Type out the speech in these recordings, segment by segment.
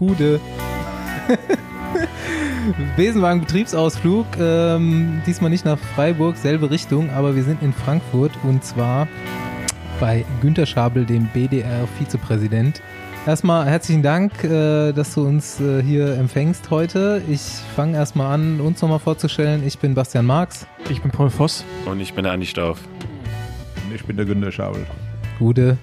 Gude. Besenwagen Betriebsausflug, ähm, diesmal nicht nach Freiburg, selbe Richtung, aber wir sind in Frankfurt und zwar bei Günter Schabel, dem BDR-Vizepräsident. Erstmal herzlichen Dank, äh, dass du uns äh, hier empfängst heute. Ich fange erstmal an, uns nochmal vorzustellen. Ich bin Bastian Marx. Ich bin Paul Voss. Und ich bin der Andi Stauf. Und ich bin der Günter Schabel. Gute.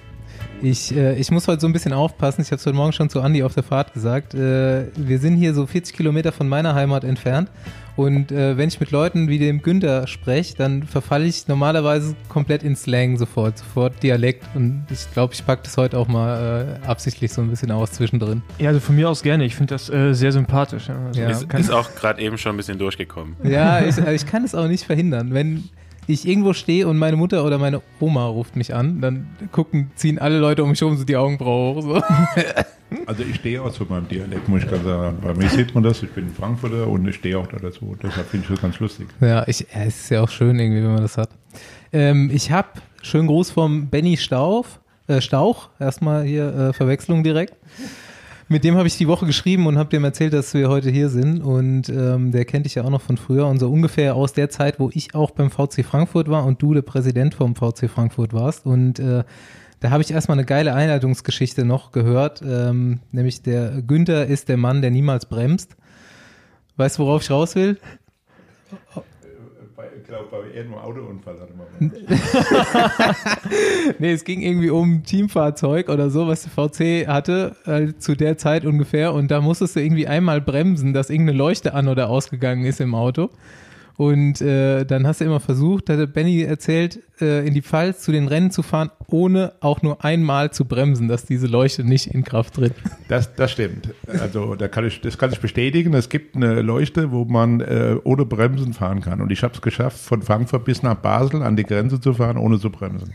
Ich, äh, ich muss heute so ein bisschen aufpassen. Ich habe es heute Morgen schon zu Andi auf der Fahrt gesagt. Äh, wir sind hier so 40 Kilometer von meiner Heimat entfernt. Und äh, wenn ich mit Leuten wie dem Günther spreche, dann verfalle ich normalerweise komplett in Slang sofort, sofort Dialekt. Und ich glaube, ich packe das heute auch mal äh, absichtlich so ein bisschen aus zwischendrin. Ja, also von mir aus gerne. Ich finde das äh, sehr sympathisch. Also ja. Ist, ist auch gerade eben schon ein bisschen durchgekommen. Ja, ich, ich kann es auch nicht verhindern. Wenn ich irgendwo stehe und meine Mutter oder meine Oma ruft mich an, dann gucken, ziehen alle Leute um mich um so die Augenbrauen hoch. So. Also ich stehe auch zu meinem Dialekt, muss ich ganz sagen. Bei mir sieht man das, ich bin Frankfurter und ich stehe auch da dazu. Deshalb finde ich das ganz lustig. Ja, ich, ja, es ist ja auch schön irgendwie, wenn man das hat. Ähm, ich habe schönen Gruß vom Benny Stauf, äh, Stauch, erstmal hier äh, Verwechslung direkt. Mit dem habe ich die Woche geschrieben und habe dem erzählt, dass wir heute hier sind. Und ähm, der kennt dich ja auch noch von früher und so ungefähr aus der Zeit, wo ich auch beim VC Frankfurt war und du der Präsident vom VC Frankfurt warst. Und äh, da habe ich erstmal eine geile Einleitungsgeschichte noch gehört, ähm, nämlich der Günther ist der Mann, der niemals bremst. Weißt du, worauf ich raus will? Ich glaube, bei irgendeinem Autounfall hatte man. nee, es ging irgendwie um ein Teamfahrzeug oder so, was der VC hatte, äh, zu der Zeit ungefähr. Und da musstest du irgendwie einmal bremsen, dass irgendeine Leuchte an oder ausgegangen ist im Auto. Und äh, dann hast du immer versucht, hat Benny erzählt, äh, in die Pfalz zu den Rennen zu fahren, ohne auch nur einmal zu bremsen, dass diese Leuchte nicht in Kraft tritt. Das, das stimmt. Also da kann ich, das kann ich bestätigen. Es gibt eine Leuchte, wo man äh, ohne Bremsen fahren kann. Und ich habe es geschafft, von Frankfurt bis nach Basel an die Grenze zu fahren, ohne zu bremsen.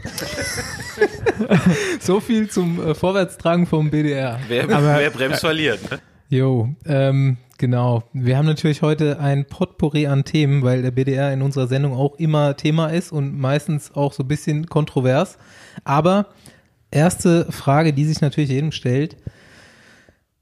so viel zum äh, Vorwärtstragen vom BDR. Wer, Aber, wer bremst, verliert. Ne? Jo, ähm, Genau. Wir haben natürlich heute ein Potpourri an Themen, weil der BDR in unserer Sendung auch immer Thema ist und meistens auch so ein bisschen kontrovers. Aber erste Frage, die sich natürlich jedem stellt,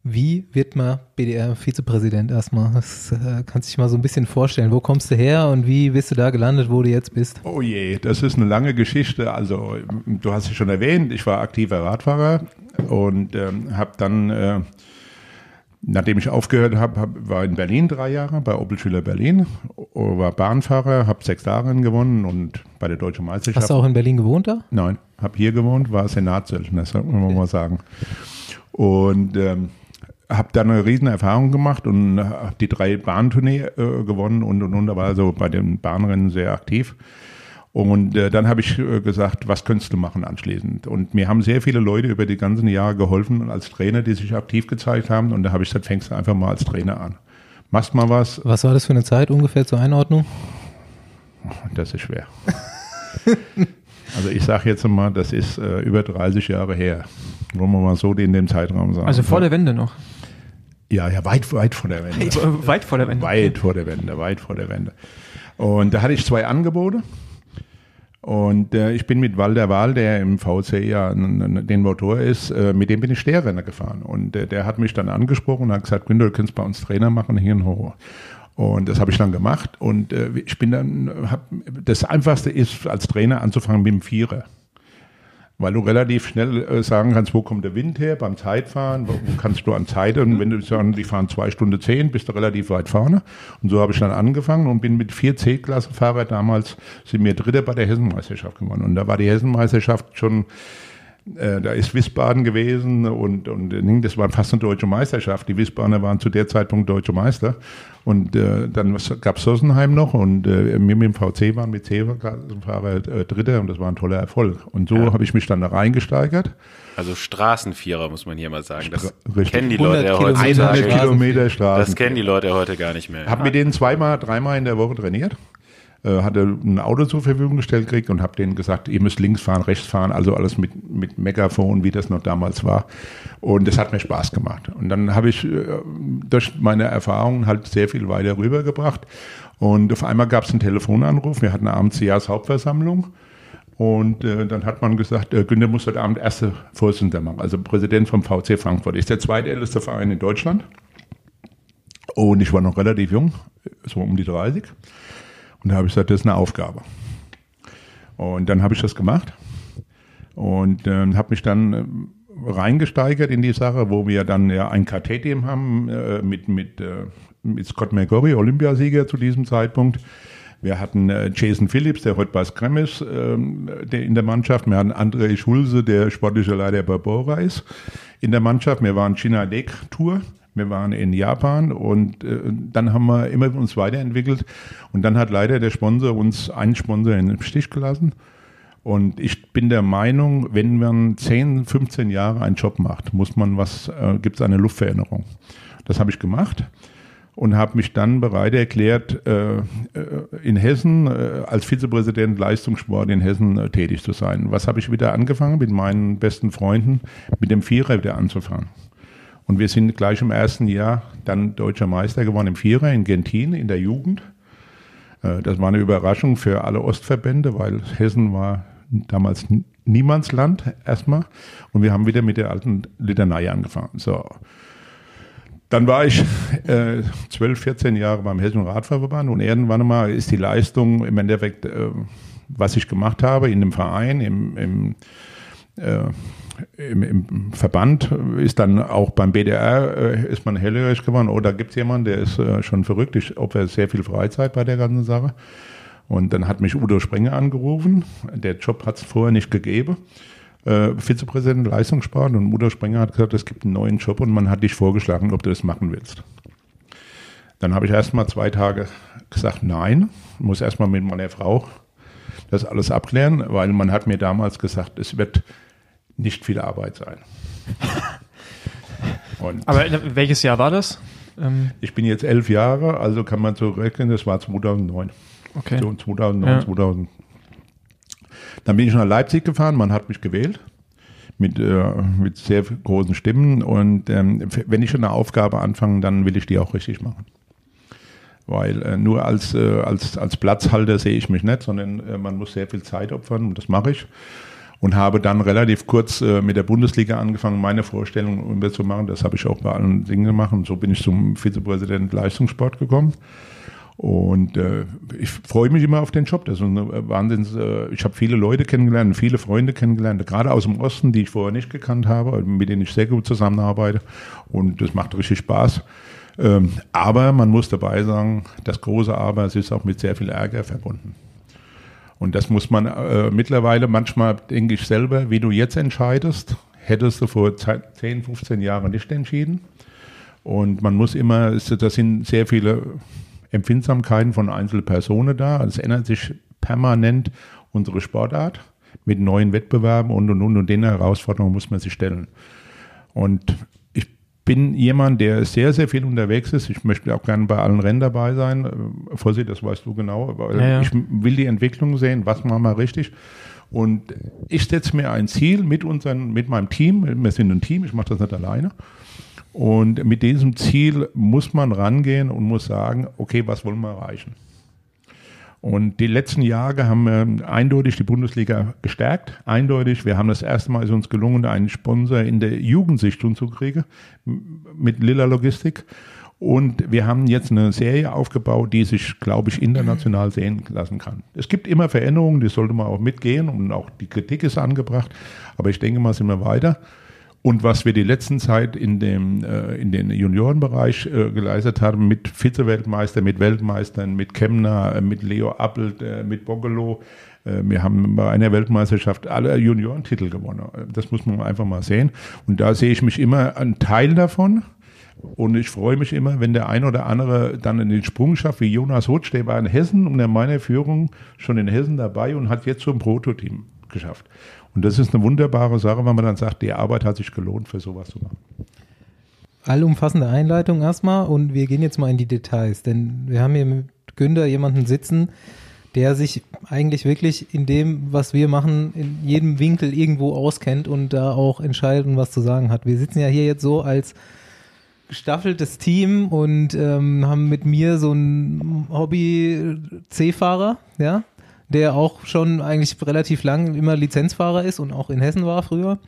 wie wird man BDR-Vizepräsident erstmal? Das äh, kannst du dich mal so ein bisschen vorstellen. Wo kommst du her und wie bist du da gelandet, wo du jetzt bist? Oh je, das ist eine lange Geschichte. Also, du hast es schon erwähnt, ich war aktiver Radfahrer und ähm, habe dann äh, Nachdem ich aufgehört habe, hab, war in Berlin drei Jahre bei Opel Schüler Berlin, war Bahnfahrer, habe sechs Jahre gewonnen und bei der Deutschen Meisterschaft. Hast du auch in Berlin gewohnt da? Nein, habe hier gewohnt, war Senatssöldner, das muss man mal sagen. Und ähm, habe dann eine riesen Erfahrung gemacht und habe die drei Bahntournee äh, gewonnen und und und, war also bei den Bahnrennen sehr aktiv. Und äh, dann habe ich äh, gesagt, was könntest du machen anschließend? Und mir haben sehr viele Leute über die ganzen Jahre geholfen als Trainer, die sich aktiv gezeigt haben. Und da habe ich gesagt, fängst du einfach mal als Trainer an. Machst mal was. Was war das für eine Zeit ungefähr zur Einordnung? Das ist schwer. also ich sage jetzt mal, das ist äh, über 30 Jahre her. Wollen wir mal so in dem Zeitraum sagen. Also vor der Wende noch? Ja, ja, weit, weit vor der Wende. weit vor der Wende. Weit vor der Wende, weit vor der Wende. Und da hatte ich zwei Angebote. Und äh, ich bin mit Walter Wahl, der im VC ja den Motor ist, äh, mit dem bin ich Sterrenner gefahren. Und äh, der hat mich dann angesprochen und hat gesagt, Günther, du kannst bei uns Trainer machen, hier in Horror. Und das habe ich dann gemacht. Und äh, ich bin dann, hab, das Einfachste ist, als Trainer anzufangen mit dem Vierer weil du relativ schnell äh, sagen kannst, wo kommt der Wind her beim Zeitfahren, wo, kannst du an Zeit und wenn du sagst, die fahren zwei Stunden zehn, bist du relativ weit vorne. Und so habe ich dann angefangen und bin mit vier C-Klasse-Fahrer damals, sind wir Dritter bei der Hessenmeisterschaft gewonnen. Und da war die Hessenmeisterschaft schon äh, da ist Wiesbaden gewesen und, und das war fast eine deutsche Meisterschaft. Die Wiesbadener waren zu der Zeitpunkt deutsche Meister. Und äh, dann gab es Sossenheim noch und äh, wir mit dem VC waren mit C-Fahrer äh, Dritter und das war ein toller Erfolg. Und so ja. habe ich mich dann da reingesteigert. Also Straßenvierer muss man hier mal sagen. Das Stra kennen die Leute ja heutzutage. Kilometer Straßen. Das kennen die Leute heute gar nicht mehr. Hab mit denen zweimal, dreimal in der Woche trainiert äh, hatte ein Auto zur Verfügung gestellt gekriegt und habe denen gesagt, ihr müsst links fahren, rechts fahren, also alles mit, mit Megafon, wie das noch damals war. Und das hat mir Spaß gemacht. Und dann habe ich äh, durch meine Erfahrungen halt sehr viel weiter rübergebracht. Und auf einmal gab es einen Telefonanruf. Wir hatten abends die Jahreshauptversammlung. Und äh, dann hat man gesagt, äh, Günter muss heute Abend erste Vorsitzender machen, also Präsident vom VC Frankfurt. Ist der zweitälteste Verein in Deutschland. Und ich war noch relativ jung, so um die 30. Und da habe ich gesagt, das ist eine Aufgabe. Und dann habe ich das gemacht und äh, habe mich dann äh, reingesteigert in die Sache, wo wir dann ja ein KT-Team haben äh, mit, mit, äh, mit Scott McGorry, Olympiasieger zu diesem Zeitpunkt. Wir hatten äh, Jason Phillips, der heute bei Scrum ist, der in der Mannschaft. Wir hatten André Schulze, der sportliche Leiter bei Bora ist, in der Mannschaft. Wir waren China Lake Tour. Wir waren in Japan und äh, dann haben wir immer uns weiterentwickelt. Und dann hat leider der Sponsor uns einen Sponsor den Stich gelassen. Und ich bin der Meinung, wenn man 10, 15 Jahre einen Job macht, muss man was, äh, gibt es eine Luftveränderung. Das habe ich gemacht und habe mich dann bereit erklärt, äh, äh in Hessen äh, als Vizepräsident Leistungssport in Hessen tätig zu sein. Was habe ich wieder angefangen mit meinen besten Freunden, mit dem Vierer wieder anzufangen. Und wir sind gleich im ersten Jahr dann deutscher Meister geworden im Vierer in Gentin in der Jugend. Äh, das war eine Überraschung für alle Ostverbände, weil Hessen war damals Niemandsland erstmal. Und wir haben wieder mit der alten Litanei angefangen. So. Dann war ich äh, 12, 14 Jahre beim Hessischen Radfahrverband und irgendwann mal ist die Leistung im Endeffekt, äh, was ich gemacht habe in dem Verein, im, im äh, im, im, Verband ist dann auch beim BDR äh, ist man hellhörig geworden. Oh, da gibt es jemanden, der ist äh, schon verrückt. Ich opfere sehr viel Freizeit bei der ganzen Sache. Und dann hat mich Udo Sprenger angerufen. Der Job hat es vorher nicht gegeben. Äh, Vizepräsident Leistungssport und Udo Sprenger hat gesagt, es gibt einen neuen Job und man hat dich vorgeschlagen, ob du das machen willst. Dann habe ich erst mal zwei Tage gesagt, nein, muss erst mal mit meiner Frau das alles abklären, weil man hat mir damals gesagt, es wird nicht viel Arbeit sein. Aber welches Jahr war das? Ähm ich bin jetzt elf Jahre, also kann man so rechnen, das war 2009. Okay. So 2009, ja. 2000. Dann bin ich nach Leipzig gefahren, man hat mich gewählt mit, äh, mit sehr großen Stimmen und ähm, wenn ich eine Aufgabe anfange, dann will ich die auch richtig machen. Weil äh, nur als, äh, als, als Platzhalter sehe ich mich nicht, sondern äh, man muss sehr viel Zeit opfern und das mache ich und habe dann relativ kurz äh, mit der Bundesliga angefangen, meine Vorstellungen zu machen. Das habe ich auch bei allen Dingen gemacht und so bin ich zum Vizepräsident Leistungssport gekommen. Und äh, ich freue mich immer auf den Job. Das ist eine Wahnsinns, äh, ich habe viele Leute kennengelernt, viele Freunde kennengelernt, gerade aus dem Osten, die ich vorher nicht gekannt habe, mit denen ich sehr gut zusammenarbeite. Und das macht richtig Spaß. Ähm, aber man muss dabei sagen, das große Aber, es ist auch mit sehr viel Ärger verbunden. Und das muss man äh, mittlerweile, manchmal denke ich selber, wie du jetzt entscheidest, hättest du vor 10, 15 Jahren nicht entschieden. Und man muss immer, das sind sehr viele Empfindsamkeiten von Einzelpersonen da. Es ändert sich permanent unsere Sportart mit neuen Wettbewerben und und und und den Herausforderungen muss man sich stellen. Und bin jemand, der sehr, sehr viel unterwegs ist. Ich möchte auch gerne bei allen Rennen dabei sein. Äh, Vorsicht, das weißt du genau. Ja, ja. Ich will die Entwicklung sehen, was machen wir richtig. Und ich setze mir ein Ziel mit, unseren, mit meinem Team. Wir sind ein Team, ich mache das nicht alleine. Und mit diesem Ziel muss man rangehen und muss sagen, okay, was wollen wir erreichen? Und die letzten Jahre haben eindeutig die Bundesliga gestärkt. Eindeutig. Wir haben das erste Mal ist uns gelungen, einen Sponsor in der Jugendsichtung zu kriegen mit Lilla Logistik. Und wir haben jetzt eine Serie aufgebaut, die sich, glaube ich, international sehen lassen kann. Es gibt immer Veränderungen, die sollte man auch mitgehen und auch die Kritik ist angebracht. Aber ich denke mal, sind wir weiter. Und was wir die letzten Zeit in dem äh, in den Juniorenbereich äh, geleistet haben mit Vize-Weltmeister, mit Weltmeistern, mit Kemner, äh, mit Leo Appelt, äh, mit Bogelow. Äh, wir haben bei einer Weltmeisterschaft alle Juniorentitel gewonnen. Das muss man einfach mal sehen. Und da sehe ich mich immer ein Teil davon. Und ich freue mich immer, wenn der ein oder andere dann in den Sprung schafft, wie Jonas Hutsch, der war in Hessen unter meiner Führung schon in Hessen dabei und hat jetzt so ein Prototeam geschafft. Und das ist eine wunderbare Sache, wenn man dann sagt, die Arbeit hat sich gelohnt, für sowas zu machen. Allumfassende Einleitung erstmal und wir gehen jetzt mal in die Details, denn wir haben hier mit Günther jemanden sitzen, der sich eigentlich wirklich in dem, was wir machen, in jedem Winkel irgendwo auskennt und da auch entscheidet und was zu sagen hat. Wir sitzen ja hier jetzt so als gestaffeltes Team und ähm, haben mit mir so einen Hobby-C-Fahrer, ja, der auch schon eigentlich relativ lang immer Lizenzfahrer ist und auch in Hessen war früher.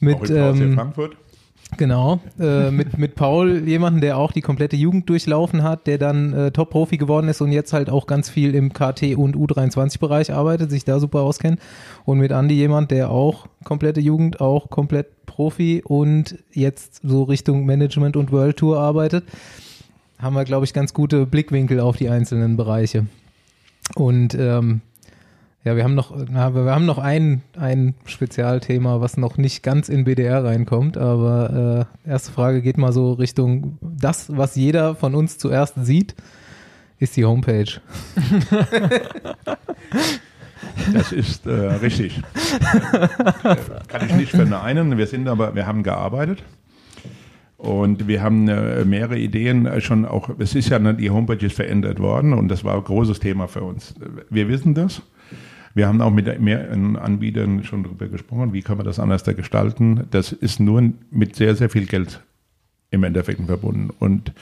Mit, ähm, Frankfurt. Genau, äh, mit, mit Paul, jemanden, der auch die komplette Jugend durchlaufen hat, der dann äh, Top-Profi geworden ist und jetzt halt auch ganz viel im KT- und U23-Bereich arbeitet, sich da super auskennt. Und mit Andy jemand, der auch komplette Jugend, auch komplett Profi und jetzt so Richtung Management und World Tour arbeitet, haben wir, glaube ich, ganz gute Blickwinkel auf die einzelnen Bereiche. Und ähm, ja, wir haben noch, na, wir haben noch ein, ein Spezialthema, was noch nicht ganz in BDR reinkommt, aber äh, erste Frage geht mal so Richtung das, was jeder von uns zuerst sieht, ist die Homepage. Das ist äh, richtig. Kann ich nicht verneinen. Wir sind aber, wir haben gearbeitet. Und wir haben äh, mehrere Ideen schon auch, es ist ja, die Homepage ist verändert worden und das war ein großes Thema für uns. Wir wissen das. Wir haben auch mit mehreren Anbietern schon darüber gesprochen, wie kann man das anders gestalten. Das ist nur mit sehr, sehr viel Geld im Endeffekt verbunden. Und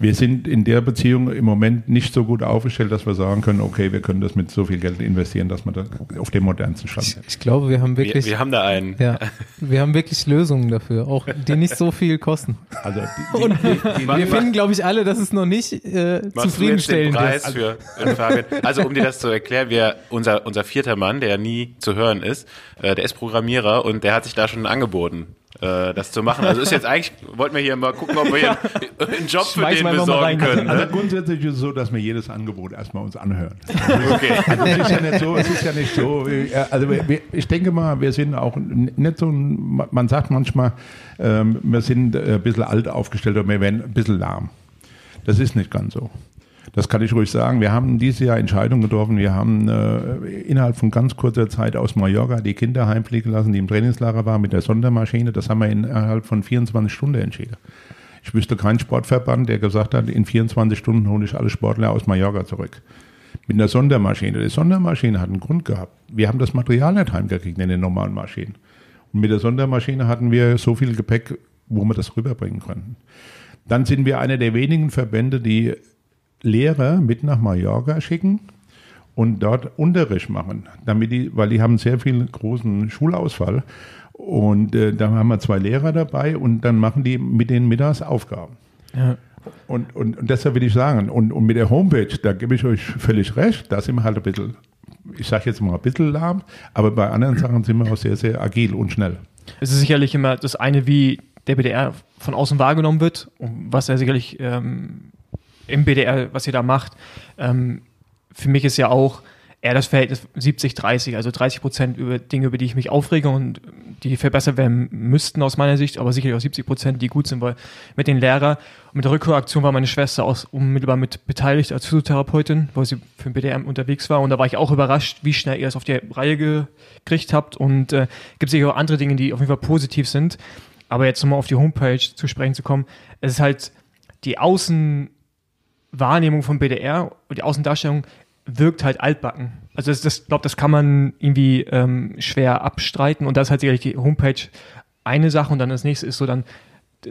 wir sind in der Beziehung im Moment nicht so gut aufgestellt, dass wir sagen können, okay, wir können das mit so viel Geld investieren, dass man da auf dem modernsten Stand ist. Ich, ich, glaube, wir haben wirklich. Wir, wir, haben da einen. Ja, wir haben wirklich Lösungen dafür, auch die nicht so viel kosten. Also die, die, Und die, wir finden, glaube ich, alle, dass es noch nicht äh, zufriedenstellend Preis ist. Für, für also um dir das zu erklären, wir, unser, unser vierter Mann, der nie zu hören ist, äh, der ist Programmierer und der hat sich da schon angeboten äh, das zu machen. Also ist jetzt eigentlich, wollten wir hier mal gucken, ob wir hier einen Job für Schmeiß den besorgen können. Also, also grundsätzlich ist es so, dass wir jedes Angebot erstmal uns anhören. okay. Also es ist ja nicht so, es ist ja nicht so, also wir, ich denke mal, wir sind auch nicht so, man sagt manchmal, ähm, wir sind ein bisschen alt aufgestellt und wir werden ein bisschen lahm. Das ist nicht ganz so. Das kann ich ruhig sagen. Wir haben dieses Jahr Entscheidungen getroffen. Wir haben äh, innerhalb von ganz kurzer Zeit aus Mallorca die Kinder heimfliegen lassen, die im Trainingslager waren mit der Sondermaschine. Das haben wir innerhalb von 24 Stunden entschieden. Ich wüsste keinen Sportverband, der gesagt hat, in 24 Stunden hole ich alle Sportler aus Mallorca zurück. Mit einer Sondermaschine. Die Sondermaschine hat einen Grund gehabt. Wir haben das Material nicht heimgekriegt in den normalen Maschinen. Und mit der Sondermaschine hatten wir so viel Gepäck, wo wir das rüberbringen konnten. Dann sind wir einer der wenigen Verbände, die Lehrer mit nach Mallorca schicken und dort Unterricht machen, damit die, weil die haben sehr viel großen Schulausfall. Und äh, da haben wir zwei Lehrer dabei und dann machen die mit denen mittags Aufgaben. Ja. Und, und, und deshalb will ich sagen, und, und mit der Homepage, da gebe ich euch völlig recht, da sind wir halt ein bisschen, ich sage jetzt mal ein bisschen lahm, aber bei anderen Sachen sind wir auch sehr, sehr agil und schnell. Es ist sicherlich immer das eine, wie der BDR von außen wahrgenommen wird, was er sicherlich ähm, im BDR, was ihr da macht. Ähm, für mich ist ja auch eher das Verhältnis 70-30, also 30 Prozent über Dinge, über die ich mich aufrege und die verbessert werden müssten aus meiner Sicht, aber sicherlich auch 70 Prozent, die gut sind, weil mit den Lehrern und mit der Rückholaktion war meine Schwester auch unmittelbar mit beteiligt als Physiotherapeutin, weil sie für den BDR unterwegs war und da war ich auch überrascht, wie schnell ihr das auf die Reihe gekriegt habt und äh, gibt sicher auch andere Dinge, die auf jeden Fall positiv sind, aber jetzt nochmal auf die Homepage zu sprechen zu kommen, es ist halt die Außen Wahrnehmung von BDR und die Außendarstellung wirkt halt altbacken. Also das, das glaube, das kann man irgendwie ähm, schwer abstreiten und das ist halt sicherlich die Homepage eine Sache und dann das nächste ist so dann,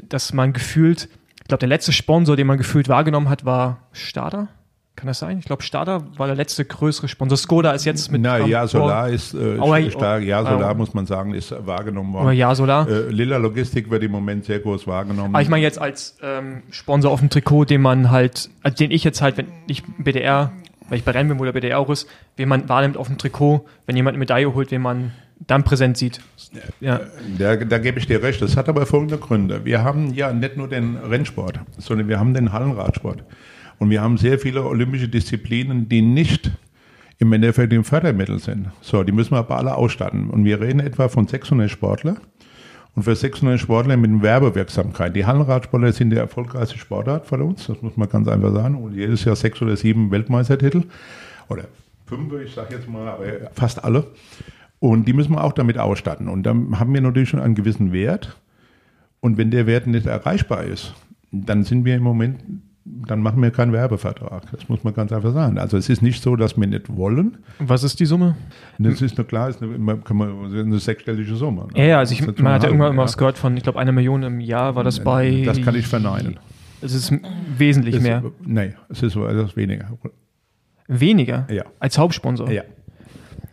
dass man gefühlt, ich glaube, der letzte Sponsor, den man gefühlt wahrgenommen hat, war Starter. Kann das sein? Ich glaube, Starter war der letzte größere Sponsor. Skoda ist jetzt mit. Na, ja, Solar ist äh, oh, stark. Ja, Solar muss man sagen, ist wahrgenommen worden. Ja, Solar. Äh, Lilla Logistik wird im Moment sehr groß wahrgenommen. Aber ich meine jetzt als ähm, Sponsor auf dem Trikot, den man halt, also den ich jetzt halt, wenn ich BDR, weil ich bei Rennwim oder BDR auch ist, wen man wahrnimmt auf dem Trikot, wenn jemand eine Medaille holt, wen man dann präsent sieht. Ja. Da, da gebe ich dir recht. Das hat aber folgende Gründe. Wir haben ja nicht nur den Rennsport, sondern wir haben den Hallenradsport. Und wir haben sehr viele olympische Disziplinen, die nicht im Endeffekt im Fördermittel sind. So, die müssen wir aber alle ausstatten. Und wir reden etwa von 600 Sportler. Und für 600 Sportler mit Werbewirksamkeit. Die Hallenradsportler sind die erfolgreichste Sportart von uns, das muss man ganz einfach sagen. Und jedes Jahr sechs oder sieben Weltmeistertitel. Oder fünf, ich sage jetzt mal, aber fast alle. Und die müssen wir auch damit ausstatten. Und dann haben wir natürlich schon einen gewissen Wert. Und wenn der Wert nicht erreichbar ist, dann sind wir im Moment dann machen wir keinen Werbevertrag. Das muss man ganz einfach sagen. Also es ist nicht so, dass wir nicht wollen. Was ist die Summe? Das ist nur klar, ist eine, kann man, eine sechsstellige Summe. Ne? Ja, also ich, man hat ja irgendwann immer was gehört von, ich glaube, eine Million im Jahr war das bei. Das kann ich verneinen. Es ist wesentlich es, mehr. Nein, es ist etwas weniger. weniger Ja. als Hauptsponsor. Ja.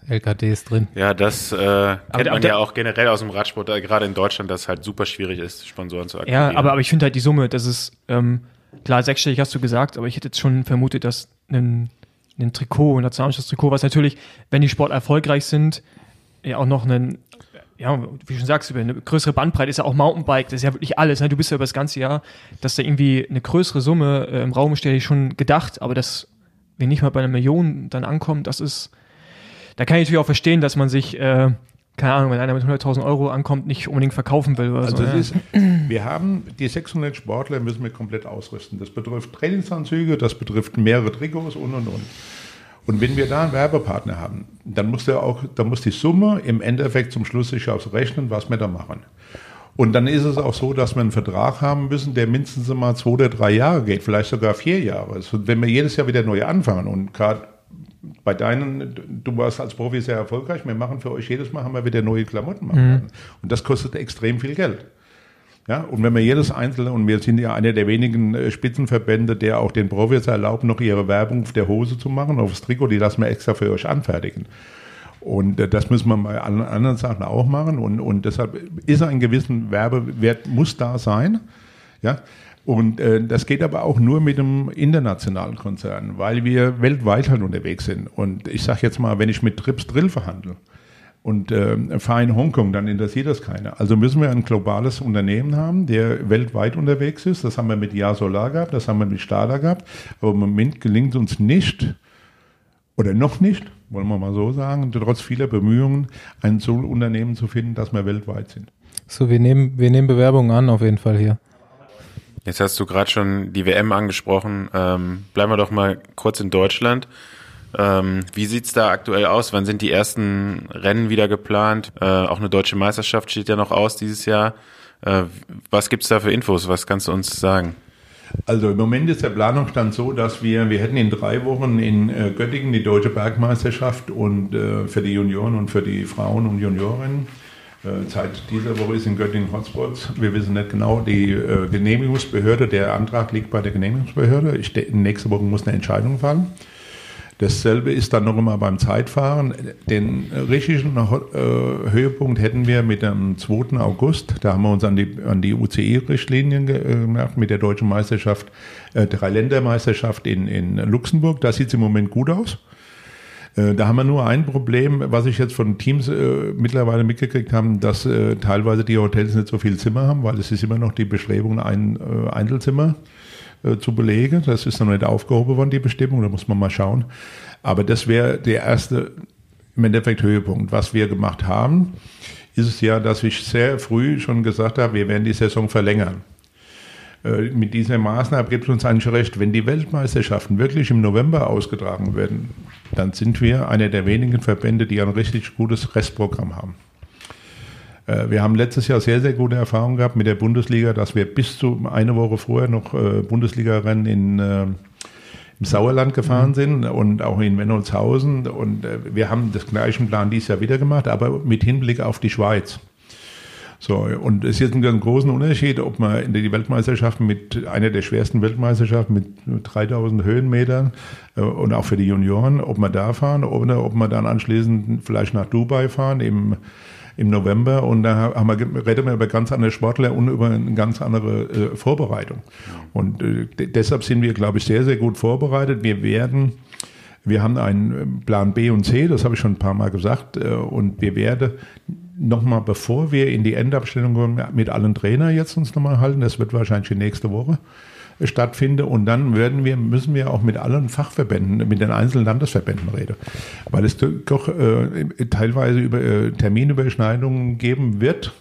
LKD ist drin. Ja, das äh, kennt aber man der- ja auch generell aus dem Radsport, äh, gerade in Deutschland, dass es halt super schwierig ist, Sponsoren zu Ja, akquirieren. aber, aber ich finde halt die Summe, das ist, ähm, klar, sechsstellig hast du gesagt, aber ich hätte jetzt schon vermutet, dass ein, ein Trikot, ein Nationalmannschaftstrikot, was natürlich, wenn die Sport erfolgreich sind, ja auch noch einen, ja, wie du schon sagst, eine größere Bandbreite ist ja auch Mountainbike, das ist ja wirklich alles. Ne? Du bist ja über das ganze Jahr, dass da irgendwie eine größere Summe äh, im Raum steht, ich schon gedacht, aber dass wir nicht mal bei einer Million dann ankommen, das ist, da kann ich natürlich auch verstehen, dass man sich, äh, keine Ahnung, wenn einer mit 100.000 Euro ankommt, nicht unbedingt verkaufen will oder Also so. es ja. ist, wir haben die 600 Sportler müssen wir komplett ausrüsten. Das betrifft Trainingsanzüge, das betrifft mehrere Trikots und und und. Und wenn wir da einen Werbepartner haben, dann muss der auch, dann muss die Summe im Endeffekt zum Schluss sich ausrechnen, was wir da machen. Und dann ist es auch so, dass wir einen Vertrag haben müssen, der mindestens mal zwei oder drei Jahre geht, vielleicht sogar vier Jahre. Also wenn wir jedes Jahr wieder neu anfangen und gerade bei deinen, du warst als Profi sehr erfolgreich, wir machen für euch jedes Mal, haben wir wieder neue Klamotten machen. werden. Und das kostet extrem viel Geld. Ja, und wenn wir jedes Einzelne, und wir sind ja einer der wenigen äh, Spitzenverbände, der auch den Profis erlaubt, noch ihre Werbung auf der Hose zu machen, aufs Trikot, die lassen wir extra für euch anfertigen. Und äh, das müssen wir bei allen anderen Sachen auch machen. Und, und deshalb ist ein gewissen Werbewert, muss da sein. Ja. Und äh, das geht aber auch nur mit einem internationalen Konzern, weil wir weltweit halt unterwegs sind. Und ich sage jetzt mal, wenn ich mit Trips Drill verhandle, und äh, fahre in Hongkong, dann interessiert das keiner. Also müssen wir ein globales Unternehmen haben, der weltweit unterwegs ist. Das haben wir mit Ja Solar gehabt, das haben wir mit Stadler gehabt. Aber im Moment gelingt uns nicht, oder noch nicht, wollen wir mal so sagen, trotz vieler Bemühungen, ein so Unternehmen zu finden, dass wir weltweit sind. So, wir nehmen, wir nehmen Bewerbungen an, auf jeden Fall hier. Jetzt hast du gerade schon die WM angesprochen. Ähm, bleiben wir doch mal kurz in Deutschland. Ähm, wie sieht's da aktuell aus? Wann sind die ersten Rennen wieder geplant? Äh, auch eine deutsche Meisterschaft steht ja noch aus dieses Jahr. Äh, was gibt's da für Infos? Was kannst du uns sagen? Also im Moment ist der Planungsstand so, dass wir, wir hätten in drei Wochen in äh, Göttingen die deutsche Bergmeisterschaft und äh, für die Junioren und für die Frauen und Juniorinnen. Äh, seit dieser Woche ist in Göttingen Hotspots. Wir wissen nicht genau, die äh, Genehmigungsbehörde, der Antrag liegt bei der Genehmigungsbehörde. Ich, nächste Woche muss eine Entscheidung fallen. Dasselbe ist dann noch immer beim Zeitfahren. Den richtigen äh, Höhepunkt hätten wir mit dem 2. August. Da haben wir uns an die, an die UCI-Richtlinien äh, gemacht mit der deutschen Meisterschaft, äh, Dreiländermeisterschaft in, in Luxemburg. Da sieht es im Moment gut aus. Äh, Da haben wir nur ein Problem, was ich jetzt von Teams äh, mittlerweile mitgekriegt haben, dass äh, teilweise die Hotels nicht so viel Zimmer haben, weil es ist immer noch die Bestrebung, ein Einzelzimmer zu belegen. Das ist noch nicht aufgehoben worden, die Bestimmung, da muss man mal schauen. Aber das wäre der erste, im Endeffekt Höhepunkt. Was wir gemacht haben, ist es ja, dass ich sehr früh schon gesagt habe, wir werden die Saison verlängern. Äh, Mit dieser Maßnahme gibt es uns eigentlich recht, wenn die Weltmeisterschaften wirklich im November ausgetragen werden, dann sind wir einer der wenigen Verbände, die ein richtig gutes Restprogramm haben. Äh, Wir haben letztes Jahr sehr, sehr gute Erfahrungen gehabt mit der Bundesliga, dass wir bis zu eine Woche vorher noch äh, Bundesliga-Rennen in, im Sauerland gefahren sind und auch in Wenolshausen. Und wir haben das gleichen Plan dieses Jahr wieder gemacht, aber mit Hinblick auf die Schweiz. So, und es ist jetzt einen großen Unterschied, ob man in die Weltmeisterschaften mit einer der schwersten Weltmeisterschaften mit 3000 Höhenmetern äh, und auch für die Junioren, ob wir da fahren oder ob wir dann anschließend vielleicht nach Dubai fahren im, im November und da haben wir, reden wir über ganz andere Sportler und über eine ganz andere äh, Vorbereitung. Und äh, de- deshalb sind wir, glaube ich, sehr, sehr gut vorbereitet. Wir werden wir haben einen Plan B und C, das habe ich schon ein paar Mal gesagt. äh, Und wir werden nochmal, bevor wir in die Endabstellung kommen, mit allen Trainern jetzt uns nochmal halten. Das wird wahrscheinlich nächste Woche äh, stattfinden. Und dann werden wir, müssen wir auch mit allen Fachverbänden, mit den einzelnen Landesverbänden reden. Weil es doch äh, teilweise über, Terminüberschneidungen geben wird,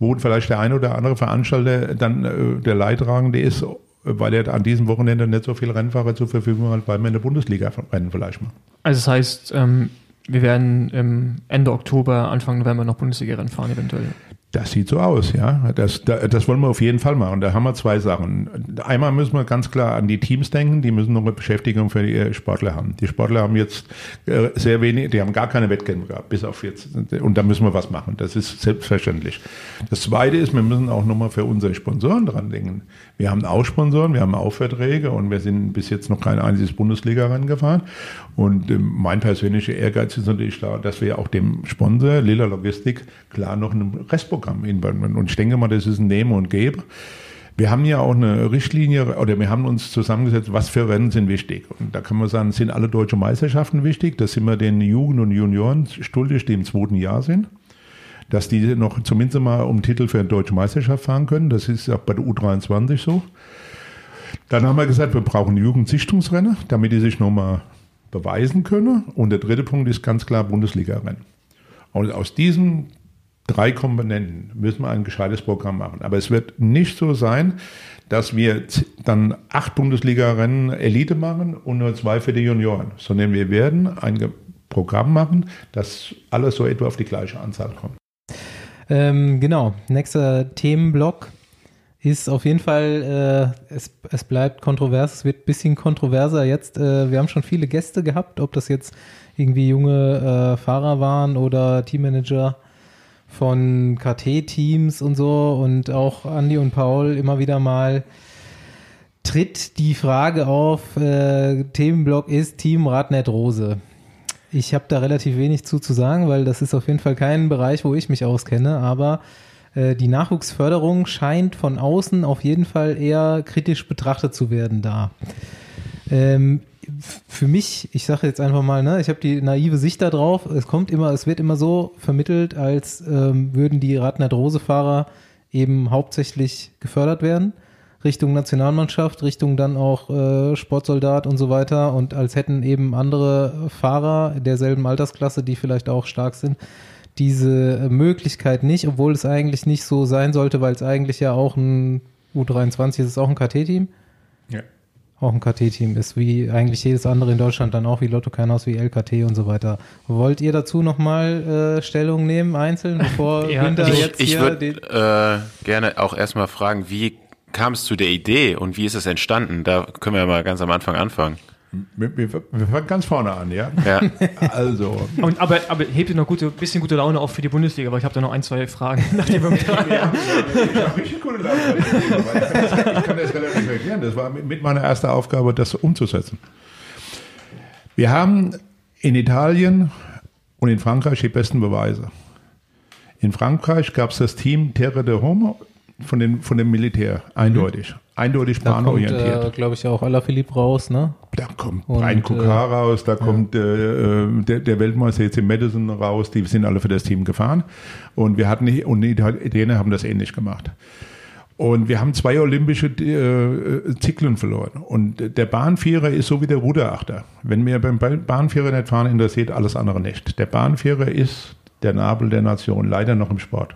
wo vielleicht der eine oder andere Veranstalter dann der Leidtragende ist, weil er an diesem Wochenende nicht so viele Rennfahrer zur Verfügung hat, weil wir in der Bundesliga rennen vielleicht mal. Also das heißt, ähm, wir werden im Ende Oktober, Anfang November noch Bundesliga-Rennen fahren eventuell. Das sieht so aus, ja. Das, das wollen wir auf jeden Fall machen. Da haben wir zwei Sachen. Einmal müssen wir ganz klar an die Teams denken, die müssen noch eine Beschäftigung für die Sportler haben. Die Sportler haben jetzt äh, sehr wenig, die haben gar keine Wettkämpfe gehabt, bis auf jetzt. Und da müssen wir was machen. Das ist selbstverständlich. Das zweite ist, wir müssen auch nochmal für unsere Sponsoren dran denken. Wir haben auch Sponsoren, wir haben auch Verträge und wir sind bis jetzt noch kein einziges Bundesliga-Rennen gefahren. Und äh, mein persönlicher Ehrgeiz ist natürlich da, dass wir auch dem Sponsor Lila Logistik klar noch ein Restprogramm inbringen. Und ich denke mal, das ist ein Nehmen und Geben. Wir haben ja auch eine Richtlinie oder wir haben uns zusammengesetzt, was für Rennen sind wichtig. Und da kann man sagen, sind alle deutsche Meisterschaften wichtig. Das sind wir den Jugend- und Junioren die im zweiten Jahr sind. Dass die noch zumindest mal um Titel für eine deutsche Meisterschaft fahren können. Das ist auch bei der U23 so. Dann haben wir gesagt, wir brauchen Jugendsichtungsrennen, damit die sich nochmal beweisen können. Und der dritte Punkt ist ganz klar Bundesliga-Rennen. Und aus diesen drei Komponenten müssen wir ein gescheites Programm machen. Aber es wird nicht so sein, dass wir dann acht Bundesliga-Rennen Elite machen und nur zwei für die Junioren, sondern wir werden ein Programm machen, das alles so etwa auf die gleiche Anzahl kommt. Ähm, genau, nächster Themenblock ist auf jeden Fall, äh, es, es bleibt kontrovers, es wird ein bisschen kontroverser jetzt. Äh, wir haben schon viele Gäste gehabt, ob das jetzt irgendwie junge äh, Fahrer waren oder Teammanager von KT-Teams und so und auch Andy und Paul immer wieder mal tritt die Frage auf, äh, Themenblock ist Team Radnet Rose. Ich habe da relativ wenig zu, zu sagen, weil das ist auf jeden Fall kein Bereich, wo ich mich auskenne, aber äh, die Nachwuchsförderung scheint von außen auf jeden Fall eher kritisch betrachtet zu werden da. Ähm, für mich, ich sage jetzt einfach mal, ne, ich habe die naive Sicht da drauf. Es kommt immer, es wird immer so vermittelt, als ähm, würden die Radner-Drose-Fahrer eben hauptsächlich gefördert werden. Richtung Nationalmannschaft, Richtung dann auch äh, Sportsoldat und so weiter und als hätten eben andere Fahrer derselben Altersklasse, die vielleicht auch stark sind, diese Möglichkeit nicht, obwohl es eigentlich nicht so sein sollte, weil es eigentlich ja auch ein U23 ist, ist auch ein KT-Team. Ja. Auch ein KT-Team ist, wie eigentlich jedes andere in Deutschland, dann auch wie Lotto Kernhaus, wie LKT und so weiter. Wollt ihr dazu nochmal äh, Stellung nehmen, einzeln, bevor Ja, Winter Ich, jetzt ich hier würde den, äh, gerne auch erstmal fragen, wie kam es zu der Idee und wie ist es entstanden? Da können wir mal ganz am Anfang anfangen. Wir, wir, wir fangen ganz vorne an, ja. Ja. Also, Und, aber, aber hebt ihr noch gute, bisschen gute Laune auf für die Bundesliga, weil ich habe da noch ein, zwei Fragen. Nachdem wir mit ich habe richtig gute Laune. Ich kann das relativ erklären. Das war mit mit meiner ersten Aufgabe, das umzusetzen. Wir haben in Italien und in Frankreich die besten Beweise. In Frankreich gab es das Team Terre de Homo von, den, von dem Militär, eindeutig. Eindeutig da kommt, bahnorientiert. äh, glaube ich, auch Alaphilippe raus, ne? Da kommt Und, Brian äh, Kokar raus, da kommt äh, äh, der, der Weltmeister jetzt in Madison raus, die sind alle für das Team gefahren. Und wir hatten und die Italiener haben das ähnlich gemacht. Und wir haben zwei olympische äh, Zyklen verloren. Und der Bahnvierer ist so wie der Ruderachter. Wenn wir beim Ba- Bahnvierer nicht fahren, interessiert alles andere nicht. Der Bahnvierer ist der Nabel der Nation, leider noch im Sport.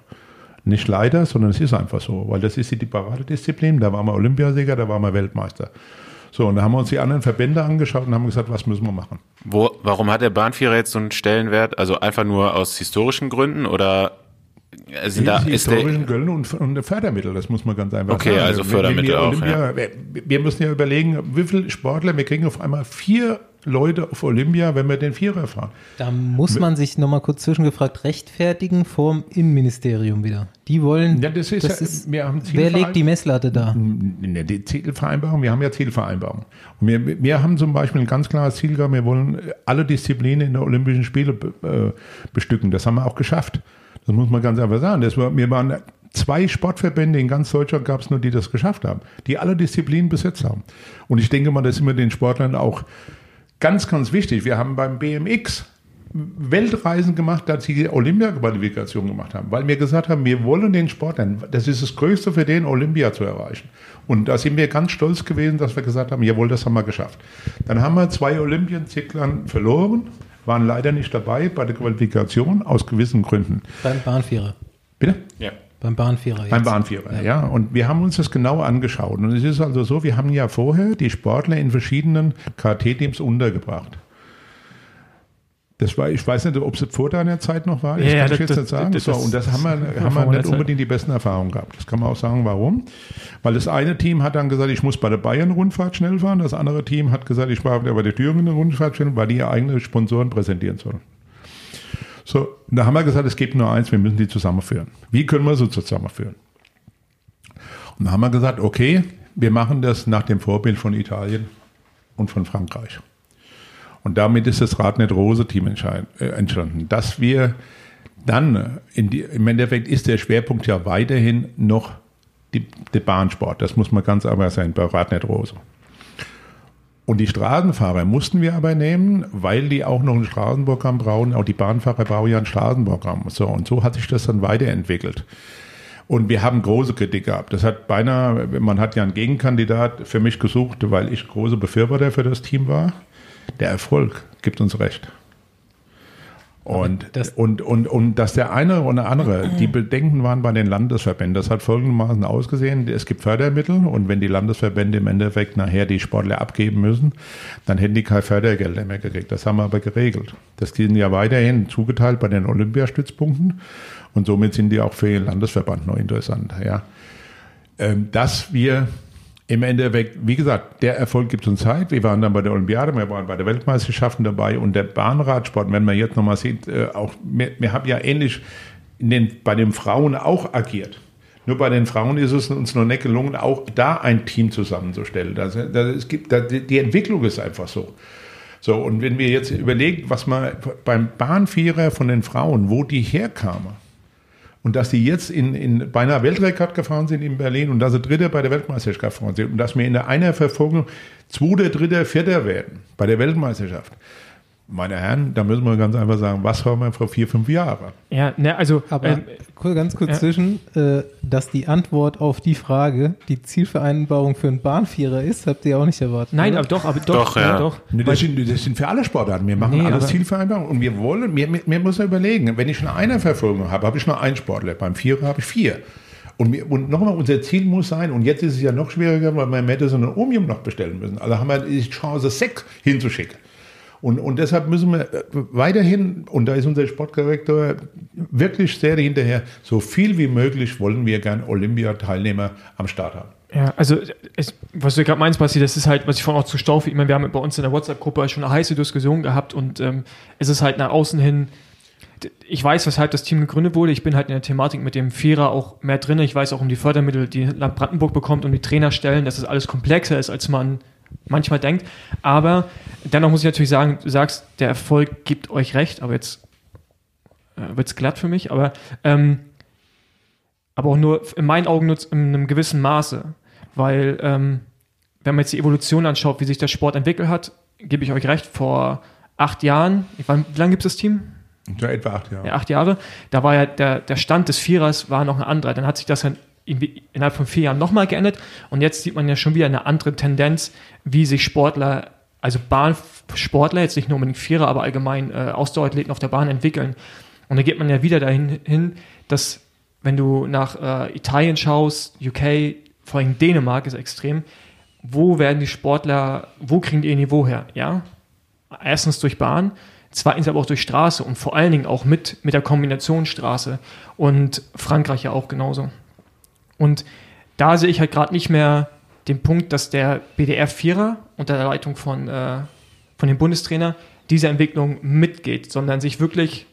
Nicht leider, sondern es ist einfach so, weil das ist die Paradedisziplin. Da waren wir Olympiasieger, da waren wir Weltmeister. So, und da haben wir uns die anderen Verbände angeschaut und haben gesagt, was müssen wir machen? Wo, warum hat der Bahnvierer jetzt so einen Stellenwert? Also einfach nur aus historischen Gründen oder sind da, ist der, historischen Gönnen und, und Fördermittel, das muss man ganz einfach Okay, sagen. also Wenn- Fördermittel wenn wir auch, Olympia, wir, wir müssen ja überlegen, wie viele Sportler, wir kriegen auf einmal vier Leute auf Olympia, wenn wir den Vierer fahren. Da muss man sich nochmal kurz zwischengefragt rechtfertigen vorm Innenministerium wieder. Die wollen, Ja, das ist ja- wir haben wer Zielverein- legt die Messlatte da? Ne, die Zielvereinbarung, wir haben ja Zielvereinbarung. Und wir, wir haben zum Beispiel ein ganz klares Ziel gehabt, wir wollen alle Disziplinen in der Olympischen Spiele be- äh, bestücken. Das haben wir auch geschafft. Das muss man ganz einfach sagen. Das war, wir waren zwei Sportverbände in ganz Deutschland gab es nur, die das geschafft haben, die alle Disziplinen besetzt haben. Und ich denke mal, das ist immer den Sportlern auch ganz, ganz wichtig. Wir haben beim BMX Weltreisen gemacht, dass sie die Olympia-Qualifikation gemacht haben, weil wir gesagt haben, wir wollen den Sportlern, das ist das Größte für den, Olympia zu erreichen. Und da sind wir ganz stolz gewesen, dass wir gesagt haben, jawohl, das haben wir geschafft. Dann haben wir zwei Olympienzyklern verloren, waren leider nicht dabei bei der Qualifikation aus gewissen Gründen. Beim Bahnvierer. Bitte? ja. Beim Bahnvierer. Jetzt. Beim Bahnvierer, ja. Und wir haben uns das genau angeschaut. Und es ist also so, wir haben ja vorher die Sportler in verschiedenen KT-Teams untergebracht. Das war, ich weiß nicht, ob es vor deiner Zeit noch war. Das Ja, kann ja, ich das- jetzt das- nicht sagen. das- so, und das haben wir, haben wir nicht Zeit. unbedingt die besten Erfahrungen gehabt. Das kann man auch sagen, warum. Weil das eine Team hat dann gesagt, ich muss bei der Bayern-Rundfahrt schnell fahren. Das andere Team hat gesagt, ich war bei der Thüringen-Rundfahrt schnell, weil die ihre eigenen Sponsoren präsentieren sollen. So, da haben wir gesagt, es gibt nur eins, wir müssen die zusammenführen. Wie können wir sie zusammenführen? Und da haben wir gesagt, okay, wir machen das nach dem Vorbild von Italien und von Frankreich. Und damit ist das Radnet-Rose-Team äh, entstanden. Dass wir dann, die, im Endeffekt ist der Schwerpunkt ja weiterhin noch der Bahnsport. Das muss man ganz einfach sein bei Radnet-Rose. Und die Straßenfahrer mussten wir aber nehmen, weil die auch noch ein Straßenprogramm brauchen. Auch die Bahnfahrer brauchen ja ein Straßenprogramm. So, und so hat sich das dann weiterentwickelt. Und wir haben große Kritik gehabt. Das hat beinahe, man hat ja einen Gegenkandidat für mich gesucht, weil ich große Befürworter für das Team war. Der Erfolg gibt uns recht. Und, das- und, und, und dass der eine oder andere, die Bedenken waren bei den Landesverbänden, das hat folgendermaßen ausgesehen, es gibt Fördermittel und wenn die Landesverbände im Endeffekt nachher die Sportler abgeben müssen, dann hätten die kein Fördergelder mehr gekriegt. Das haben wir aber geregelt. Das sind ja weiterhin zugeteilt bei den Olympiastützpunkten und somit sind die auch für den Landesverband noch interessant. Ja. Ähm, dass wir im Endeffekt, wie gesagt, der Erfolg gibt uns Zeit. Wir waren dann bei der Olympiade, wir waren bei der Weltmeisterschaften dabei und der Bahnradsport, wenn man jetzt nochmal sieht, äh, auch, wir, wir haben ja ähnlich den, bei den Frauen auch agiert. Nur bei den Frauen ist es uns noch nicht gelungen, auch da ein Team zusammenzustellen. Das, das, es gibt, das, die Entwicklung ist einfach so. So, und wenn wir jetzt überlegen, was man beim Bahnvierer von den Frauen, wo die herkamen, und dass die jetzt in, in beinahe Weltrekord gefahren sind in Berlin und dass sie Dritter bei der Weltmeisterschaft gefahren sind und dass wir in der einer Verfolgung Zweiter, Dritter, Vierter werden bei der Weltmeisterschaft. Meine Herren, da müssen wir ganz einfach sagen, was haben wir vor vier, fünf Jahren? Ja, ne, also Aber ähm, cool, ganz kurz ja. zwischen, äh, dass die Antwort auf die Frage die Zielvereinbarung für einen Bahnvierer ist, habt ihr auch nicht erwartet. nein, oder? aber doch, aber doch, Doch, ja. doch. Nee, Das sind, das sind für alle Sportarten. Wir machen Nee, alles Zielvereinbarung und wir wollen, wir, wir, wir müssen überlegen, wenn ich eine Einerverfolgung habe, habe ich nur einen Sportler, beim Vierer habe ich vier. Und, wir, und nochmal, unser Ziel muss sein, und jetzt ist es ja noch schwieriger, weil wir Madison und Omium noch bestellen müssen. Also haben wir die Chance, sechs hinzuschicken. Und, und deshalb müssen wir äh, weiterhin, und da ist unser Sportdirektor wirklich sehr hinterher, so viel wie möglich wollen wir gern Olympiateilnehmer am Start haben. Ja, also es, was du gerade meinst, Basti, das ist halt, was ich vorhin auch zu Staufe, ich meine, wir haben bei uns in der WhatsApp-Gruppe schon eine heiße Diskussion gehabt und ähm, es ist halt nach außen hin, ich weiß, weshalb das Team gegründet wurde, ich bin halt in der Thematik mit dem Vierer auch mehr drin, ich weiß auch um die Fördermittel, die Land Brandenburg bekommt und die Trainerstellen, dass es alles komplexer ist, als man manchmal denkt, aber dennoch muss ich natürlich sagen, du sagst, der Erfolg gibt euch recht, aber jetzt äh, wird es glatt für mich, aber ähm, aber auch nur in meinen Augen nur in einem gewissen Maße. Weil, ähm, wenn man jetzt die Evolution anschaut, wie sich der Sport entwickelt hat, gebe ich euch recht, vor acht Jahren, weiß, wie lange gibt es das Team? Ja, etwa acht Jahre. Ja, acht Jahre. Da war ja der, der Stand des Vierers war noch ein anderer. Dann hat sich das dann innerhalb von vier Jahren nochmal geändert. Und jetzt sieht man ja schon wieder eine andere Tendenz, wie sich Sportler, also Bahnsportler, jetzt nicht nur unbedingt Vierer, aber allgemein äh, Ausdauerathleten auf der Bahn entwickeln. Und da geht man ja wieder dahin hin, dass wenn du nach äh, Italien schaust, UK, vor allem Dänemark ist extrem, wo werden die Sportler, wo kriegen die ihr Niveau her? Ja, erstens durch Bahn, zweitens aber auch durch Straße und vor allen Dingen auch mit, mit der Kombination Straße und Frankreich ja auch genauso. Und da sehe ich halt gerade nicht mehr den Punkt, dass der BDR-Vierer unter der Leitung von, äh, von dem Bundestrainer diese Entwicklung mitgeht, sondern sich wirklich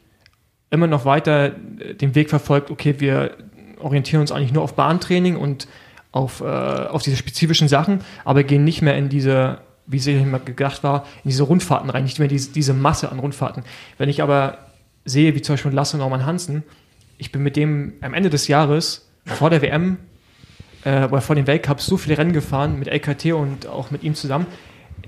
immer noch weiter äh, den Weg verfolgt, okay, wir orientieren uns eigentlich nur auf Bahntraining und auf, äh, auf diese spezifischen Sachen, aber gehen nicht mehr in diese, wie es immer gedacht war, in diese Rundfahrten rein, nicht mehr diese, diese Masse an Rundfahrten. Wenn ich aber sehe, wie zum Beispiel Lasse Norman Hansen, ich bin mit dem am Ende des Jahres vor der WM äh, oder vor dem Weltcup so viele Rennen gefahren mit LKT und auch mit ihm zusammen.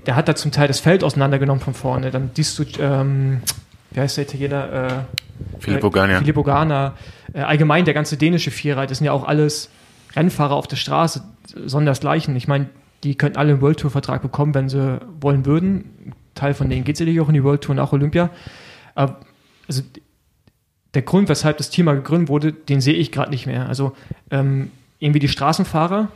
Der hat da zum Teil das Feld auseinandergenommen von vorne. Dann siehst du, ähm, wie heißt der Italiener? Äh, Filippo Gagna. Filippo Gana, äh, allgemein der ganze dänische Vierer, das sind ja auch alles Rennfahrer auf der Straße, sondersgleichen. Ich meine, die könnten alle einen World Tour Vertrag bekommen, wenn sie wollen würden. Ein Teil von denen geht sicherlich auch in die World Tour nach Olympia. Aber also der Grund, weshalb das mal gegründet wurde, den sehe ich gerade nicht mehr. Also ähm, irgendwie die Straßenfahrer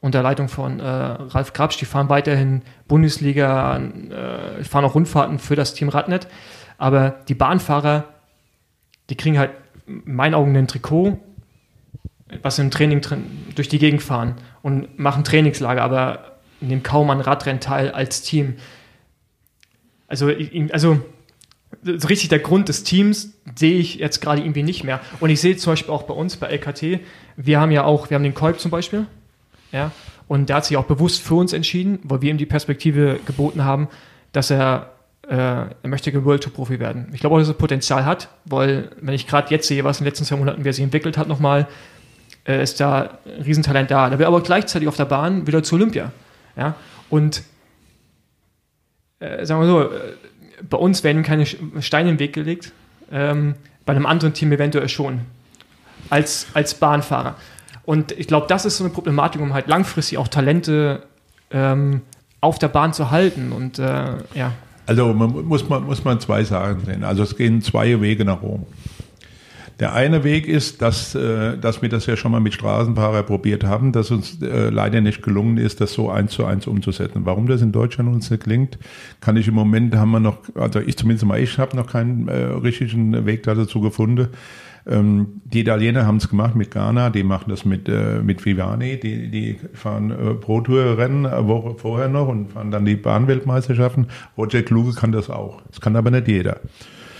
unter Leitung von äh, Ralf Grabsch, die fahren weiterhin Bundesliga, äh, fahren auch Rundfahrten für das Team Radnet. Aber die Bahnfahrer, die kriegen halt in meinen Augen ein Trikot, was im Training drin, durch die Gegend fahren und machen Trainingslager, aber nehmen kaum an Radrennen teil als Team. Also, also so richtig der Grund des Teams sehe ich jetzt gerade irgendwie nicht mehr. Und ich sehe zum Beispiel auch bei uns, bei LKT, wir haben ja auch, wir haben den Kolb zum Beispiel, ja, und der hat sich auch bewusst für uns entschieden, weil wir ihm die Perspektive geboten haben, dass er, äh, er möchte World Tour Profi werden. Ich glaube auch, dass er Potenzial hat, weil, wenn ich gerade jetzt sehe, was in den letzten zwei Monaten, wie er sich entwickelt hat, nochmal, äh, ist da ein Riesentalent da. Da will aber gleichzeitig auf der Bahn wieder zu Olympia. Ja, und äh, sagen wir so, bei uns werden keine Steine im Weg gelegt, ähm, bei einem anderen Team eventuell schon, als, als Bahnfahrer. Und ich glaube, das ist so eine Problematik, um halt langfristig auch Talente ähm, auf der Bahn zu halten. Und äh, ja, Also man muss man muss man zwei Sachen sehen. Also es gehen zwei Wege nach Rom. Der eine Weg ist, dass, äh, dass wir das ja schon mal mit Straßenfahrer probiert haben, dass uns äh, leider nicht gelungen ist, das so eins zu eins umzusetzen. Warum das in Deutschland uns nicht gelingt, kann ich im Moment haben wir noch, also ich zumindest mal, ich habe noch keinen äh, richtigen Weg dazu gefunden. Ähm, die Italiener haben es gemacht mit Ghana, die machen das mit, äh, mit Vivani, die, die fahren äh, Pro-Tour-Rennen eine Woche vorher noch und fahren dann die Bahnweltmeisterschaften. Roger Kluge kann das auch. Das kann aber nicht jeder.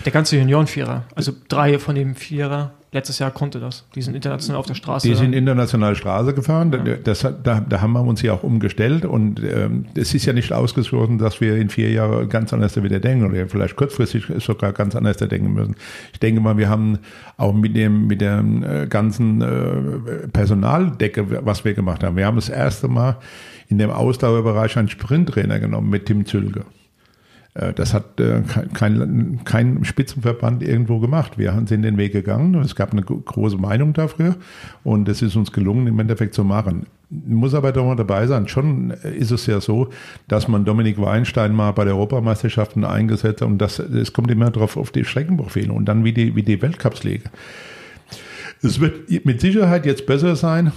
Der ganze Juniorenvierer, also drei von dem Vierer, letztes Jahr konnte das. Die sind international auf der Straße. Die sind international Straße gefahren. Das, hat- da, da haben wir uns ja auch umgestellt und ähm, es ist ja nicht ausgeschlossen, dass wir in vier Jahren ganz anders wieder denken oder vielleicht kurzfristig sogar ganz anders denken müssen. Ich denke mal, wir haben auch mit dem mit der äh, ganzen äh, Personaldecke, was wir gemacht haben. Wir haben das erste Mal in dem Ausdauerbereich einen Sprinttrainer genommen mit Tim Zülger. Äh, Das hat äh, kein, kein, Spitzenverband irgendwo gemacht. Wir sind den Weg gegangen. Es gab eine gro- große Meinung dafür und es ist uns gelungen, im Endeffekt zu machen. Muss aber doch mal dabei sein. Schon ist es ja so, dass man Dominik Weinstein mal bei der Europameisterschaften eingesetzt hat und das, es kommt immer drauf auf die Streckenprofile und dann wie die, wie die Weltcups liegen. Es wird mit Sicherheit jetzt besser sein,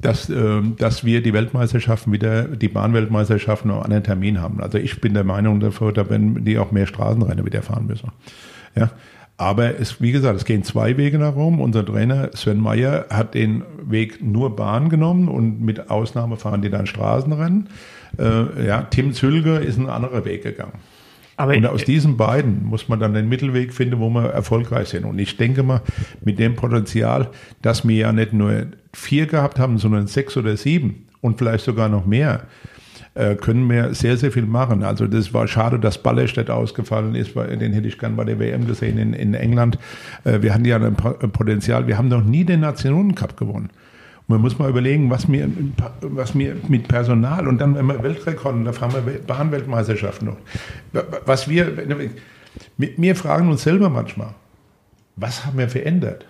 dass, ähm, dass wir die Weltmeisterschaften wieder, die Bahnweltmeisterschaften noch einen Termin haben. Also ich bin der Meinung dafür, da werden die auch mehr Straßenrennen wieder fahren müssen. Ja. Aber es, wie gesagt, es gehen zwei Wege nach Rom. Unser Trainer Sven Meyer hat den Weg nur Bahn genommen und mit Ausnahme fahren die dann Straßenrennen. Äh, ja, Tim Zülger ist ein anderer Weg gegangen. Aber Und aus diesen beiden muss man dann den Mittelweg finden, wo wir erfolgreich sind. Und ich denke mal, mit dem Potenzial, dass wir ja nicht nur vier gehabt haben, sondern sechs oder sieben und vielleicht sogar noch mehr, äh, können wir sehr, sehr viel machen. Also das war schade, dass Ballerstedt ausgefallen ist, weil den hätte ich gern bei der WM gesehen in, in England. Äh, wir hatten ja ein Po- ein Potenzial. Wir haben noch nie den Nationencup gewonnen. Man muss mal überlegen, was wir, was wir mit Personal und dann, wenn wir Weltrekorden, da fahren wir Wel- Bahnweltmeisterschaften noch. Was wir, mir fragen uns selber manchmal, was haben wir verändert?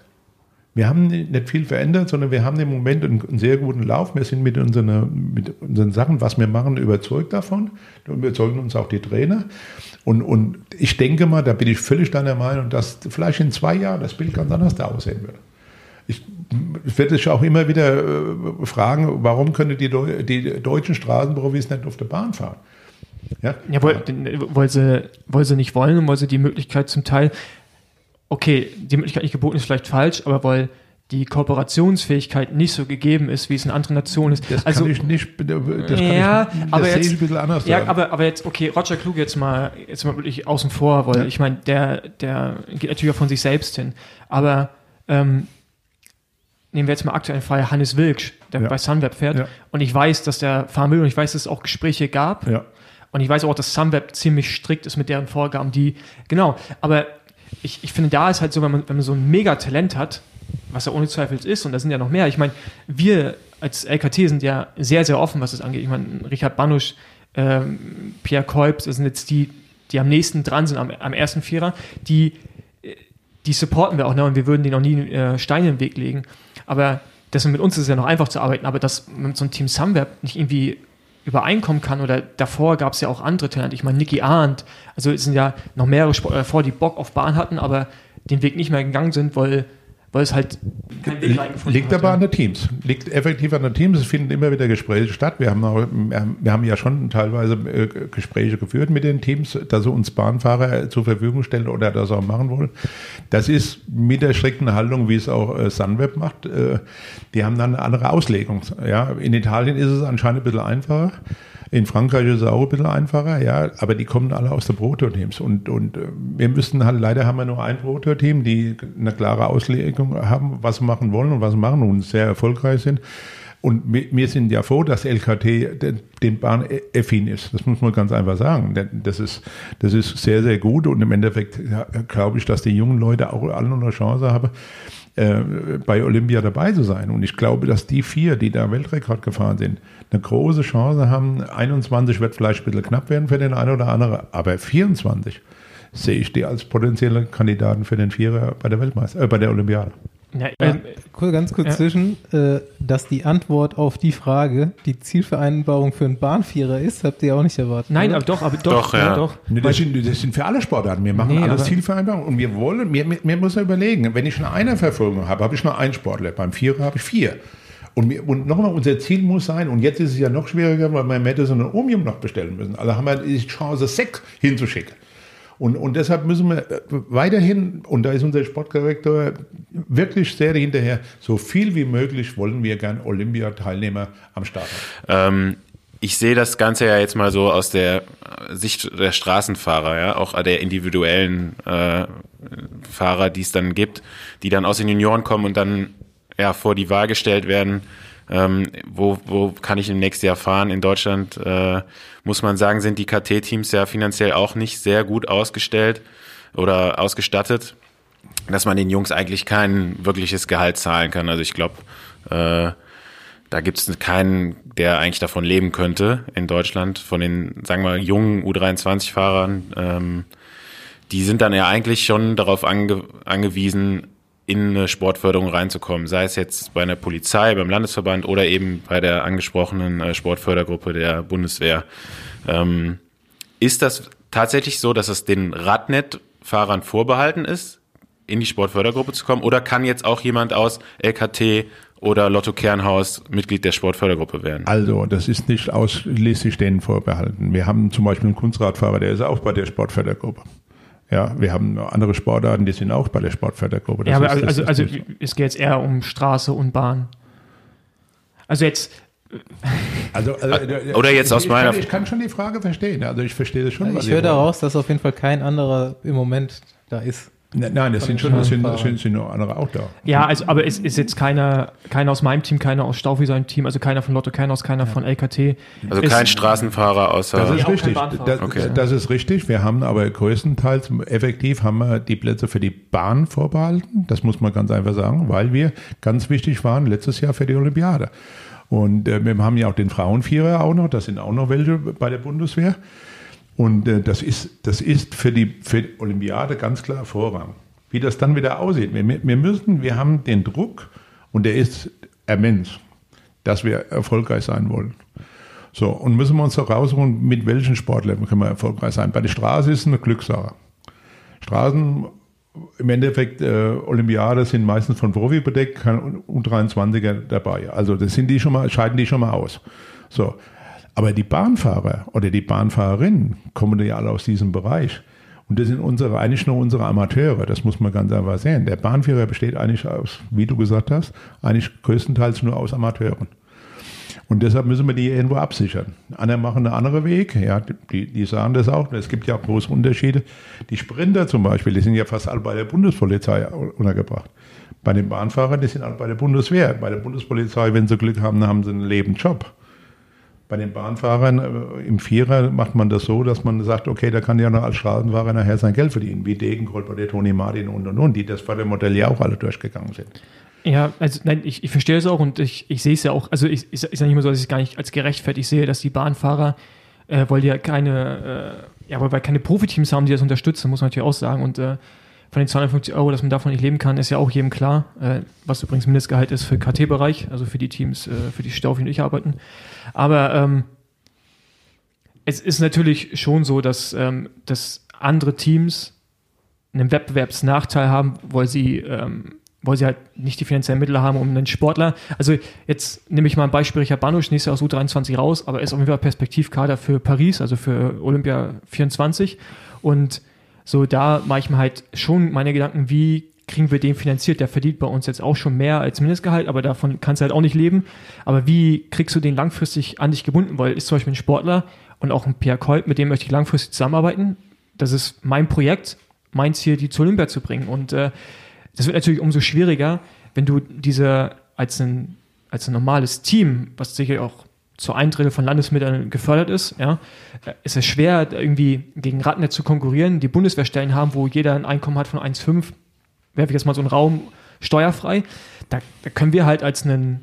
Wir haben nicht viel verändert, sondern wir haben im Moment einen, einen sehr guten Lauf. Wir sind mit unseren, mit unseren Sachen, was wir machen, überzeugt davon. Und überzeugen uns auch die Trainer. Und, und ich denke mal, da bin ich völlig deiner Meinung, dass vielleicht in zwei Jahren das Bild ganz anders da aussehen wird. Ich, ich werde dich auch immer wieder äh, fragen, warum können die, Deu die deutschen Straßenprofis nicht auf der Bahn fahren? Ja, Ja, weil, weil, sie, weil sie nicht wollen und weil sie die Möglichkeit zum Teil, okay, die Möglichkeit nicht geboten ist vielleicht falsch, aber weil die Kooperationsfähigkeit nicht so gegeben ist, wie es in anderen Nationen ist. das also, kann ich nicht, das ja, ich, das aber jetzt, ein bisschen anders. ja, da. aber, aber jetzt, okay, Roger Klug jetzt mal, jetzt mal wirklich außen vor, weil Ja. ich meine, der, der geht natürlich auch von sich selbst hin. Aber ähm, nehmen wir jetzt mal aktuell einen Fall Hannes Wilksch, der Ja. bei Sunweb fährt. Ja. Und ich weiß, dass der fahren will und ich weiß, dass es auch Gespräche gab. ja. Und ich weiß auch, dass Sunweb ziemlich strikt ist mit deren Vorgaben, die, genau, aber ich, ich finde, da ist halt so, wenn man, wenn man so ein Megatalent hat, was er ohne Zweifel ist, und da sind ja noch mehr. Ich meine, wir als LKT sind ja sehr, sehr offen, was das angeht. Ich meine, Richard Banusch, ähm, Pierre Kolb, das sind jetzt die, die am nächsten dran sind am, am ersten Vierer, die, die supporten wir auch, ne? und wir würden denen auch nie äh, Steine im Weg legen. Aber deswegen mit uns ist es ja noch einfach zu arbeiten, aber dass man mit so einem Team Sunweb nicht irgendwie übereinkommen kann oder davor gab es ja auch andere Talente. Ich meine, Nicky Arndt, also es sind ja noch mehrere Sportler davor, die Bock auf Bahn hatten, aber den Weg nicht mehr gegangen sind, weil, weil es halt kein Weg reingefunden Liegt hat, aber ja. an den Teams. Liegt effektiv an den Teams. Es finden immer wieder Gespräche statt. Wir haben, auch, wir haben- ja schon teilweise äh, Gespräche geführt mit den Teams, dass sie uns Bahnfahrer zur Verfügung stellen oder das auch machen wollen. Das ist mit der strikten Haltung, wie es auch äh, Sunweb macht. Äh, die haben dann eine andere Auslegung. Ja, in Italien ist es anscheinend ein bisschen einfacher. In Frankreich ist es auch ein bisschen einfacher, ja, aber die kommen alle aus der Pro-Tour-Teams. Und, und äh, wir müssten halt, leider haben wir nur ein Pro-Tour-Team, die eine klare Auslegung haben, was sie machen wollen und was sie machen und sehr erfolgreich sind. Und wir, sind ja froh, dass LKT den, den Bahn-affin ist. Das muss man ganz einfach sagen. Das ist, das ist sehr, sehr gut und im Endeffekt glaube ich, dass die jungen Leute auch alle noch eine Chance haben, äh, bei Olympia dabei zu sein. Und ich glaube, dass die vier, die da Weltrekord gefahren sind, eine große Chance haben. 21 wird vielleicht ein bisschen knapp werden für den einen oder anderen, aber 24 sehe ich die als potenzielle Kandidaten für den Vierer bei der Weltmeister, äh, bei der Olympiade. Ja, Ja, ähm, cool, ganz kurz ja. zwischen, äh, dass die Antwort auf die Frage die Zielvereinbarung für einen Bahnvierer ist, habt ihr auch nicht erwartet. nein, oder? aber doch, aber doch, Doch, ja. doch. Nee, das, sind, das sind für alle Sportarten. Wir machen Nee, alles Zielvereinbarungen und wir wollen, mir, mir, mir muss ja überlegen, wenn ich eine Einerverfolgung habe, habe ich nur einen Sportler, beim Vierer habe ich vier. Und, wir- und nochmal, unser Ziel muss sein, und jetzt ist es ja noch schwieriger, weil wir Madison und Omium noch bestellen müssen. Also haben wir die Chance, sechs hinzuschicken. Und, und deshalb müssen wir äh, weiterhin, und da ist unser Sportdirektor wirklich sehr hinterher, so viel wie möglich wollen wir gern Olympiateilnehmer am Start haben. Ähm, ich sehe das Ganze ja jetzt mal so aus der Sicht der Straßenfahrer, ja, auch der individuellen äh, Fahrer, die es dann gibt, die dann aus den Junioren kommen und dann ja vor die Wahl gestellt werden. Ähm, wo, wo kann ich im nächsten Jahr fahren? In Deutschland äh, muss man sagen, sind die KT-Teams ja finanziell auch nicht sehr gut ausgestellt oder ausgestattet, dass man den Jungs eigentlich kein wirkliches Gehalt zahlen kann. Also ich glaube, äh, da gibt es keinen, der eigentlich davon leben könnte in Deutschland, von den, sagen wir, jungen U23-Fahrern. Ähm, die sind dann ja eigentlich schon darauf ange angewiesen, in eine Sportförderung reinzukommen, sei es jetzt bei einer Polizei, beim Landesverband oder eben bei der angesprochenen äh, Sportfördergruppe der Bundeswehr. Ähm, ist das tatsächlich so, dass es den Radnet-Fahrern vorbehalten ist, in die Sportfördergruppe zu kommen? Oder kann jetzt auch jemand aus LKT oder Lotto Kernhaus Mitglied der Sportfördergruppe werden? Also, das ist nicht ausschließlich denen vorbehalten. Wir haben zum Beispiel einen Kunstradfahrer, der ist auch bei der Sportfördergruppe. Ja, wir haben andere Sportarten, die sind auch bei der Sportfördergruppe. Das Ja, aber ist- das also, ist also es geht jetzt eher um Straße und Bahn. Also jetzt, also, also, Oder jetzt aus ich meiner- Kann, ich kann schon die Frage verstehen. Also, ich verstehe das schon. Ich höre daraus, dass auf jeden Fall kein anderer im Moment da ist. Ne- Nein, das sind schon, das sind, das sind, andere auch da. ja, also, aber es ist jetzt keiner, keiner aus meinem Team, keiner aus Staufi sein Team, also keiner von Lotto Kernhaus, keiner von LKT. Also Ist- kein Straßenfahrer außer. Das ist richtig. Das, Okay. das ist richtig. Wir haben aber größtenteils effektiv haben wir die Plätze für die Bahn vorbehalten. Das muss man ganz einfach sagen, weil wir ganz wichtig waren letztes Jahr für die Olympiade. Und äh, wir haben ja auch den Frauenvierer auch noch. Das sind auch noch welche bei der Bundeswehr. Und äh, das ist, das ist für die, für die Olympiade ganz klar Vorrang. Wie das dann wieder aussieht. Wir, wir müssen, wir haben den Druck und der ist immens, dass wir erfolgreich sein wollen. So, und müssen wir uns doch rausholen, mit welchen Sportlern können wir erfolgreich sein. Bei der Straße ist es eine Glückssache. Straßen, im Endeffekt, äh, Olympiade sind meistens von Profi bedeckt, kein U23er dabei. Also das sind die schon mal, scheiden die schon mal aus. So. Aber die Bahnfahrer oder die Bahnfahrerinnen kommen ja alle aus diesem Bereich. Und das sind unsere, eigentlich nur unsere Amateure, das muss man ganz einfach sehen. Der Bahnführer besteht eigentlich aus, wie du gesagt hast, eigentlich größtenteils nur aus Amateuren. Und deshalb müssen wir die irgendwo absichern. Andere machen einen anderen Weg, ja, die, die sagen das auch. Es gibt ja auch große Unterschiede. Die Sprinter zum Beispiel, die sind ja fast alle bei der Bundespolizei untergebracht. Bei den Bahnfahrern, die sind alle bei der Bundeswehr. Bei der Bundespolizei, wenn sie Glück haben, haben sie einen Lebensjob. Bei den Bahnfahrern äh, im Vierer macht man das so, dass man sagt, okay, da kann ja noch als Straßenfahrer nachher sein Geld verdienen, wie Degenkolb oder Toni Martin und und und, die das bei dem Modell ja auch alle durchgegangen sind. Ja, also nein, ich, ich verstehe es auch und ich, ich sehe es ja auch, also ich, ich ist ja nicht mehr so, dass ich es gar nicht als gerechtfertigt sehe, dass die Bahnfahrer, äh, weil die ja keine, äh, ja, weil keine Profiteams haben, die das unterstützen, muss man natürlich auch sagen. Und äh, von den 250 Euro, dass man davon nicht leben kann, ist ja auch jedem klar, äh, was übrigens Mindestgehalt ist für KT-Bereich, also für die Teams, äh, für die Staufi und ich arbeiten. Aber ähm, es ist natürlich schon so, dass, ähm, dass andere Teams einen Wettbewerbsnachteil haben, weil sie, ähm, weil sie halt nicht die finanziellen Mittel haben, um einen Sportler. Also jetzt nehme ich mal ein Beispiel, Richard Banusch, nächstes Jahr aus U23 raus, aber er ist auf jeden Fall Perspektivkader für Paris, also für Olympia 24. Und so da mache ich mir halt schon meine Gedanken, wie kriegen wir den finanziert? Der verdient bei uns jetzt auch schon mehr als Mindestgehalt, aber davon kannst du halt auch nicht leben. Aber wie kriegst du den langfristig an dich gebunden? Weil ist zum Beispiel ein Sportler und auch ein Pierre Kolb, mit dem möchte ich langfristig zusammenarbeiten. Das ist mein Projekt, mein Ziel, die zu Olympia zu bringen. Und äh, das wird natürlich umso schwieriger, wenn du diese als ein, als ein normales Team, was sicher auch zu ein Drittel von Landesmitteln gefördert ist, ja, ist es schwer, irgendwie gegen Radnet zu konkurrieren. Die Bundeswehrstellen haben, wo jeder ein Einkommen hat von 1,5, werfe ich jetzt mal so einen Raum steuerfrei. Da, da können wir halt als ein,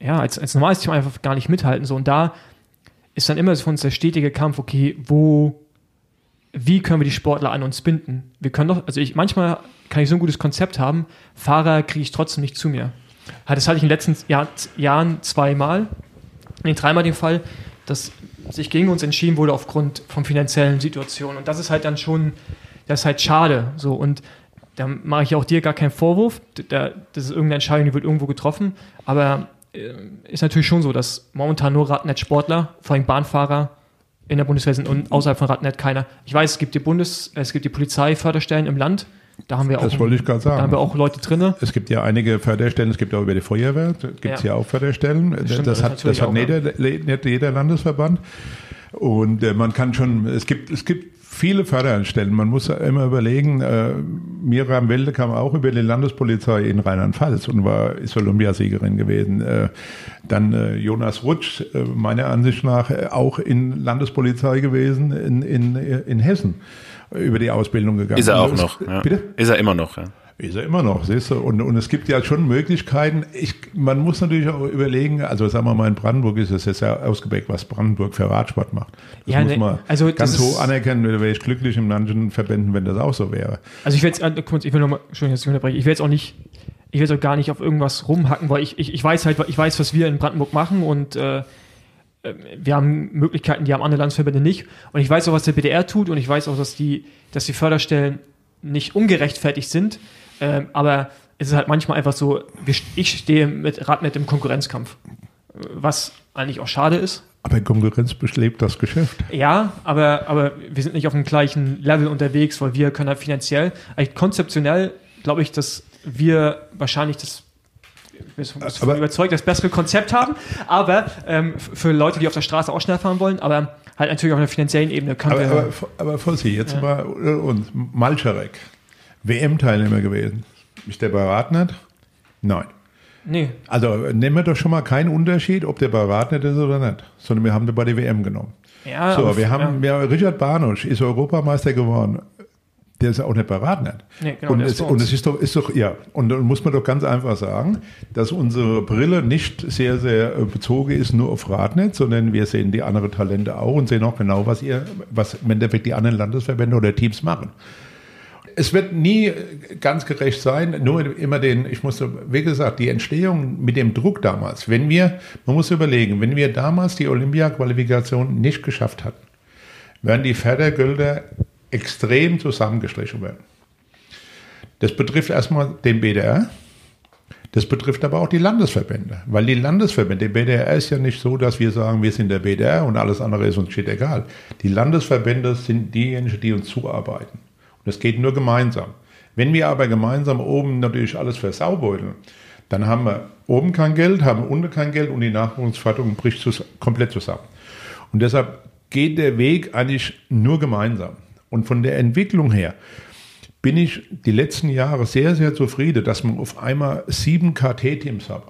ja, als, als normales Team einfach gar nicht mithalten. So. Und da ist dann immer für uns der stetige Kampf, okay, wo, wie können wir die Sportler an uns binden? Wir können doch, also ich, manchmal kann ich so ein gutes Konzept haben, Fahrer kriege ich trotzdem nicht zu mir. Das hatte ich in den letzten Jahr, Jahren zweimal, nee, dreimal den Fall, dass sich gegen uns entschieden wurde aufgrund von finanziellen Situationen. Und das ist halt dann schon, das ist halt schade. So. Und da mache ich auch dir gar keinen Vorwurf. Da, das ist irgendeine Entscheidung, die wird irgendwo getroffen. Aber äh, ist natürlich schon so, dass momentan nur Radnet-Sportler, vor allem Bahnfahrer, in der Bundeswehr sind und außerhalb von Radnet keiner. Ich weiß, es gibt die Bundes, es gibt die Polizeiförderstellen im Land. Da haben wir auch, Das wollte ich gerade sagen. da haben wir auch Leute drinne. Es gibt ja einige Förderstellen, es gibt auch über die Feuerwehr, gibt es Ja. ja. auch Förderstellen. stimmt, das das hat, das hat nicht, jeder, Landesverband. Und äh, man kann schon, es gibt, es gibt viele Förderstellen. Man muss immer überlegen, äh, Miriam Welde kam auch über die Landespolizei in Rheinland-Pfalz und war, ist Olympiasiegerin gewesen. Äh, dann äh, Jonas Rutsch, äh, meiner Ansicht nach, äh, auch in Landespolizei gewesen in, in, in Hessen über die Ausbildung gegangen. Ist er auch noch. Ja. Bitte? Ist er immer noch, ja. Ist er immer noch, siehst du. Und, und es gibt ja schon Möglichkeiten. Ich, man muss natürlich auch überlegen, also sagen wir mal, in Brandenburg ist es jetzt ja ausgeprägt, was Brandenburg für Radsport macht. Das Ja, muss ne, man also ganz hoch anerkennen. Da wäre ich glücklich in manchen Verbänden, wenn das auch so wäre. Also ich will jetzt, äh, kurz, ich will nochmal, Entschuldigung, dass ich unterbreche, ich will jetzt auch nicht, ich will jetzt auch gar nicht auf irgendwas rumhacken, weil ich, ich, ich weiß halt, ich weiß, was wir in Brandenburg machen und äh, wir haben Möglichkeiten, die haben andere Landesverbände nicht. Und ich weiß auch, was der BDR tut und ich weiß auch, dass die, dass die Förderstellen nicht ungerechtfertigt sind. Ähm, aber es ist halt manchmal einfach so, ich stehe mit Radnet im Konkurrenzkampf. Was eigentlich auch schade ist. Aber Konkurrenz belebt das Geschäft. Ja, aber, aber wir sind nicht auf dem gleichen Level unterwegs, weil wir können halt finanziell, eigentlich konzeptionell glaube ich, dass wir wahrscheinlich das ich bin davon überzeugt, das bessere Konzept haben, aber ähm, für Leute, die auf der Straße auch schnell fahren wollen, aber halt natürlich auf einer finanziellen Ebene können Aber, wir. aber, aber Fossi, jetzt Ja. mal und Malczarek, WM-Teilnehmer gewesen. Ist der bei Radnet? Nein. nee, Also nehmen wir doch schon mal keinen Unterschied, ob der bei Radnet ist oder nicht, sondern wir haben den bei der WM genommen. ja, So, aber- wir haben, ja. Richard Barnusch ist Europameister geworden. Der ist auch nicht beraten. Nee, genau, und, es, bei und es ist doch, ist doch, ja, und dann muss man doch ganz einfach sagen, dass unsere Brille nicht sehr, sehr äh, bezogen ist nur auf Radnet, sondern wir sehen die anderen Talente auch und sehen auch genau, was ihr, was im Endeffekt die anderen Landesverbände oder Teams machen. Es wird nie ganz gerecht sein, nur immer den, ich musste, wie gesagt, die Entstehung mit dem Druck damals, wenn wir, man muss überlegen, wenn wir damals die Olympia-Qualifikation nicht geschafft hatten, werden die Fördergelder extrem zusammengestrichen werden. Das betrifft erstmal den BDR, das betrifft aber auch die Landesverbände, weil die Landesverbände, der BDR ist ja nicht so, dass wir sagen, wir sind der BDR und alles andere ist uns steht egal. Die Landesverbände sind diejenigen, die uns zuarbeiten. Und das geht nur gemeinsam. Wenn wir aber gemeinsam oben natürlich alles versaubeuteln, dann haben wir oben kein Geld, haben unten kein Geld und die Nachwuchsförderung bricht zus komplett zusammen. Und deshalb geht der Weg eigentlich nur gemeinsam. Und von der Entwicklung her bin ich die letzten Jahre sehr, sehr zufrieden, dass man auf einmal sieben KT-Teams hat.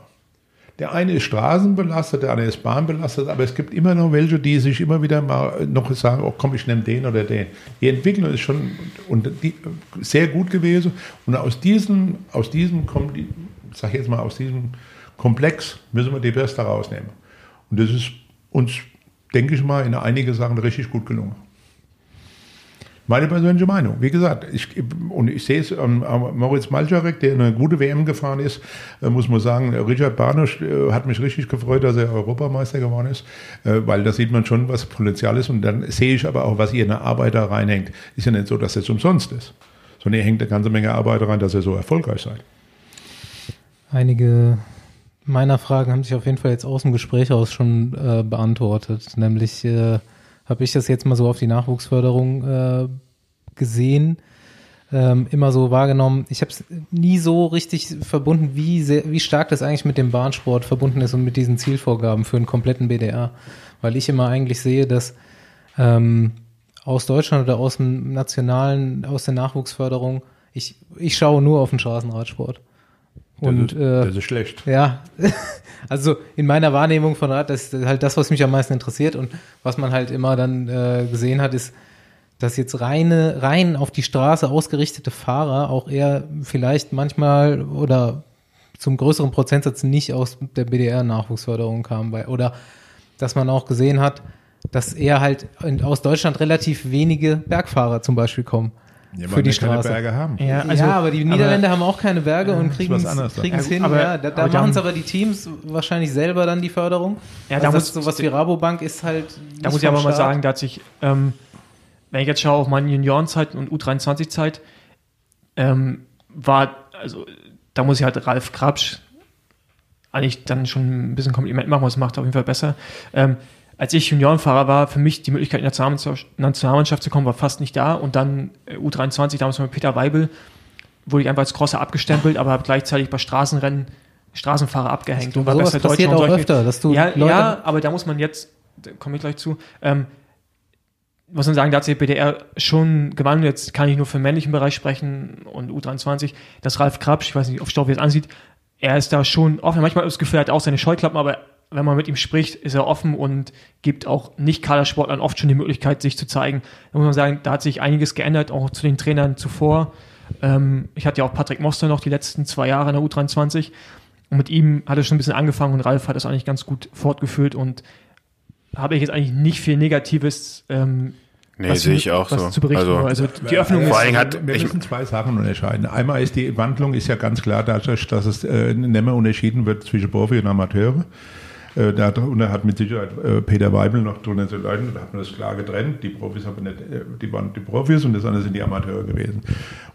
Der eine ist straßenbelastet, der andere ist bahnbelastet, aber es gibt immer noch welche, die sich immer wieder mal noch sagen, oh komm, ich nehme den oder den. Die Entwicklung ist schon und die, sehr gut gewesen. Und aus diesem, aus diesem sag jetzt mal, aus diesem Komplex müssen wir die Beste rausnehmen. Und das ist uns, denke ich mal, in einige Sachen richtig gut gelungen. Meine persönliche Meinung. Wie gesagt, ich, und ich sehe es an Moritz Malczarek, der eine gute WM gefahren ist, äh, muss man sagen, Richard Barnisch äh, hat mich richtig gefreut, dass er Europameister geworden ist, äh, weil da sieht man schon, was Potenzial ist. Und dann sehe ich aber auch, was ihr in der Arbeit da reinhängt. Ist ja nicht so, dass es umsonst ist, sondern ihr hängt eine ganze Menge Arbeit rein, dass ihr so erfolgreich seid. Einige meiner Fragen haben sich auf jeden Fall jetzt aus dem Gespräch aus schon beantwortet. Nämlich habe ich das jetzt mal so auf die Nachwuchsförderung äh, gesehen, ähm, immer so wahrgenommen. Ich habe es nie so richtig verbunden, wie, sehr, wie stark das eigentlich mit dem Bahnsport verbunden ist und mit diesen Zielvorgaben für einen kompletten BDR. Weil ich immer eigentlich sehe, dass ähm, aus Deutschland oder aus dem nationalen, aus der Nachwuchsförderung, ich, ich schaue nur auf den Straßenradsport. Und, das, ist, äh, das ist schlecht. ja, also in meiner Wahrnehmung von Rad, das ist halt das, was mich am meisten interessiert und was man halt immer dann äh, gesehen hat, ist, dass jetzt reine, rein auf die Straße ausgerichtete Fahrer auch eher vielleicht manchmal oder zum größeren Prozentsatz nicht aus der BDR-Nachwuchsförderung kamen, weil, oder dass man auch gesehen hat, dass eher halt aus Deutschland relativ wenige Bergfahrer zum Beispiel kommen. Ja, für die Straße. Berge haben. Ja, ja, aber die Niederländer haben auch keine Berge und kriegen es Ja, hin. aber- ja, da da aber machen es aber die Teams wahrscheinlich selber dann die Förderung. Ja, also da das muss- sowas wie Rabobank ist halt. Da muss ich aber vom mal Staat. sagen, da hat sich, ähm, wenn ich jetzt schaue auf meine Juniorenzeit und U23-Zeit, ähm, war, also da muss ich halt Ralf Krabsch eigentlich dann schon ein bisschen Kompliment machen, was macht er auf jeden Fall besser. Ähm, als ich Juniorenfahrer war, für mich die Möglichkeit, in die Nationalmannschaft, zu kommen, war fast nicht da. Und dann äh, U23, damals mit Peter Weibel, wurde ich einfach als Crosser abgestempelt, aber habe gleichzeitig bei Straßenrennen Straßenfahrer abgehängt. Aber war sowas bester passiert Deutscher und auch solche- öfter, dass du ja, Leute- ja, aber da muss man jetzt, da komme ich gleich zu, ähm, muss man sagen, da hat sich BDR schon gewandelt. Jetzt kann ich nur für den männlichen Bereich sprechen und U23, dass Ralf Krabsch, ich weiß nicht, ob Staub jetzt ansieht, er ist da schon offen. Manchmal hat das Gefühl, er hat auch seine Scheuklappen, aber wenn man mit ihm spricht, ist er offen und gibt auch Nicht-Kadersportlern oft schon die Möglichkeit, sich zu zeigen. Da muss man sagen, da hat sich einiges geändert, auch zu den Trainern zuvor. Ähm, ich hatte ja auch Patrick Moster noch die letzten zwei Jahre in der U23 und mit ihm hat er schon ein bisschen angefangen und Ralf hat das eigentlich ganz gut fortgeführt und habe ich jetzt eigentlich nicht viel Negatives ähm, Nee, was sehe zu- ich auch was so. zu berichten. Also- Also, die Öffnung Vor ist hat- wir ich- müssen zwei Sachen unterscheiden. Einmal ist die Wandlung ist ja ganz klar dadurch, dass es äh, nicht mehr unterschieden wird zwischen Profi und Amateure. Äh, darunter hat mit Sicherheit äh, Peter Weibel noch drunter zu leiden, da hat man das klar getrennt. Die Profis haben nicht, äh, die waren die Profis und das andere sind die Amateure gewesen.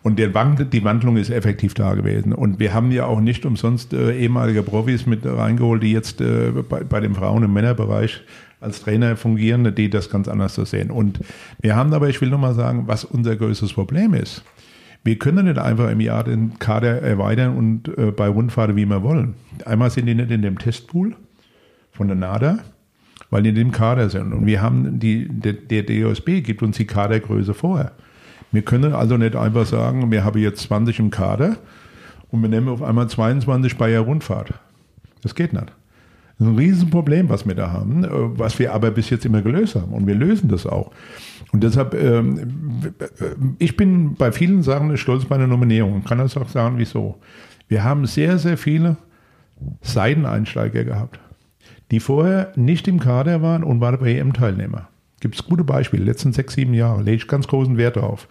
Und der Wandel, die Wandlung ist effektiv da gewesen. Und wir haben ja auch nicht umsonst äh, ehemalige Profis mit reingeholt, die jetzt äh, bei, bei den Frauen im Männerbereich als Trainer fungieren, die das ganz anders so sehen. Und wir haben aber, ich will nochmal sagen, was unser größtes Problem ist. Wir können nicht einfach im Jahr den Kader erweitern und äh, bei Rundfahrten, wie wir wollen. Einmal sind die nicht in dem Testpool von der NADA, weil die in dem Kader sind. Und wir haben die, der, der DOSB gibt uns die Kadergröße vorher. Wir können also nicht einfach sagen, wir haben jetzt 20 im Kader und wir nehmen auf einmal 22 bei der Rundfahrt. Das geht nicht. Das ist ein Riesenproblem, was wir da haben, äh, was wir aber bis jetzt immer gelöst haben. Und wir lösen das auch. Und deshalb, ähm, ich bin bei vielen Sachen stolz bei einer Nominierung. Ich kann das auch sagen, wieso. Wir haben sehr, sehr viele Seiteneinsteiger gehabt, die vorher nicht im Kader waren und waren bei EM-Teilnehmer. Gibt es gute Beispiele, letzten sechs, sieben Jahre, lege ich ganz großen Wert drauf.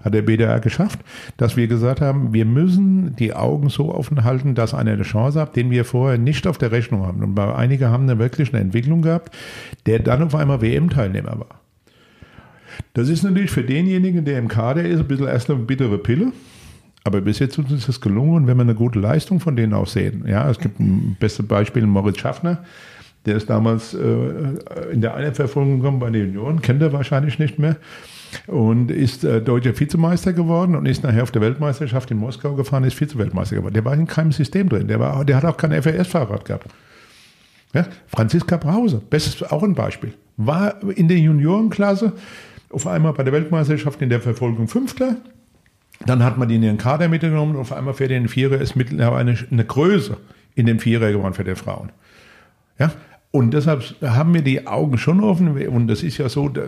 Hat der BDR geschafft, dass wir gesagt haben, wir müssen die Augen so offen halten, dass einer eine Chance hat, den wir vorher nicht auf der Rechnung haben. Und einige haben da wirklich eine Entwicklung gehabt, der dann auf einmal WM-Teilnehmer war. Das ist natürlich für denjenigen, der im Kader ist, ein bisschen erst eine bittere Pille. Aber bis jetzt ist das gelungen wenn wir eine gute Leistung von denen auch sehen. Ja, es gibt ein bestes Beispiel, Moritz Schaffner. Der ist damals äh, in der Einerverfolgung gekommen bei den Junioren, kennt er wahrscheinlich nicht mehr. Und ist äh, deutscher Vizemeister geworden und ist nachher auf der Weltmeisterschaft in Moskau gefahren, ist Vize-Weltmeister geworden. Der war in keinem System drin. Der, war, der hat auch kein FRS-Fahrrad gehabt. Ja, Franziska Brause, bestes auch ein Beispiel. War in der Juniorenklasse auf einmal bei der Weltmeisterschaft in der Verfolgung Fünfter. Dann hat man die in den Kader mitgenommen und auf einmal fährt er in den Vierer, ist mittlerweile eine, eine Größe in dem Vierer geworden für die Frauen. Ja, und deshalb haben wir die Augen schon offen und das ist ja so, da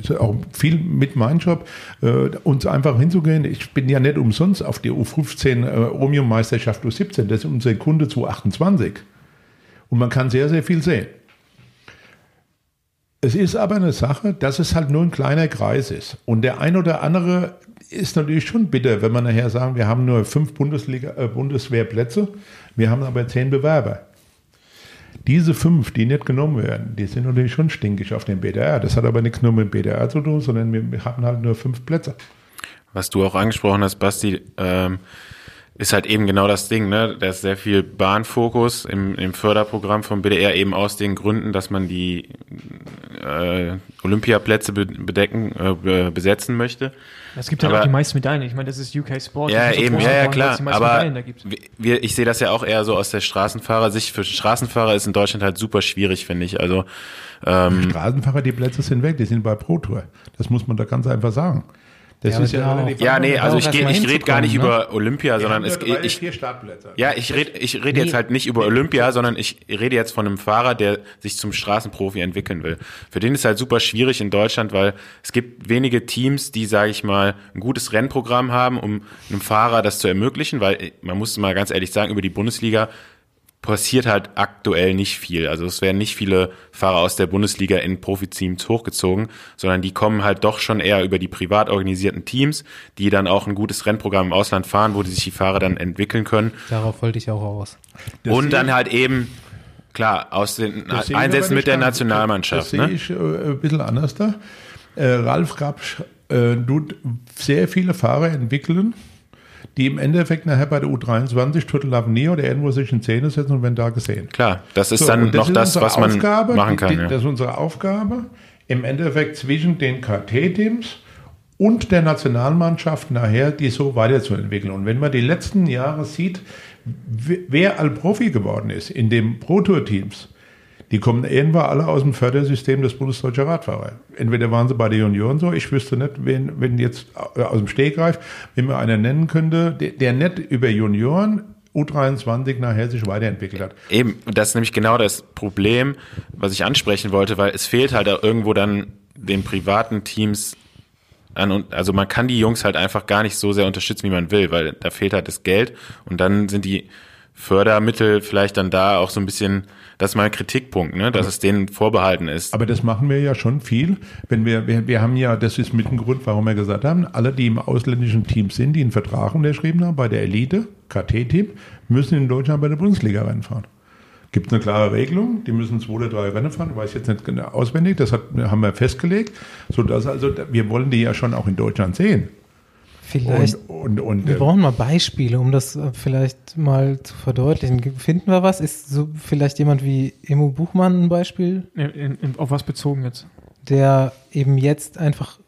ist auch viel mit meinem Job, äh, uns einfach hinzugehen. Ich bin ja nicht umsonst auf die U15 äh, Omium-Meisterschaft U17, das ist unser Kunde zu 28. Und man kann sehr, sehr viel sehen. Es ist aber eine Sache, dass es halt nur ein kleiner Kreis ist. Und der ein oder andere ist natürlich schon bitter, wenn man nachher sagen, wir haben nur fünf Bundesliga, äh, Bundeswehrplätze, wir haben aber zehn Bewerber. Diese fünf, die nicht genommen werden, die sind natürlich schon stinkig auf dem BDR. Das hat aber nichts nur mit dem BDR zu tun, sondern wir hatten halt nur fünf Plätze. Was du auch angesprochen hast, Basti, ähm, ist halt eben genau das Ding, ne? Da ist sehr viel Bahnfokus im, im Förderprogramm vom BDR eben aus den Gründen, dass man die äh, Olympiaplätze be bedecken, äh, be- besetzen möchte. Es gibt halt Aber- auch die meisten Medaillen. Ich meine, das ist UK Sport. Ja, das ist so eben, ja, ja, klar. die Aber Medaillen da gibt. wir, ich sehe das ja auch eher so aus der Straßenfahrersicht. Für Straßenfahrer ist in Deutschland halt super schwierig, finde ich. Also ähm, Straßenfahrer, die Plätze sind weg, die sind bei Pro Tour. Das muss man da ganz einfach sagen. Das Ja, ist ja ja, nee, also ich, ich rede gar nicht ne? über Olympia, sondern es, geht ich, vier Startplätze. Ja, ich rede ich rede jetzt halt nicht über Olympia, sondern ich rede jetzt von einem Fahrer, der sich zum Straßenprofi entwickeln will. Für den ist halt super schwierig in Deutschland, weil es gibt wenige Teams, die, sage ich mal, ein gutes Rennprogramm haben, um einem Fahrer das zu ermöglichen, weil man muss mal ganz ehrlich sagen, über die Bundesliga passiert halt aktuell nicht viel. Also es werden nicht viele Fahrer aus der Bundesliga in Profiteams hochgezogen, sondern die kommen halt doch schon eher über die privat organisierten Teams, die dann auch ein gutes Rennprogramm im Ausland fahren, wo die sich die Fahrer dann entwickeln können. Darauf wollte ich auch aus. Das und sehe dann halt eben, klar, aus den sehe Einsätzen mit der. Nationalmannschaft. Das sehe Ne? ich äh, ein bisschen anders da. Äh, Ralf Grabsch äh, tut sehr viele Fahrer entwickeln, die im Endeffekt nachher bei der U23 Total Avenir oder irgendwo sich in Szene setzen und werden da gesehen. Klar, das ist So, dann und noch ist das, was man Aufgabe, machen die- kann. Die, ja. Das ist unsere Aufgabe, im Endeffekt zwischen den KT-Teams und der Nationalmannschaft nachher die so weiterzuentwickeln. Und wenn man die letzten Jahre sieht, wer all Profi geworden ist in den Pro-Tour-Teams, die kommen irgendwann alle aus dem Fördersystem des Bundesdeutscher Radfahrer. Entweder waren sie bei der Junioren so, ich wüsste nicht, wen, wenn jetzt äh, aus dem Stegreif, wenn mir einer nennen könnte, der, der nicht über Junioren U23 nachher sich weiterentwickelt hat. Eben, das ist nämlich genau das Problem, was ich ansprechen wollte, weil es fehlt halt auch irgendwo dann den privaten Teams an und also man kann die Jungs halt einfach gar nicht so sehr unterstützen, wie man will, weil da fehlt halt das Geld und dann sind die Fördermittel vielleicht dann da auch so ein bisschen, das ist mal ein Kritikpunkt, ne, dass es denen vorbehalten ist. Aber das machen wir ja schon viel. Wenn wir, wir, wir haben ja, das ist mit ein Grund, warum wir gesagt haben, alle, die im ausländischen Team sind, die einen Vertrag unterschrieben haben bei der Elite, KT-Team, müssen in Deutschland bei der Bundesliga Rennen fahren. Gibt eine klare Regelung, die müssen zwei oder drei Rennen fahren, ich weiß jetzt nicht genau auswendig, das hat, haben wir festgelegt, sodass also, wir wollen die ja schon auch in Deutschland sehen. Vielleicht. Und, und, und wir äh, brauchen mal Beispiele, um das äh, vielleicht mal zu verdeutlichen. Finden wir was? Ist so vielleicht jemand wie Emo Buchmann ein Beispiel, In, in, in, auf was bezogen jetzt? der eben jetzt einfach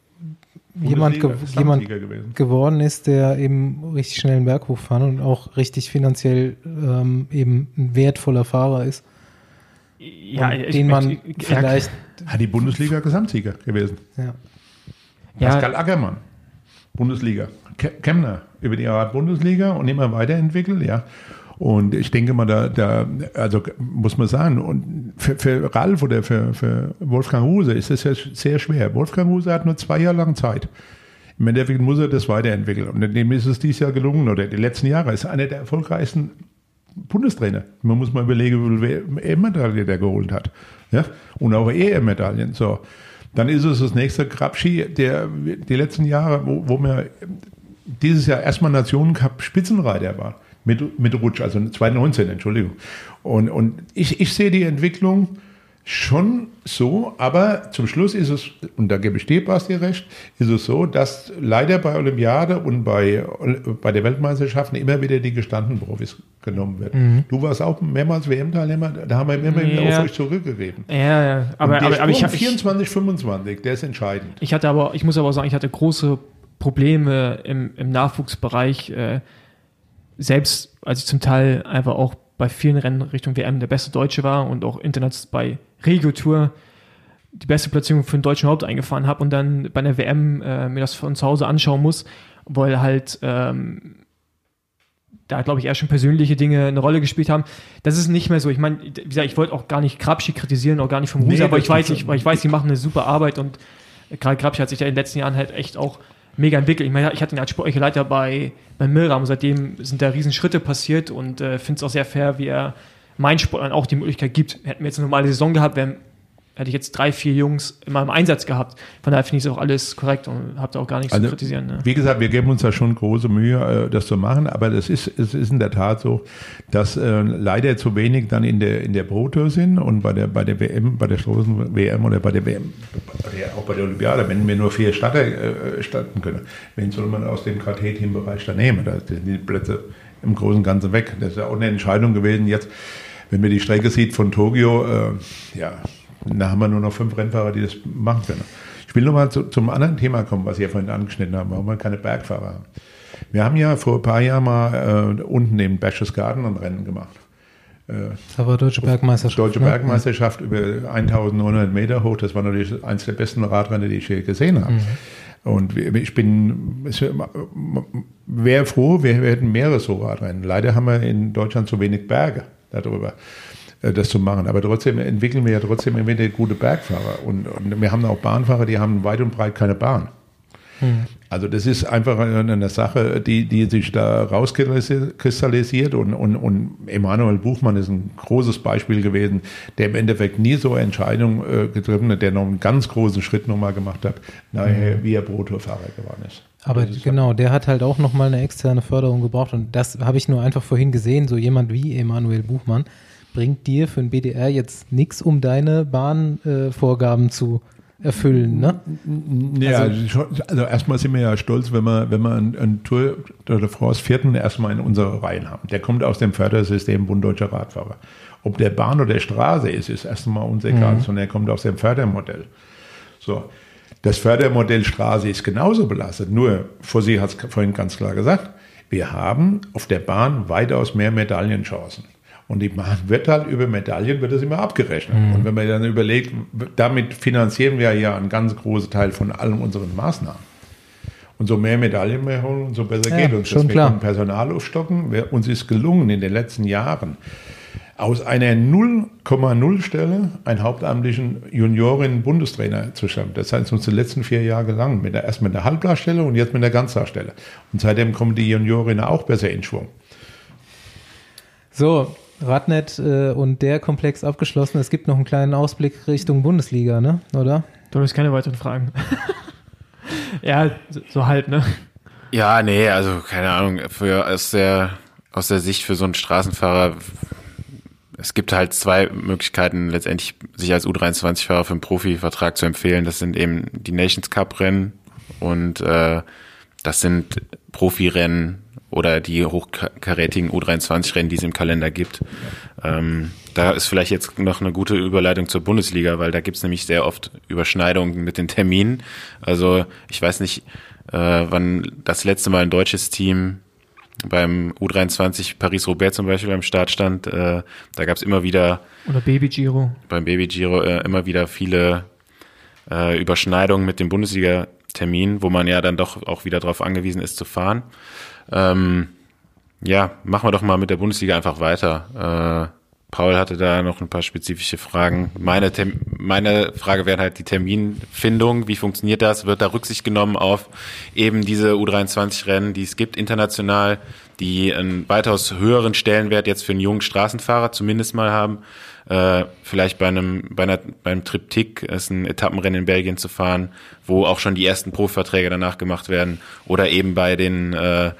jemand, ge jemand gewesen. geworden ist, der eben richtig schnell einen Berg hochfahren und auch richtig finanziell ähm, eben ein wertvoller Fahrer ist, Ja, und den man vielleicht Hat die Bundesliga Gesamtsieger gewesen. ja. Pascal Ja, Ackermann, Bundesliga. Ke- Kemner über die Art Bundesliga und immer weiterentwickelt, ja. Und ich denke mal, da, da also muss man sagen, und für, für Ralf oder für, für Wolfgang Huse ist das ja sehr schwer. Wolfgang Huse hat nur zwei Jahre lang Zeit. Im Endeffekt muss er das weiterentwickeln. Und dem ist es dieses Jahr gelungen, oder die letzten Jahre. ist einer der erfolgreichsten Bundestrainer. Man muss mal überlegen, wie viele EM-Medaillen der geholt hat. Ja? Und auch EM-Medaillen. So. Dann ist es das nächste Grabschi, der die letzten Jahre, wo, wo wir dieses Jahr erstmal Nationencup Spitzenreiter war. Mit, mit Rutsch, also 2019, Entschuldigung. Und, und ich, ich sehe die Entwicklung schon so, aber zum Schluss ist es, und da gebe ich dir, Basti, recht, ist es so, dass leider bei Olympiade und bei, bei der Weltmeisterschaften immer wieder die gestandenen Profis genommen werden. Du warst auch mehrmals WM-Teilnehmer, da haben wir immer wieder Ja. auf euch zurückgegeben. ja, ja. Aber, aber, aber ich, ich, 24, 25, der ist entscheidend. ich hatte aber, ich muss aber sagen, ich hatte große Probleme im, im Nachwuchsbereich, äh, selbst als ich zum Teil einfach auch bei vielen Rennen Richtung WM der beste Deutsche war und auch international bei Regio Tour die beste Platzierung für den deutschen Haupt eingefahren habe und dann bei der WM äh, mir das von zu Hause anschauen muss, weil halt ähm, da glaube ich eher schon persönliche Dinge eine Rolle gespielt haben. Das ist nicht mehr so. Ich meine, wie gesagt, ich wollte auch gar nicht Krabschi kritisieren, auch gar nicht vom Huse, Nee, aber ich weiß, ich, ich weiß, die machen eine super Arbeit und gerade Krabschi hat sich ja in den letzten Jahren halt echt auch mega entwickelt. Ich meine, ich hatte ihn als sportlicher Leiter bei, bei Milram und seitdem sind da riesen Schritte passiert und äh, finde es auch sehr fair, wie er meinen Sportlern auch die Möglichkeit gibt. Hätten wir jetzt eine normale Saison gehabt, wären hätte ich jetzt drei, vier Jungs in meinem Einsatz gehabt. Von daher finde ich es auch alles korrekt und habe da auch gar nichts Also, zu kritisieren. Ne? Wie gesagt, wir geben uns da schon große Mühe, äh, das zu machen, aber das ist, es ist in der Tat so, dass äh, leider zu wenig dann in der, in der Pro-Tour sind und bei der, bei der WM, bei der großen WM oder bei der WM, auch bei der Olympiade, wenn wir nur vier Starter äh, starten können, wen soll man aus dem KT-Team-Bereich da nehmen? Da sind die Plätze im Großen und Ganzen weg. Das ist ja auch eine Entscheidung gewesen jetzt, wenn man die Strecke sieht von Tokio, äh, ja, da haben wir nur noch fünf Rennfahrer, die das machen können. Ich will nochmal zu, zum anderen Thema kommen, was ihr vorhin angeschnitten habt, warum wir keine Bergfahrer haben. Wir haben ja vor ein paar Jahren mal äh, unten im Berchtesgaden ein Rennen gemacht. Das war Deutsche Bergmeisterschaft. Deutsche ne? Bergmeisterschaft über 1900 Meter hoch. Das war natürlich eines der besten Radrennen, die ich je gesehen habe. Und ich bin, wäre froh, wir, wir hätten mehrere so Radrennen. Leider haben wir in Deutschland zu wenig Berge darüber, äh, das zu machen. Aber trotzdem entwickeln wir ja trotzdem immer wieder gute Bergfahrer. Und, und wir haben auch Bahnfahrer, die haben weit und breit keine Bahn. Also das ist einfach eine Sache, die, die sich da rauskristallisiert und, und, und Emanuel Buchmann ist ein großes Beispiel gewesen, der im Endeffekt nie so Entscheidungen äh, getroffen hat, der noch einen ganz großen Schritt nochmal gemacht hat, nachher, wie er Pro-Tour-Fahrer geworden ist. Aber genau, der hat halt auch nochmal eine externe Förderung gebraucht und das habe ich nur einfach vorhin gesehen. So jemand wie Emanuel Buchmann bringt dir für ein BDR jetzt nichts, um deine Bahnvorgaben äh, zu erfüllen, ne? Ja, also, also erstmal sind wir ja stolz, wenn wir, wenn wir einen, einen Tour de France vierten erstmal in unserer Reihen haben. Der kommt aus dem Fördersystem Bund Deutscher Radfahrer. Ob der Bahn oder Straße ist, ist erstmal uns egal, sondern er kommt aus dem Fördermodell. So. Das Fördermodell Straße ist genauso belastet. Nur, Fossi hat es vorhin ganz klar gesagt, wir haben auf der Bahn weitaus mehr Medaillenchancen. Und die Bahn wird halt über Medaillen, wird das immer abgerechnet. Und wenn man dann überlegt, damit finanzieren wir ja einen ganz großen Teil von allen unseren Maßnahmen. Und so mehr Medaillen wir holen, umso besser Ja, geht uns. schon wir klar. Personal aufstocken. Wir, uns ist gelungen in den letzten Jahren, aus einer 0,0 Stelle einen hauptamtlichen Juniorin-Bundestrainer zu schaffen. Das heißt, uns die letzten vier Jahre gelangen. Mit der, erst mit der Halbdarstelle und jetzt mit der Ganzdarstelle. Und seitdem kommen die Juniorinnen auch besser in Schwung. So, Radnet äh, und der Komplex abgeschlossen. Es gibt noch einen kleinen Ausblick Richtung Bundesliga, ne? Oder? Du hast keine weiteren Fragen. ja, so, so halb, ne? Ja, nee, also keine Ahnung, für aus der aus der Sicht für so einen Straßenfahrer es gibt halt zwei Möglichkeiten, letztendlich sich als U23-Fahrer für einen Profivertrag zu empfehlen. Das sind eben die Nations Cup-Rennen und äh, das sind Profirennen oder die hochkarätigen U23-Rennen, die es im Kalender gibt. Ähm, da ist vielleicht jetzt noch eine gute Überleitung zur Bundesliga, weil da gibt's nämlich sehr oft Überschneidungen mit den Terminen. Also ich weiß nicht, äh, wann das letzte Mal ein deutsches Team beim U23 Paris-Roubaix zum Beispiel am Start stand. Äh, da gab's immer wieder Oder Baby Giro. beim Baby Giro äh, immer wieder viele äh, Überschneidungen mit dem Bundesliga-Termin, wo man ja dann doch auch wieder darauf angewiesen ist zu fahren. Ähm, ja, machen wir doch mal mit der Bundesliga einfach weiter. Paul hatte da noch ein paar spezifische Fragen. Meine, meine Frage wäre halt die Terminfindung. Wie funktioniert das? Wird da Rücksicht genommen auf eben diese U23-Rennen, die es gibt international, die einen weitaus höheren Stellenwert jetzt für einen jungen Straßenfahrer zumindest mal haben? Äh, vielleicht bei einem, bei einer, beim Triptyk ist ein Etappenrennen in Belgien zu fahren, wo auch schon die ersten Profiverträge danach gemacht werden. Oder eben bei den äh,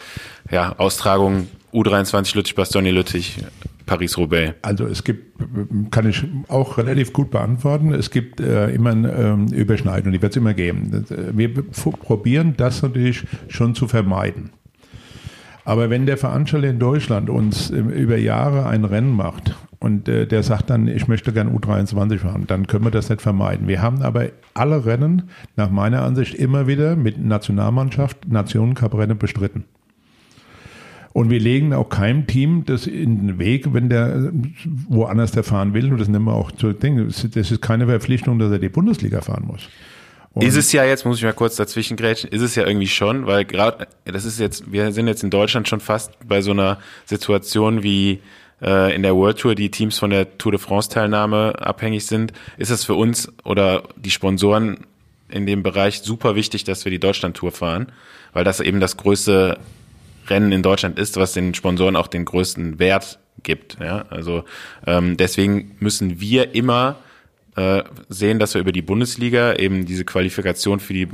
ja, Austragungen U23 Lüttich, Bastogne Lüttich, Paris-Roubaix. Also es gibt, kann ich auch relativ gut beantworten, es gibt äh, immer ähm, Überschneidung, die wird es immer geben. Äh, Wir probieren das natürlich schon zu vermeiden. Aber wenn der Veranstalter in Deutschland uns ähm, über Jahre ein Rennen macht und äh, der sagt dann, ich möchte gern U23 fahren, dann können wir das nicht vermeiden. Wir haben aber alle Rennen nach meiner Ansicht immer wieder mit Nationalmannschaft, Nationencup-Rennen bestritten. Und wir legen auch keinem Team das in den Weg, wenn der woanders der fahren will. Und das nehmen wir auch zu ist- das ist keine Verpflichtung, dass er die Bundesliga fahren muss. Und Ist es ja jetzt, muss ich mal kurz dazwischen grätschen, ist es ja irgendwie schon, weil gerade, das ist jetzt, wir sind jetzt in Deutschland schon fast bei so einer Situation wie äh, in der World Tour, die Teams von der Tour de France Teilnahme abhängig sind. Ist es für uns oder die Sponsoren in dem Bereich super wichtig, dass wir die Deutschland Tour fahren, weil das eben das größte Rennen in Deutschland ist, was den Sponsoren auch den größten Wert gibt. Ja? Also ähm, deswegen müssen wir immer äh, sehen, dass wir über die Bundesliga eben diese Qualifikation für die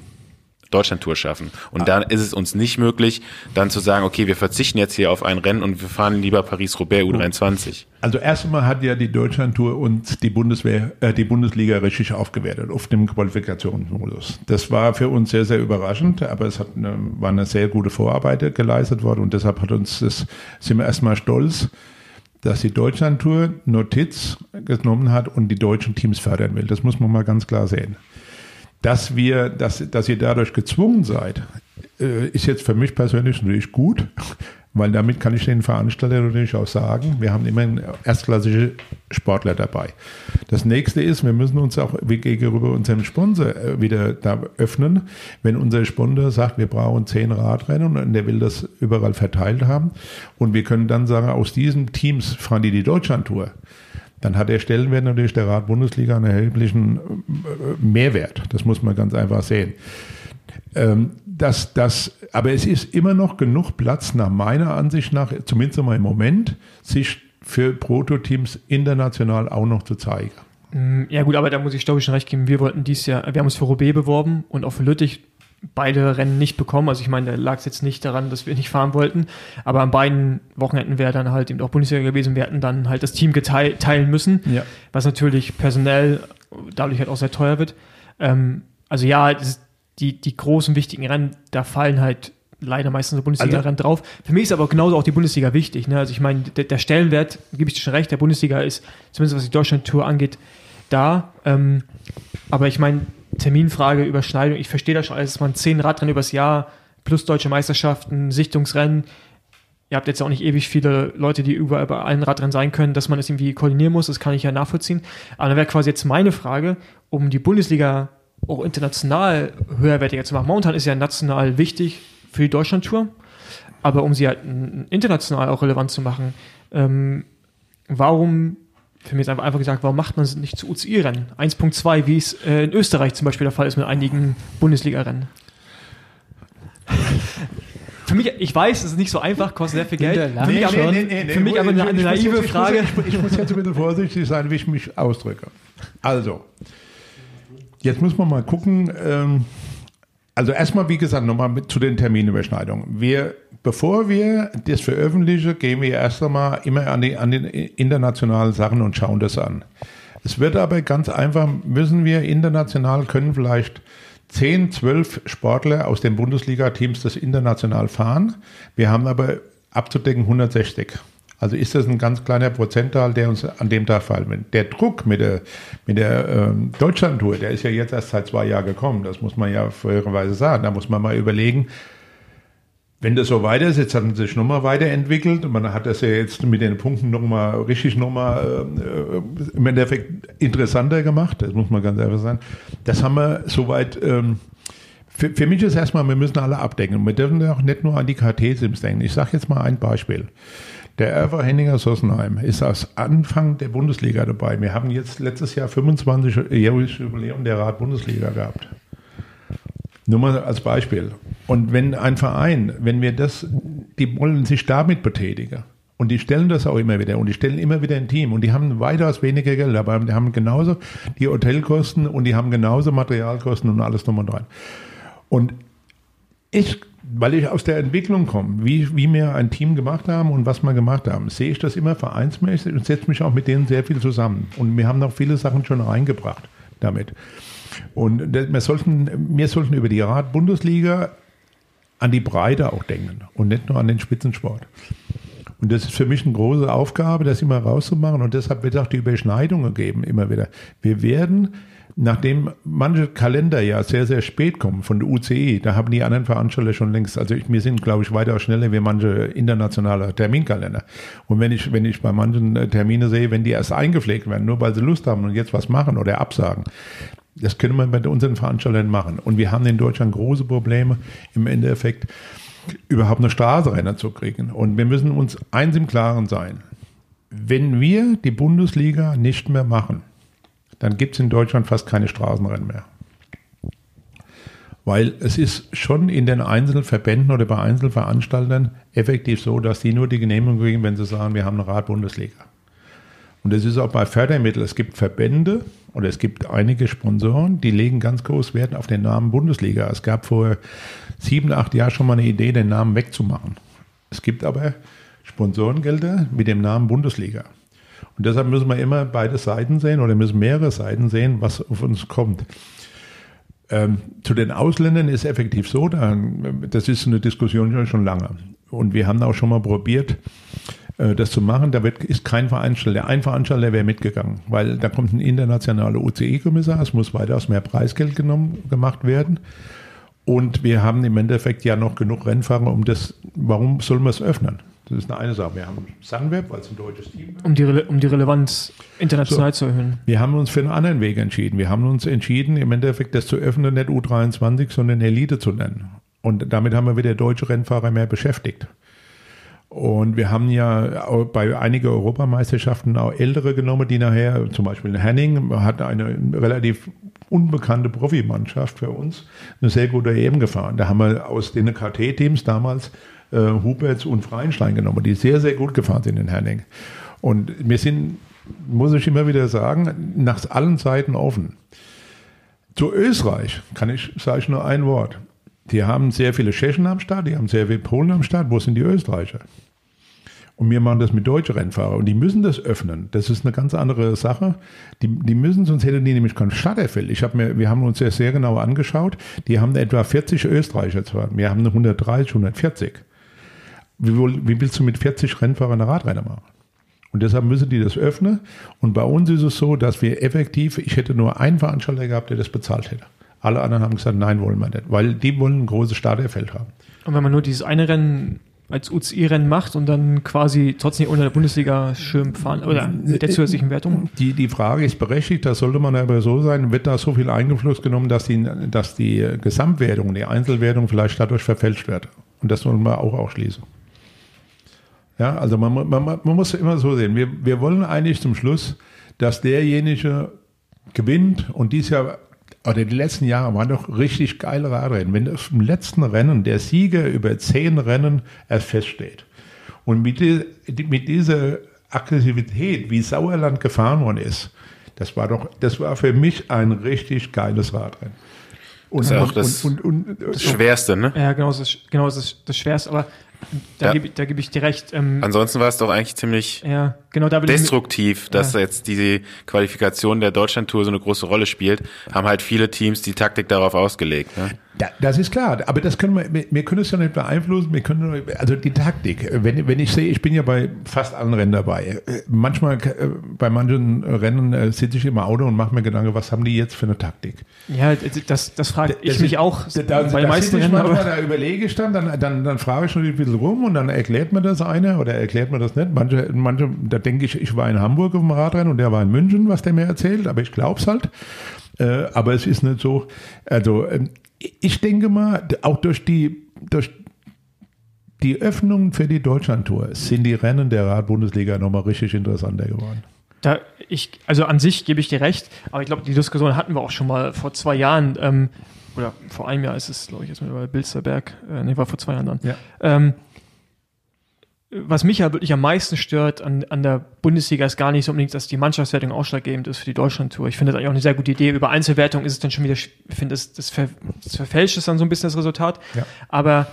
Deutschlandtour schaffen. Und dann ist es uns nicht möglich, dann zu sagen, okay, wir verzichten jetzt hier auf ein Rennen und wir fahren lieber Paris-Roubaix U23. Also erstmal hat ja die Deutschlandtour uns die Bundeswehr, äh, die Bundesliga richtig aufgewertet auf dem Qualifikationsmodus. Das war für uns sehr, sehr überraschend, aber es hat eine, war eine sehr gute Vorarbeit geleistet worden und deshalb hat uns das, sind wir erstmal stolz, dass die Deutschlandtour Notiz genommen hat und die deutschen Teams fördern will. Das muss man mal ganz klar sehen dass wir, dass, dass ihr dadurch gezwungen seid, äh, ist jetzt für mich persönlich natürlich gut, weil damit kann ich den Veranstaltern natürlich auch sagen, wir haben immer erstklassige Sportler dabei. Das nächste ist, wir müssen uns auch gegenüber unserem Sponsor äh, wieder da öffnen. Wenn unser Sponsor sagt, wir brauchen zehn Radrennen und der will das überall verteilt haben und wir können dann sagen, aus diesen Teams fahren die die Deutschlandtour dann hat der Stellenwert natürlich der Rat Bundesliga einen erheblichen äh, Mehrwert. Das muss man ganz einfach sehen. Ähm, das, das, aber es ist immer noch genug Platz, nach meiner Ansicht nach, zumindest mal im Moment, sich für Prototeams international auch noch zu zeigen. Mm, ja gut, aber da muss ich glaube ich schon recht geben. Wir wollten dies Jahr, wir haben uns für Roubaix beworben und auch für Lüttich beide Rennen nicht bekommen. Also ich meine, da lag es jetzt nicht daran, dass wir nicht fahren wollten, aber an beiden Wochenenden wäre dann halt eben auch Bundesliga gewesen. Wir hätten dann halt das Team geteilt, teilen müssen, ja. was natürlich personell dadurch halt auch sehr teuer wird. Ähm, also ja, die, die großen, wichtigen Rennen, da fallen halt leider meistens so Bundesliga-Rennen also, drauf. Für mich ist aber genauso auch die Bundesliga wichtig. Ne? Also ich meine, der, der Stellenwert, gebe ich dir schon recht, der Bundesliga ist, zumindest was die Deutschland-Tour angeht, da. Ähm, aber ich meine, Terminfrage, Überschneidung, ich verstehe das schon alles, man zehn Radrennen übers Jahr plus deutsche Meisterschaften, Sichtungsrennen. Ihr habt jetzt auch nicht ewig viele Leute, die überall bei allen Radrennen sein können, dass man es das irgendwie koordinieren muss, das kann ich ja nachvollziehen. Aber dann wäre quasi jetzt meine Frage, um die Bundesliga auch international höherwertiger zu machen. Momentan ist ja national wichtig für die Deutschlandtour, aber um sie halt international auch relevant zu machen, ähm, warum für mich ist einfach, einfach gesagt, warum macht man es nicht zu UCI-Rennen? 1.2, wie es äh, in Österreich zum Beispiel der Fall ist mit einigen Bundesliga-Rennen. Für mich, ich weiß, es ist nicht so einfach, kostet sehr viel Geld. Für mich, aber, nee, nee, nee, für mich aber eine, eine naive ich Frage. Muss, ich, ich, muss jetzt ein bisschen vorsichtig sein, wie ich mich ausdrücke. Also, jetzt muss man mal gucken. Ähm, also erstmal, wie gesagt, nochmal zu den Terminüberschneidungen. Wir Bevor wir das veröffentlichen, gehen wir erst einmal immer an die, an die internationalen Sachen und schauen das an. Es wird aber ganz einfach, müssen wir international, können vielleicht 10, 12 Sportler aus den Bundesliga-Teams das international fahren. Wir haben aber abzudecken 160. Also ist das ein ganz kleiner Prozentteil, der uns an dem Tag fallen Der Druck mit der, mit der ähm, Deutschland-Tour, der ist ja jetzt erst seit zwei Jahren gekommen. Das muss man ja fairerweise sagen. Da muss man mal überlegen, wenn das so weiter ist, jetzt hat man sich nochmal weiterentwickelt und man hat das ja jetzt mit den Punkten nochmal richtig nochmal äh, im Endeffekt interessanter gemacht, das muss man ganz ehrlich sagen. Das haben wir soweit, ähm, für, für mich ist erstmal, wir müssen alle abdecken. Wir dürfen auch nicht nur an die KT-Sims denken. Ich sage jetzt mal ein Beispiel. Der Erfer Henninger Sossenheim ist aus Anfang der Bundesliga dabei. Wir haben jetzt letztes Jahr 25-jähriges Jubiläum der Rat Bundesliga gehabt. Nur mal als Beispiel. Und wenn ein Verein, wenn wir das, die wollen sich damit betätigen. Und die stellen das auch immer wieder. Und die stellen immer wieder ein Team. Und die haben weitaus weniger Geld, aber die haben genauso die Hotelkosten und die haben genauso Materialkosten und alles drum und dran. Und ich, weil ich aus der Entwicklung komme, wie, wie wir ein Team gemacht haben und was wir gemacht haben, sehe ich das immer vereinsmäßig und setze mich auch mit denen sehr viel zusammen. Und wir haben noch viele Sachen schon reingebracht damit. Und wir sollten, wir sollten über die Rad-Bundesliga an die Breite auch denken und nicht nur an den Spitzensport. Und das ist für mich eine große Aufgabe, das immer rauszumachen. Und deshalb wird auch die Überschneidungen geben, immer wieder. Wir werden, nachdem manche Kalender ja sehr, sehr spät kommen von der UCE, da haben die anderen Veranstalter schon längst, also ich, wir sind, glaube ich, weiter schneller wie manche internationale Terminkalender. Und wenn ich, wenn ich bei manchen Termine sehe, wenn die erst eingepflegt werden, nur weil sie Lust haben und jetzt was machen oder absagen, das können wir bei unseren Veranstaltern machen. Und wir haben in Deutschland große Probleme, im Endeffekt überhaupt eine Straßenrenner zu kriegen. Und wir müssen uns eins im Klaren sein. Wenn wir die Bundesliga nicht mehr machen, dann gibt es in Deutschland fast keine Straßenrennen mehr. Weil es ist schon in den Einzelverbänden oder bei Einzelveranstaltern effektiv so, dass die nur die Genehmigung kriegen, wenn sie sagen, wir haben eine Rad-Bundesliga. Und das ist auch bei Fördermitteln. Es gibt Verbände oder es gibt einige Sponsoren, die legen ganz groß Wert auf den Namen Bundesliga. Es gab vor sieben, acht Jahren schon mal eine Idee, den Namen wegzumachen. Es gibt aber Sponsorengelder mit dem Namen Bundesliga. Und deshalb müssen wir immer beide Seiten sehen oder müssen mehrere Seiten sehen, was auf uns kommt. Ähm, zu den Ausländern ist effektiv so, da, das ist eine Diskussion schon lange. Und wir haben auch schon mal probiert, das zu machen. Da wird, ist kein Veranstalter, ein Veranstalter wäre mitgegangen, weil da kommt ein internationaler UCI-Kommissar, es muss weitaus mehr Preisgeld genommen, gemacht werden. Und wir haben im Endeffekt ja noch genug Rennfahrer, um das, warum sollen wir es öffnen? Das ist eine, eine Sache. Wir haben Sunweb, weil es ein deutsches Team ist. Um die, Rele um die Relevanz international So. zu erhöhen. Wir haben uns für einen anderen Weg entschieden. Wir haben uns entschieden, im Endeffekt das zu öffnen, nicht U23, sondern Elite zu nennen. Und damit haben wir wieder deutsche Rennfahrer mehr beschäftigt. Und wir haben ja bei einigen Europameisterschaften auch ältere genommen, die nachher, zum Beispiel Henning hat eine relativ unbekannte Profimannschaft für uns, eine sehr gute EM gefahren. Da haben wir aus den KT-Teams damals äh, Huberts und Freienstein genommen, die sehr, sehr gut gefahren sind in Henning. Und wir sind, muss ich immer wieder sagen, nach allen Seiten offen. Zu Österreich kann ich, sage ich nur ein Wort. Die haben sehr viele Tschechen am Start, die haben sehr viele Polen am Start. Wo sind die Österreicher? Und wir machen das mit deutschen Rennfahrern. Und die müssen das öffnen. Das ist eine ganz andere Sache. Die, die müssen, sonst hätten die nämlich keinen Starterfeld. Ich habe mir, wir haben uns das sehr genau angeschaut. Die haben etwa 40 Österreicher zwar. Wir haben eine 130, 140. Wie, wie willst du mit 40 Rennfahrern eine Radrennen machen? Und deshalb müssen die das öffnen. Und bei uns ist es so, dass wir effektiv, ich hätte nur einen Veranstalter gehabt, der das bezahlt hätte. Alle anderen haben gesagt, nein, wollen wir nicht, weil die wollen ein großes Starterfeld haben. Und wenn man nur dieses eine Rennen als UCI-Rennen macht und dann quasi trotzdem unter der Bundesliga-Schirm fahren oder mit der zusätzlichen Wertung. Die, die Frage ist berechtigt, das sollte man aber so sein, wird da so viel Einfluss genommen, dass die, dass die Gesamtwertung, die Einzelwertung vielleicht dadurch verfälscht wird. Und das wollen wir auch ausschließen. Ja, also man, man, man muss immer so sehen, wir, wir wollen eigentlich zum Schluss, dass derjenige gewinnt und dies Jahr oder die letzten Jahre waren doch richtig geile Radrennen. Wenn auf dem letzten Rennen der Sieger über zehn Rennen erst feststeht und mit, die, mit dieser Aggressivität, wie Sauerland gefahren worden ist, das war doch, das war für mich ein richtig geiles Radrennen. Und, Das ist auch das- und, und, und, Das Schwerste, ne? Ja, genau, das ist, genau, das das Schwerste, aber da Ja. gebe ich, da gebe ich dir recht. Ähm, Ansonsten war es doch eigentlich ziemlich ja, genau, da destruktiv, dass jetzt diese Qualifikation der Deutschlandtour so eine große Rolle spielt, haben halt viele Teams die Taktik darauf ausgelegt. Ne? Da, das ist klar, aber das können wir, wir, können es ja nicht beeinflussen, wir können, also die Taktik, wenn, wenn ich sehe, ich bin ja bei fast allen Rennen dabei, Äh, manchmal, äh, bei manchen Rennen äh, sitze ich im Auto und mache mir Gedanken, was haben die jetzt für eine Taktik? ja, das, das frage ich Das mich ist- auch Da, da, bei den meisten Rennen, manchmal, da überlege ich dann, dann, dann, dann frage ich natürlich ein bisschen rum und dann erklärt mir das einer oder erklärt mir das nicht. Manche, manche da denke ich, ich war in Hamburg auf dem Radrennen und der war in München, was der mir erzählt, aber ich glaube es halt. Äh, aber es ist nicht so, also ähm, ich denke mal, auch durch die, durch die Öffnung für die Deutschlandtour sind die Rennen der Radbundesliga nochmal richtig interessanter geworden. Da, ich, also an sich gebe ich dir recht, aber ich glaube, die Diskussion hatten wir auch schon mal vor zwei Jahren, ähm, oder vor einem Jahr ist es, glaube ich, jetzt mittlerweile Bilsterberg, äh, nee, war vor zwei Jahren dann. Ja. Ähm, was mich ja wirklich am meisten stört an, an der Bundesliga ist gar nicht so unbedingt, dass die Mannschaftswertung ausschlaggebend ist für die Deutschlandtour. Ich finde das eigentlich auch eine sehr gute Idee. Über Einzelwertung ist es dann schon wieder, ich finde, das, das, ver, das verfälscht es dann so ein bisschen das Resultat. Ja. Aber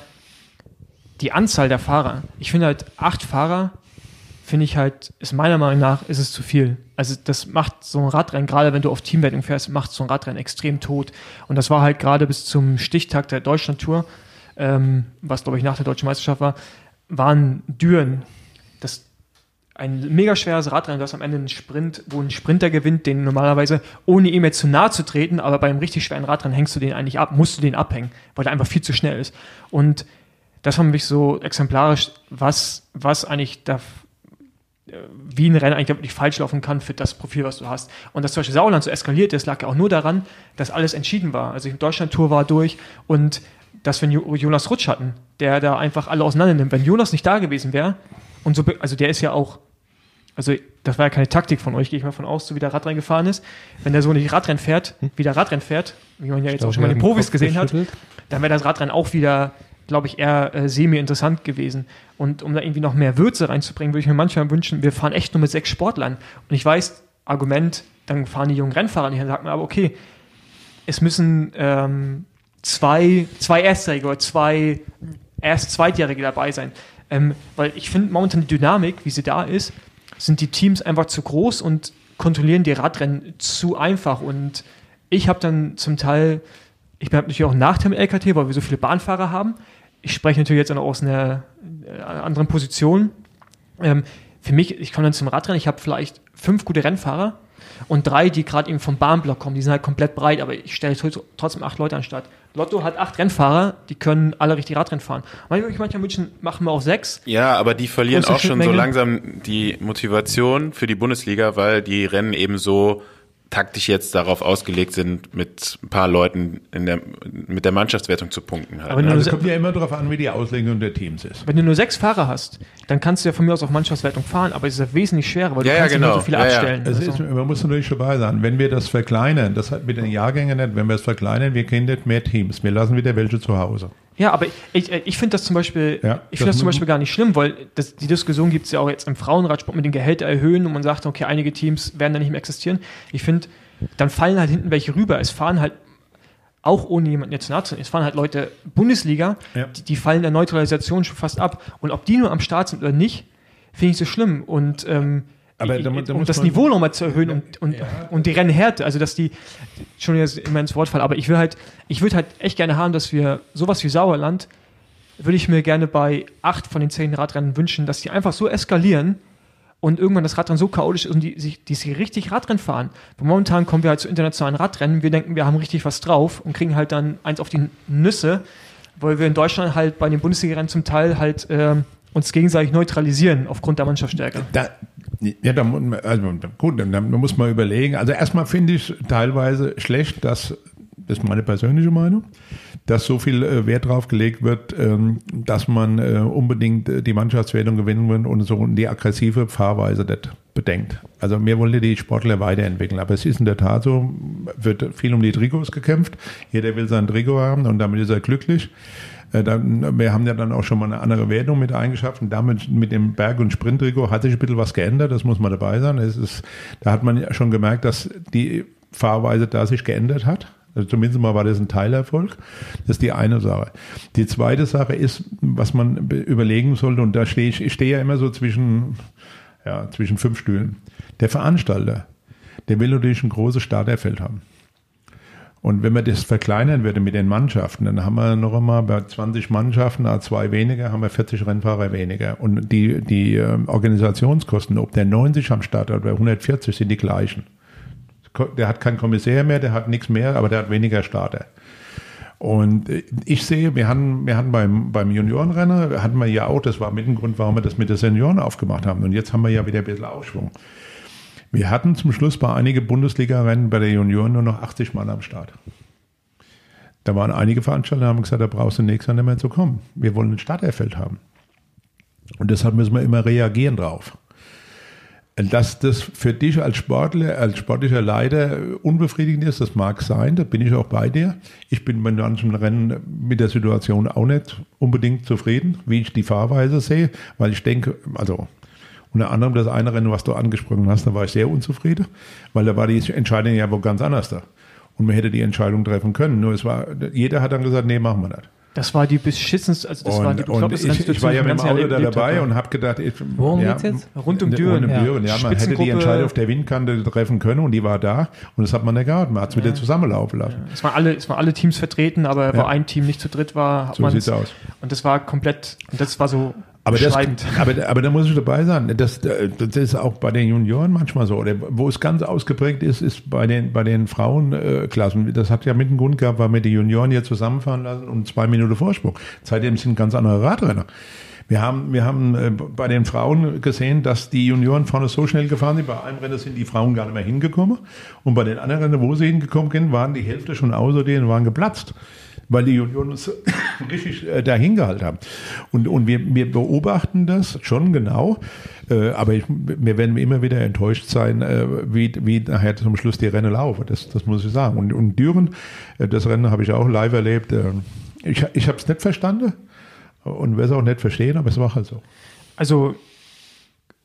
die Anzahl der Fahrer, ich finde halt acht Fahrer, finde ich halt, ist meiner Meinung nach, ist es zu viel. Also das macht so ein Radrennen, gerade wenn du auf Teamwertung fährst, macht so ein Radrennen extrem tot. Und das war halt gerade bis zum Stichtag der Deutschlandtour, ähm, was glaube ich nach der deutschen Meisterschaft war, waren Düren. Das ein mega schweres Radrennen, du hast am Ende einen Sprint, wo ein Sprinter gewinnt, den normalerweise, ohne ihm jetzt zu nahe zu treten, aber bei einem richtig schweren Radrennen hängst du den eigentlich ab, musst du den abhängen, weil der einfach viel zu schnell ist. Und das für mich so exemplarisch, was, was eigentlich da, äh, wie ein Rennen eigentlich wirklich falsch laufen kann für das Profil, was du hast. Und dass zum Beispiel Sauerland so eskaliert ist, lag ja auch nur daran, dass alles entschieden war. Also die Deutschland-Tour war durch und dass wir Jo- Jonas Rutsch hatten, der da einfach alle auseinander nimmt. Wenn Jonas nicht da gewesen wäre, und so, also der ist ja auch, also das war ja keine Taktik von euch, gehe ich mal von aus, so wie der Radrennen gefahren ist. Wenn der so nicht Radrennen fährt, wie der Radrennen fährt, wie man ja jetzt auch schon mal die Profis gesehen hat, dann wäre das Radrennen auch wieder glaube ich, eher äh, semi-interessant gewesen. Und um da irgendwie noch mehr Würze reinzubringen, würde ich mir manchmal wünschen, wir fahren echt nur mit sechs Sportlern. Und ich weiß, Argument, dann fahren die jungen Rennfahrer nicht, dann sagt man aber, okay, es müssen ähm, zwei, zwei Erstjährige oder zwei erst Zweitjährige dabei sein. Ähm, weil ich finde momentan die Dynamik, wie sie da ist, sind die Teams einfach zu groß und kontrollieren die Radrennen zu einfach. Und ich habe dann zum Teil, ich bin natürlich auch Nachteil mit LKT, weil wir so viele Bahnfahrer haben. Ich spreche natürlich jetzt auch aus einer äh, anderen Position. Ähm, für mich, ich komme dann zum Radrennen, ich habe vielleicht fünf gute Rennfahrer und drei, die gerade eben vom Bahnblock kommen. Die sind halt komplett breit, aber ich stelle trotzdem acht Leute an Start. Lotto hat acht Rennfahrer, die können alle richtig Radrennen fahren. Manchmal, manchmal München machen wir auch sechs. Ja, aber die verlieren auch schon so langsam die Motivation für die Bundesliga, weil die Rennen eben so taktisch jetzt darauf ausgelegt sind, mit ein paar Leuten in der, mit der Mannschaftswertung zu punkten. Halt, Aber ne? nur- Also es kommt ja immer darauf an, wie die Auslegung der Teams ist. Wenn du nur sechs Fahrer hast, dann kannst du ja von mir aus auf Mannschaftswertung fahren, aber es ist ja wesentlich schwerer, weil Ja, du ja, kannst nicht mehr genau. so viele Ja, ja. abstellen. Es Also- ist, man muss natürlich dabei sein, wenn wir das verkleinern, das hat mit den Jahrgängen nicht, wenn wir es verkleinern, wir kriegen nicht mehr Teams, wir lassen wieder welche zu Hause. Ja, aber ich, ich, ich finde das zum Beispiel, Ja, ich finde das das zum Beispiel gar nicht schlimm, weil das, die Diskussion gibt es ja auch jetzt im Frauenradsport mit den Gehälter erhöhen und man sagt, okay, einige Teams werden da nicht mehr existieren. Ich finde, dann fallen halt hinten welche rüber. Es fahren halt auch ohne jemanden jetzt nahe zu Es fahren halt Leute Bundesliga, Ja. die, die fallen der Neutralisation schon fast ab. Und ob die nur am Start sind oder nicht, finde ich so schlimm. Und ähm, Aber da um da muss das Niveau nochmal zu erhöhen und, und, und die Rennhärte, also dass die, schon jetzt immer ins Wort fallen, aber ich will halt, ich würde halt echt gerne haben, dass wir sowas wie Sauerland, würde ich mir gerne bei acht von den zehn Radrennen wünschen, dass die einfach so eskalieren und irgendwann das Radrennen so chaotisch ist und die, sich, die sich richtig Radrennen fahren. Weil momentan kommen wir halt zu internationalen Radrennen, wir denken, wir haben richtig was drauf und kriegen halt dann eins auf die Nüsse, weil wir in Deutschland halt bei den Bundesliga-Rennen zum Teil halt ähm, uns gegenseitig neutralisieren aufgrund der Mannschaftsstärke. Da, ja, da, also gut, dann, muss man überlegen. Also erstmal finde ich teilweise schlecht, dass, das ist meine persönliche Meinung, dass so viel äh, Wert drauf gelegt wird, ähm, dass man äh, unbedingt äh, die Mannschaftswertung gewinnen will und so die aggressive Fahrweise nicht bedenkt. Also wir wollen die Sportler weiterentwickeln, aber es ist in der Tat so, wird viel um die Trikots gekämpft. Jeder will sein Trikot haben und damit ist er glücklich. Äh, Dann, wir haben ja dann auch schon mal eine andere Wertung mit eingeschafft und damit mit dem Berg- und Sprinttrikot hat sich ein bisschen was geändert, das muss man dabei sein. Es ist, da hat man ja schon gemerkt, dass die Fahrweise da sich geändert hat. Also zumindest mal war das ein Teilerfolg. Das ist die eine Sache. Die zweite Sache ist, was man be- überlegen sollte, und da stehe ich, ich stehe ja immer so zwischen, ja, zwischen fünf Stühlen. Der Veranstalter, der will natürlich ein großes Starterfeld haben. Und wenn man das verkleinern würde mit den Mannschaften, dann haben wir noch einmal bei 20 Mannschaften, a zwei weniger, haben wir 40 Rennfahrer weniger. Und die, die ähm, Organisationskosten, ob der 90 am Start hat oder 140, sind die gleichen. Der hat keinen Kommissär mehr, der hat nichts mehr, aber der hat weniger Starter. Und äh, ich sehe, wir hatten, wir hatten beim, beim Juniorenrennen, hatten wir ja auch, das war mit dem Grund, warum wir das mit den Senioren aufgemacht haben. Und jetzt haben wir ja wieder ein bisschen Aufschwung. Wir hatten zum Schluss bei einigen Bundesliga-Rennen bei der Junioren nur noch 80 Mann am Start. Da waren einige Veranstalter, haben gesagt, da brauchst du nächstes Jahr nicht mehr zu kommen. Wir wollen ein Starterfeld haben. Und deshalb müssen wir immer reagieren drauf. Dass das für dich als Sportler, als sportlicher Leiter unbefriedigend ist, das mag sein, da bin ich auch bei dir. Ich bin bei manchen Rennen mit der Situation auch nicht unbedingt zufrieden, wie ich die Fahrweise sehe, weil ich denke, also unter anderem das eine Rennen, was du angesprochen hast, da war ich sehr unzufrieden, weil da war die Entscheidung ja wohl ganz anders da. Und man hätte die Entscheidung treffen können. Nur es war, jeder hat dann gesagt, nee, machen wir nicht. Das war die beschissenste, also das war die Und, und bekloppteste ich, ich war ja mit dem Auto da dabei und habe gedacht, ich, Worum ja, geht's jetzt? Rund um Rund Düren. um Ja. Düren, ja. Man hätte die Entscheidung auf der Windkante treffen können und die war da und das hat man nicht gehabt. Man hat es wieder zusammenlaufen lassen. Es waren alle, es waren alle Teams vertreten, aber Ja. wo ein Team nicht zu dritt war, hat So man sieht's aus. Und das war komplett, und das war so Aber, das, aber, aber da muss ich dabei sein. Das, das ist auch bei den Junioren manchmal so. Oder wo es ganz ausgeprägt ist, ist bei den, bei den Frauenklassen. Das hat ja mit dem Grund gehabt, weil wir die Junioren hier zusammenfahren lassen und zwei Minuten Vorsprung. Seitdem sind ganz andere Radrenner. Wir haben, wir haben äh, bei den Frauen gesehen, dass die Junioren vorne so schnell gefahren sind. Bei einem Rennen sind die Frauen gar nicht mehr hingekommen. Und bei den anderen Rennen, wo sie hingekommen sind, waren die Hälfte schon außer denen, waren geplatzt. Weil die Junioren uns richtig äh, dahin gehalten haben. Und, und wir, wir beobachten das schon genau. Äh, aber ich, wir werden immer wieder enttäuscht sein, äh, wie, wie nachher zum Schluss die Rennen laufen. Das, das muss ich sagen. Und, und Düren, das Rennen habe ich auch live erlebt. Ich ich habe es nicht verstanden. Und werde es auch nicht verstehen, aber es war halt so. Also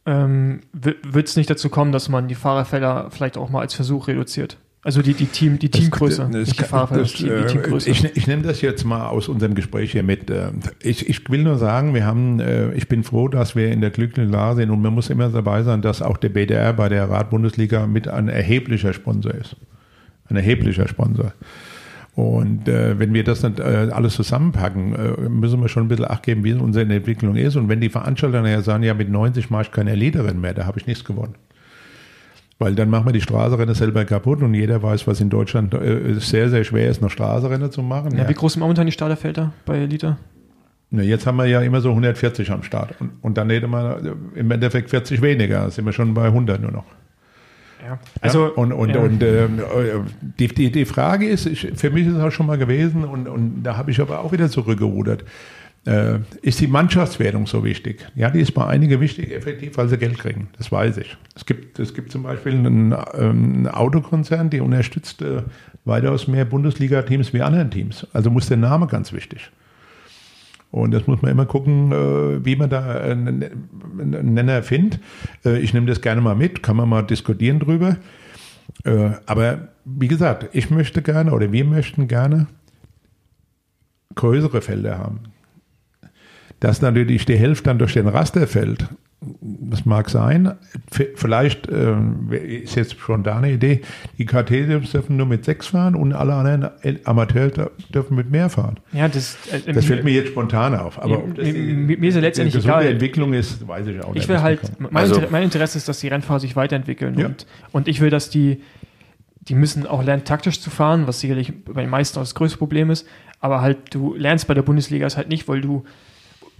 ähm, wird es nicht dazu kommen, dass man die Fahrerfelder vielleicht auch mal als Versuch reduziert? Also die, die, Team, die Teamgröße, das, nicht die Fahrerfelder, das, die, die Teamgröße. Ich, ich nehme das jetzt mal aus unserem Gespräch hier mit. Äh, Ich, ich will nur sagen, wir haben, äh, ich bin froh, dass wir in der glücklichen Lage sind und man muss immer dabei sein, dass auch der BDR bei der Radbundesliga mit ein erheblicher Sponsor ist. Ein erheblicher Sponsor. Und äh, wenn wir das dann äh, alles zusammenpacken, äh, müssen wir schon ein bisschen Acht geben, wie unsere Entwicklung ist. Und wenn die Veranstalter nachher sagen, ja, mit 90 mache ich keine Leaderin mehr, da habe ich nichts gewonnen. Weil dann machen wir die Straßenrennen selber kaputt und jeder weiß, was in Deutschland äh, sehr, sehr schwer ist, noch Straßenrennen zu machen. ja, Wie groß sind momentan die Starterfelder bei Elite? Na, jetzt haben wir ja immer so 140 am Start und, und dann hätte man äh, im Endeffekt 40 weniger, da sind wir schon bei 100 nur noch. Ja. Also, ja, und, und, ja. und ähm, die, die, die Frage ist, ich, für mich ist es auch schon mal gewesen und, und da habe ich aber auch wieder zurückgerudert. Äh, ist die Mannschaftswertung so wichtig? Ja, die ist bei einigen wichtig, effektiv, weil sie Geld kriegen. Das weiß ich. Es gibt, es gibt zum Beispiel einen, ähm, Autokonzern, der unterstützt äh, weitaus mehr Bundesliga-Teams wie anderen Teams. Also muss der Name ganz wichtig. Und das muss man immer gucken, äh, wie man da einen einen Nenner findet. Äh, Ich nehme das gerne mal mit, kann man mal diskutieren drüber. Äh, Aber wie gesagt, ich möchte gerne oder wir möchten gerne größere Felder haben. Dass natürlich die Hälfte dann durch den Raster fällt, das mag sein. Vielleicht äh, ist jetzt schon da eine Idee, die KT-Teams dürfen nur mit sechs fahren und alle anderen Amateure dürfen mit mehr fahren. ja, das, äh, Das fällt mir jetzt spontan auf. Aber Ja, ob das mir- die- mir- mir ist ja letztendlich die gesunde egal. Entwicklung ist, weiß ich auch nicht. Ich will halt, mein, Also- Inter mein Interesse ist, dass die Rennfahrer sich weiterentwickeln Ja. und, und ich will, dass die, die müssen auch lernen, taktisch zu fahren, was sicherlich bei den meisten auch das größte Problem ist, aber halt du lernst bei der Bundesliga es halt nicht, weil du,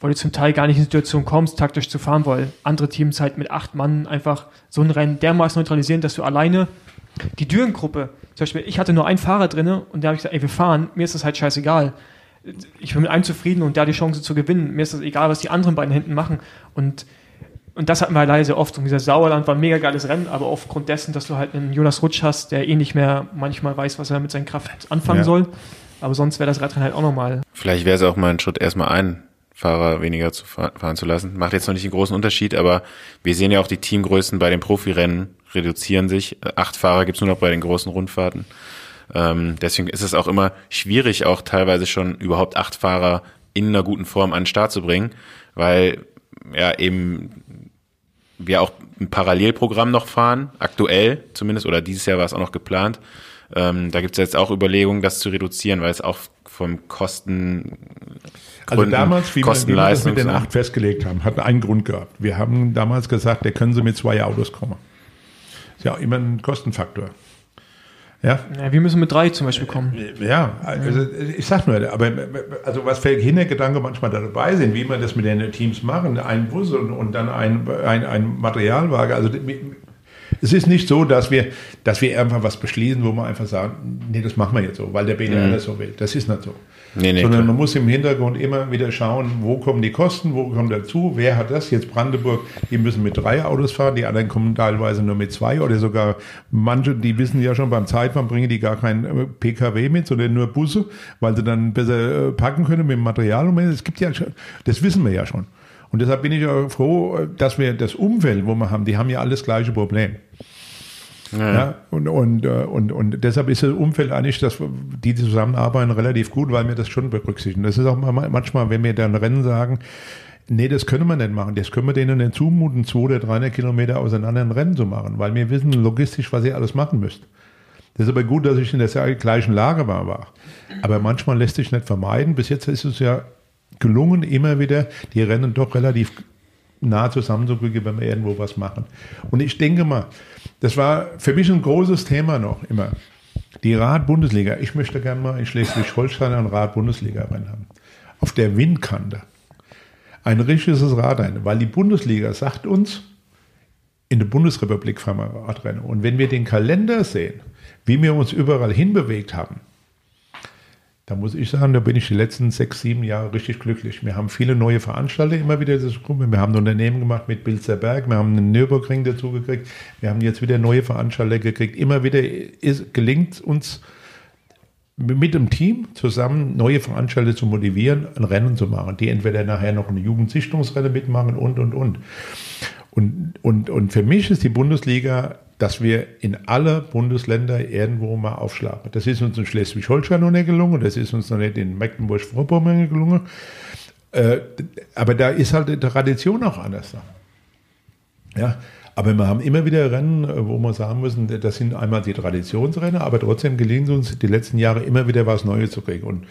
weil du zum Teil gar nicht in die Situation kommst, taktisch zu fahren, weil andere Teams halt mit acht Mann einfach so ein Rennen dermaßen neutralisieren, dass du alleine die Dürren-Gruppe, zum Beispiel, ich hatte nur einen Fahrer drinne und da habe ich gesagt, ey, wir fahren, mir ist das halt scheißegal. Ich bin mit einem zufrieden und da die Chance zu gewinnen. Mir ist das egal, was die anderen beiden hinten machen. Und und das hatten wir leider sehr oft. Und dieser Sauerland war ein mega geiles Rennen, aber aufgrund dessen, dass du halt einen Jonas Rutsch hast, der eh nicht mehr manchmal weiß, was er mit seiner Kraft anfangen Ja. soll. Aber sonst wäre das Radrennen halt auch nochmal. Vielleicht wäre es auch mal ein Schritt, erstmal einen Fahrer weniger zu fahr fahren zu lassen. Macht jetzt noch nicht einen großen Unterschied, aber wir sehen ja auch die Teamgrößen bei den Profirennen reduzieren sich. Äh, Acht Fahrer gibt's nur noch bei den großen Rundfahrten. Ähm, deswegen ist es auch immer schwierig, auch teilweise schon überhaupt acht Fahrer in einer guten Form an den Start zu bringen, weil ja eben wir auch ein Parallelprogramm noch fahren, aktuell zumindest, oder dieses Jahr war es auch noch geplant. Ähm, da gibt es jetzt auch Überlegungen, das zu reduzieren, weil es auch vom Kosten Also damals, wie wir, wie wir das mit den acht festgelegt haben, hat einen Grund gehabt. Wir haben damals gesagt, da können sie mit zwei Autos kommen. Ist ja auch immer ein Kostenfaktor. Ja, Ja, wir müssen mit drei zum Beispiel kommen. ja, also ich sag nur, aber also was für Hintergedanken manchmal da dabei sind, wie man das mit den Teams machen, ein Bus und, und dann ein, ein, ein Materialwagen. Also es ist nicht so, dass wir, dass wir einfach was beschließen, wo wir einfach sagen, nee, das machen wir jetzt so, weil der BDR das so will. Das ist nicht so. Nee, nee, Sondern klar. man muss im Hintergrund immer wieder schauen, wo kommen die Kosten, wo kommt dazu, wer hat das? Jetzt Brandenburg, die müssen mit drei Autos fahren, die anderen kommen teilweise nur mit zwei oder sogar manche, die wissen ja schon beim Zeitfahren bringen die gar kein äh, PKW mit, sondern nur Busse, weil sie dann besser äh, packen können mit dem Material. Und es gibt ja schon, das wissen wir ja schon. Und deshalb bin ich auch froh, dass wir das Umfeld, wo wir haben, die haben ja alles gleiche Problem. Ja, und, und, äh, und, und deshalb ist das Umfeld eigentlich, dass die zusammenarbeiten, relativ gut, weil wir das schon berücksichtigen. Das ist auch mal- manchmal, wenn wir dann Rennen sagen, nee, das können wir nicht machen, das können wir denen nicht zumuten, 200 oder 300 Kilometer auseinander ein Rennen zu machen, weil wir wissen logistisch, was ihr alles machen müsst. Das ist aber gut, dass ich in der gleichen Lage war. war. Aber manchmal lässt sich nicht vermeiden. Bis jetzt ist es ja gelungen, immer wieder die Rennen doch relativ nah zusammenzubringen, wenn wir irgendwo was machen. Und ich denke mal, das war für mich ein großes Thema noch immer. Die Rad-Bundesliga. Ich möchte gerne mal in Schleswig-Holstein ein Rad-Bundesliga-Rennen haben. Auf der Windkante. Ein richtiges Radrennen. Weil die Bundesliga sagt uns, in der Bundesrepublik fahren wir Radrennen. Und wenn wir den Kalender sehen, wie wir uns überall hinbewegt haben, da muss ich sagen, da bin ich die letzten sechs, sieben Jahre richtig glücklich. Wir haben viele neue Veranstalter immer wieder das Gruppe. Wir haben ein Unternehmen gemacht mit Bilzerberg, wir haben einen Nürburgring dazu gekriegt, wir haben jetzt wieder neue Veranstalter gekriegt. Immer wieder ist, gelingt uns mit dem Team zusammen neue Veranstalter zu motivieren, ein Rennen zu machen, die entweder nachher noch eine Jugendsichtungsrennen mitmachen und, und, und. Und, und, und für mich ist die Bundesliga, dass wir in alle Bundesländer irgendwo mal aufschlagen. Das ist uns in Schleswig-Holstein noch nicht gelungen, das ist uns noch nicht in Mecklenburg-Vorpommern gelungen. Äh, aber da ist halt die Tradition auch anders. Ja, aber wir haben immer wieder Rennen, wo wir sagen müssen, das sind einmal die Traditionsrennen, aber trotzdem gelingt es uns die letzten Jahre immer wieder was Neues zu kriegen. Und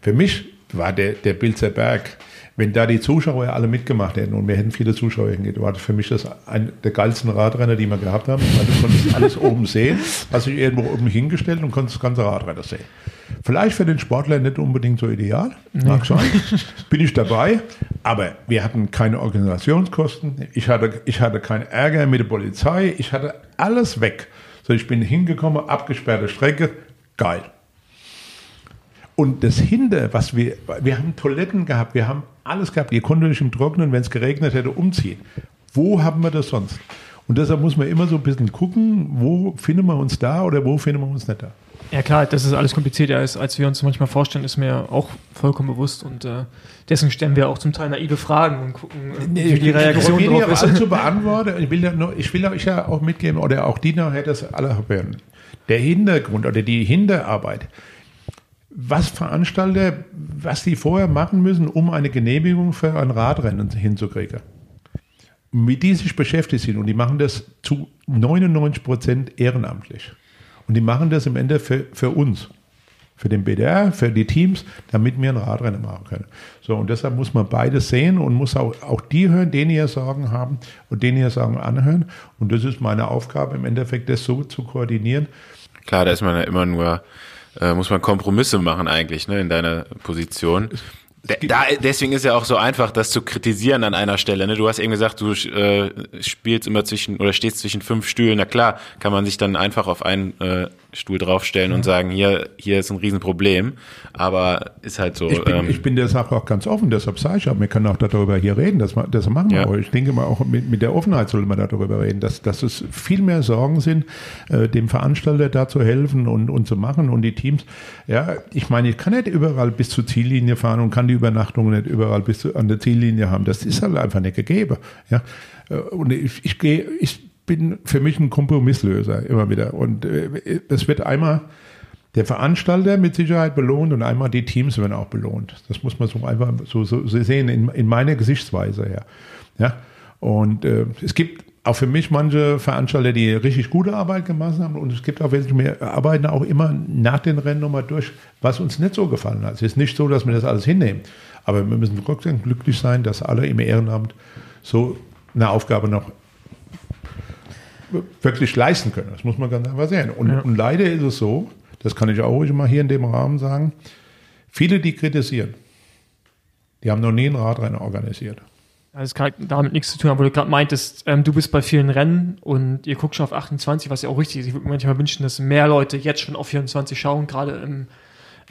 für mich war der, der Bilzer Berg, wenn da die Zuschauer alle mitgemacht hätten und wir hätten viele Zuschauer hingeht, war das für mich das ein der geilsten Radrenner, die wir gehabt haben. Weil du konntest alles oben sehen, hast dich irgendwo oben hingestellt und konntest das ganze Radrenner sehen. Vielleicht für den Sportler nicht unbedingt so ideal, mag sein, bin ich dabei, aber wir hatten keine Organisationskosten, ich hatte, ich hatte keinen Ärger mit der Polizei, ich hatte alles weg. So, ich bin hingekommen, abgesperrte Strecke, geil. Und das Hinter, was wir, wir haben Toiletten gehabt, wir haben alles gehabt, ihr konntet euch im Trocknen, wenn es geregnet hätte, umziehen. Wo haben wir das sonst? Und deshalb muss man immer so ein bisschen gucken, wo finden wir uns da oder wo finden wir uns nicht da. Ja klar, dass es alles komplizierter ist, als wir uns manchmal vorstellen, ist mir auch vollkommen bewusst und äh, deswegen stellen wir auch zum Teil naive Fragen und gucken, nee, wie die Reaktion drauf ist. Ich zu beantworten. Ich will ja nur, ich will euch ja auch mitgeben oder auch die nachher das alle hören. Der Hintergrund oder die Hinterarbeit. Was Veranstalter, was die vorher machen müssen, um eine Genehmigung für ein Radrennen hinzukriegen. Mit die sich beschäftigt sind und die machen das zu 99 Prozent ehrenamtlich. Und die machen das im Ende für, für uns, für den BDR, für die Teams, damit wir ein Radrennen machen können. So, und deshalb muss man beides sehen und muss auch, auch die hören, denen ihr Sorgen haben und denen ihr Sorgen anhören. Und das ist meine Aufgabe, im Endeffekt das so zu koordinieren. Klar, da ist man ja immer nur, äh, muss man Kompromisse machen eigentlich, ne, in deiner Position. Da, deswegen ist ja auch so einfach, das zu kritisieren an einer Stelle. Ne? Du hast eben gesagt, du äh, spielst immer zwischen oder stehst zwischen fünf Stühlen. Na klar, kann man sich dann einfach auf einen äh, Stuhl draufstellen mhm. und sagen, hier, hier ist ein Riesenproblem. Aber ist halt so. Ich bin, ähm, ich bin der Sache auch ganz offen, deshalb sage ich auch, wir können auch darüber hier reden. Das, das machen wir ja. auch. Ich denke mal, auch mit, mit der Offenheit soll man darüber reden, dass, dass es viel mehr Sorgen sind, äh, dem Veranstalter da zu helfen und, und zu machen und die Teams. Ja, ich meine, ich kann nicht überall bis zur Ziellinie fahren und kann die Übernachtung nicht überall bis an der Ziellinie haben. Das ist halt einfach nicht gegeben. Ja, äh, und ich, ich gehe, ich bin für mich ein Kompromisslöser immer wieder. Und äh, es wird einmal der Veranstalter mit Sicherheit belohnt und einmal die Teams werden auch belohnt. Das muss man so einfach so, so sehen in, in meiner Gesichtsweise her. Ja? Und äh, es gibt auch für mich manche Veranstalter, die richtig gute Arbeit gemacht haben und es gibt auch welche, wir arbeiten auch immer nach den Rennen nochmal durch, was uns nicht so gefallen hat. Es ist nicht so, dass wir das alles hinnehmen, aber wir müssen trotzdem glücklich sein, dass alle im Ehrenamt so eine Aufgabe noch wirklich leisten können. Das muss man ganz einfach sehen. Und, ja. und leider ist es so, das kann ich auch ruhig mal hier in dem Rahmen sagen, viele, die kritisieren, die haben noch nie ein Radrennen organisiert. Das hat damit nichts zu tun, aber du gerade meintest, ähm, du bist bei vielen Rennen und ihr guckt schon auf 28, was ja auch richtig ist. Ich würde mir manchmal wünschen, dass mehr Leute jetzt schon auf 24 schauen, gerade im,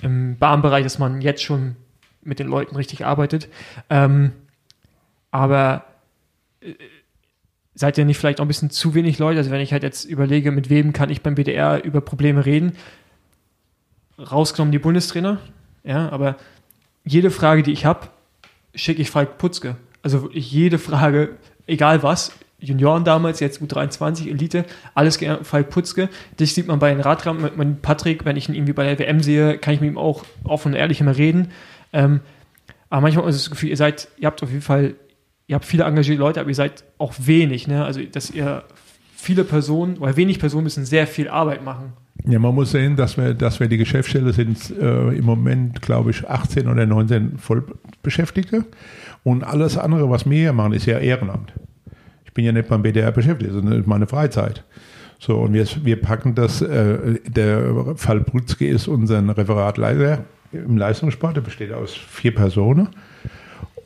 im Bahnbereich, dass man jetzt schon mit den Leuten richtig arbeitet. Ähm, aber äh, seid ihr nicht vielleicht auch ein bisschen zu wenig Leute? Also wenn ich halt jetzt überlege, mit wem kann ich beim BDR über Probleme reden, rausgenommen die Bundestrainer, ja, aber jede Frage, die ich habe, schicke ich Falk Putzke. Also wirklich jede Frage, egal was, Junioren damals, jetzt U23, Elite, alles Falk Putzke. Das sieht man bei den Radram, mit Patrick, wenn ich ihn irgendwie bei der WM sehe, kann ich mit ihm auch offen und ehrlich immer reden. Ähm, aber manchmal ist das Gefühl, ihr seid, ihr habt auf jeden Fall ihr habt viele engagierte Leute, aber ihr seid auch wenig. Ne? Also, dass ihr viele Personen oder wenig Personen müssen sehr viel Arbeit machen. Ja, man muss sehen, dass wir, dass wir die Geschäftsstelle sind äh, im Moment, glaube ich, 18 oder 19 Vollbeschäftigte. Und alles andere, was wir hier machen, ist ja Ehrenamt. Ich bin ja nicht beim BDR beschäftigt, sondern meine Freizeit. So, und wir, wir packen das, äh, der Fall Brutzke ist unser Referatleiter im Leistungssport, der besteht aus vier Personen.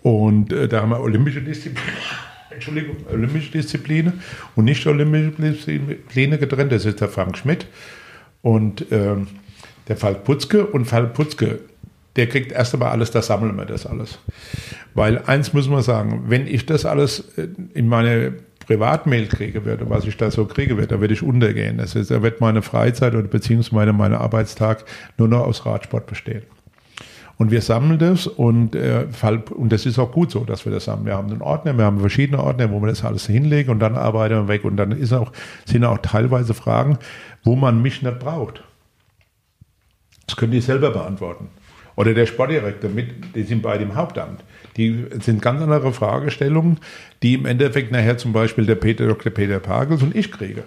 Und äh, da haben wir olympische Disziplinen, Entschuldigung, olympische Disziplinen und nicht olympische Disziplinen getrennt. Das ist der Frank Schmidt und ähm, der Falk Putzke. Und Falk Putzke, der kriegt erst einmal alles, das sammeln wir das alles. Weil eins muss man sagen, wenn ich das alles äh, in meine Privatmail kriegen würde, was ich da so kriege würde, da würde ich untergehen. Das ist, da wird meine Freizeit oder beziehungsweise mein Arbeitstag nur noch aus Radsport bestehen. Und wir sammeln das und, äh, und das ist auch gut so, dass wir das haben. Wir haben einen Ordner, wir haben verschiedene Ordner, wo wir das alles hinlegen und dann arbeiten wir weg. Und dann ist auch, sind auch teilweise Fragen, wo man mich nicht braucht. Das können die selber beantworten. Oder der Sportdirektor mit, die sind bei dem Hauptamt. Die sind ganz andere Fragestellungen, die im Endeffekt nachher zum Beispiel der Peter, Dr. Peter Pagels und ich kriege.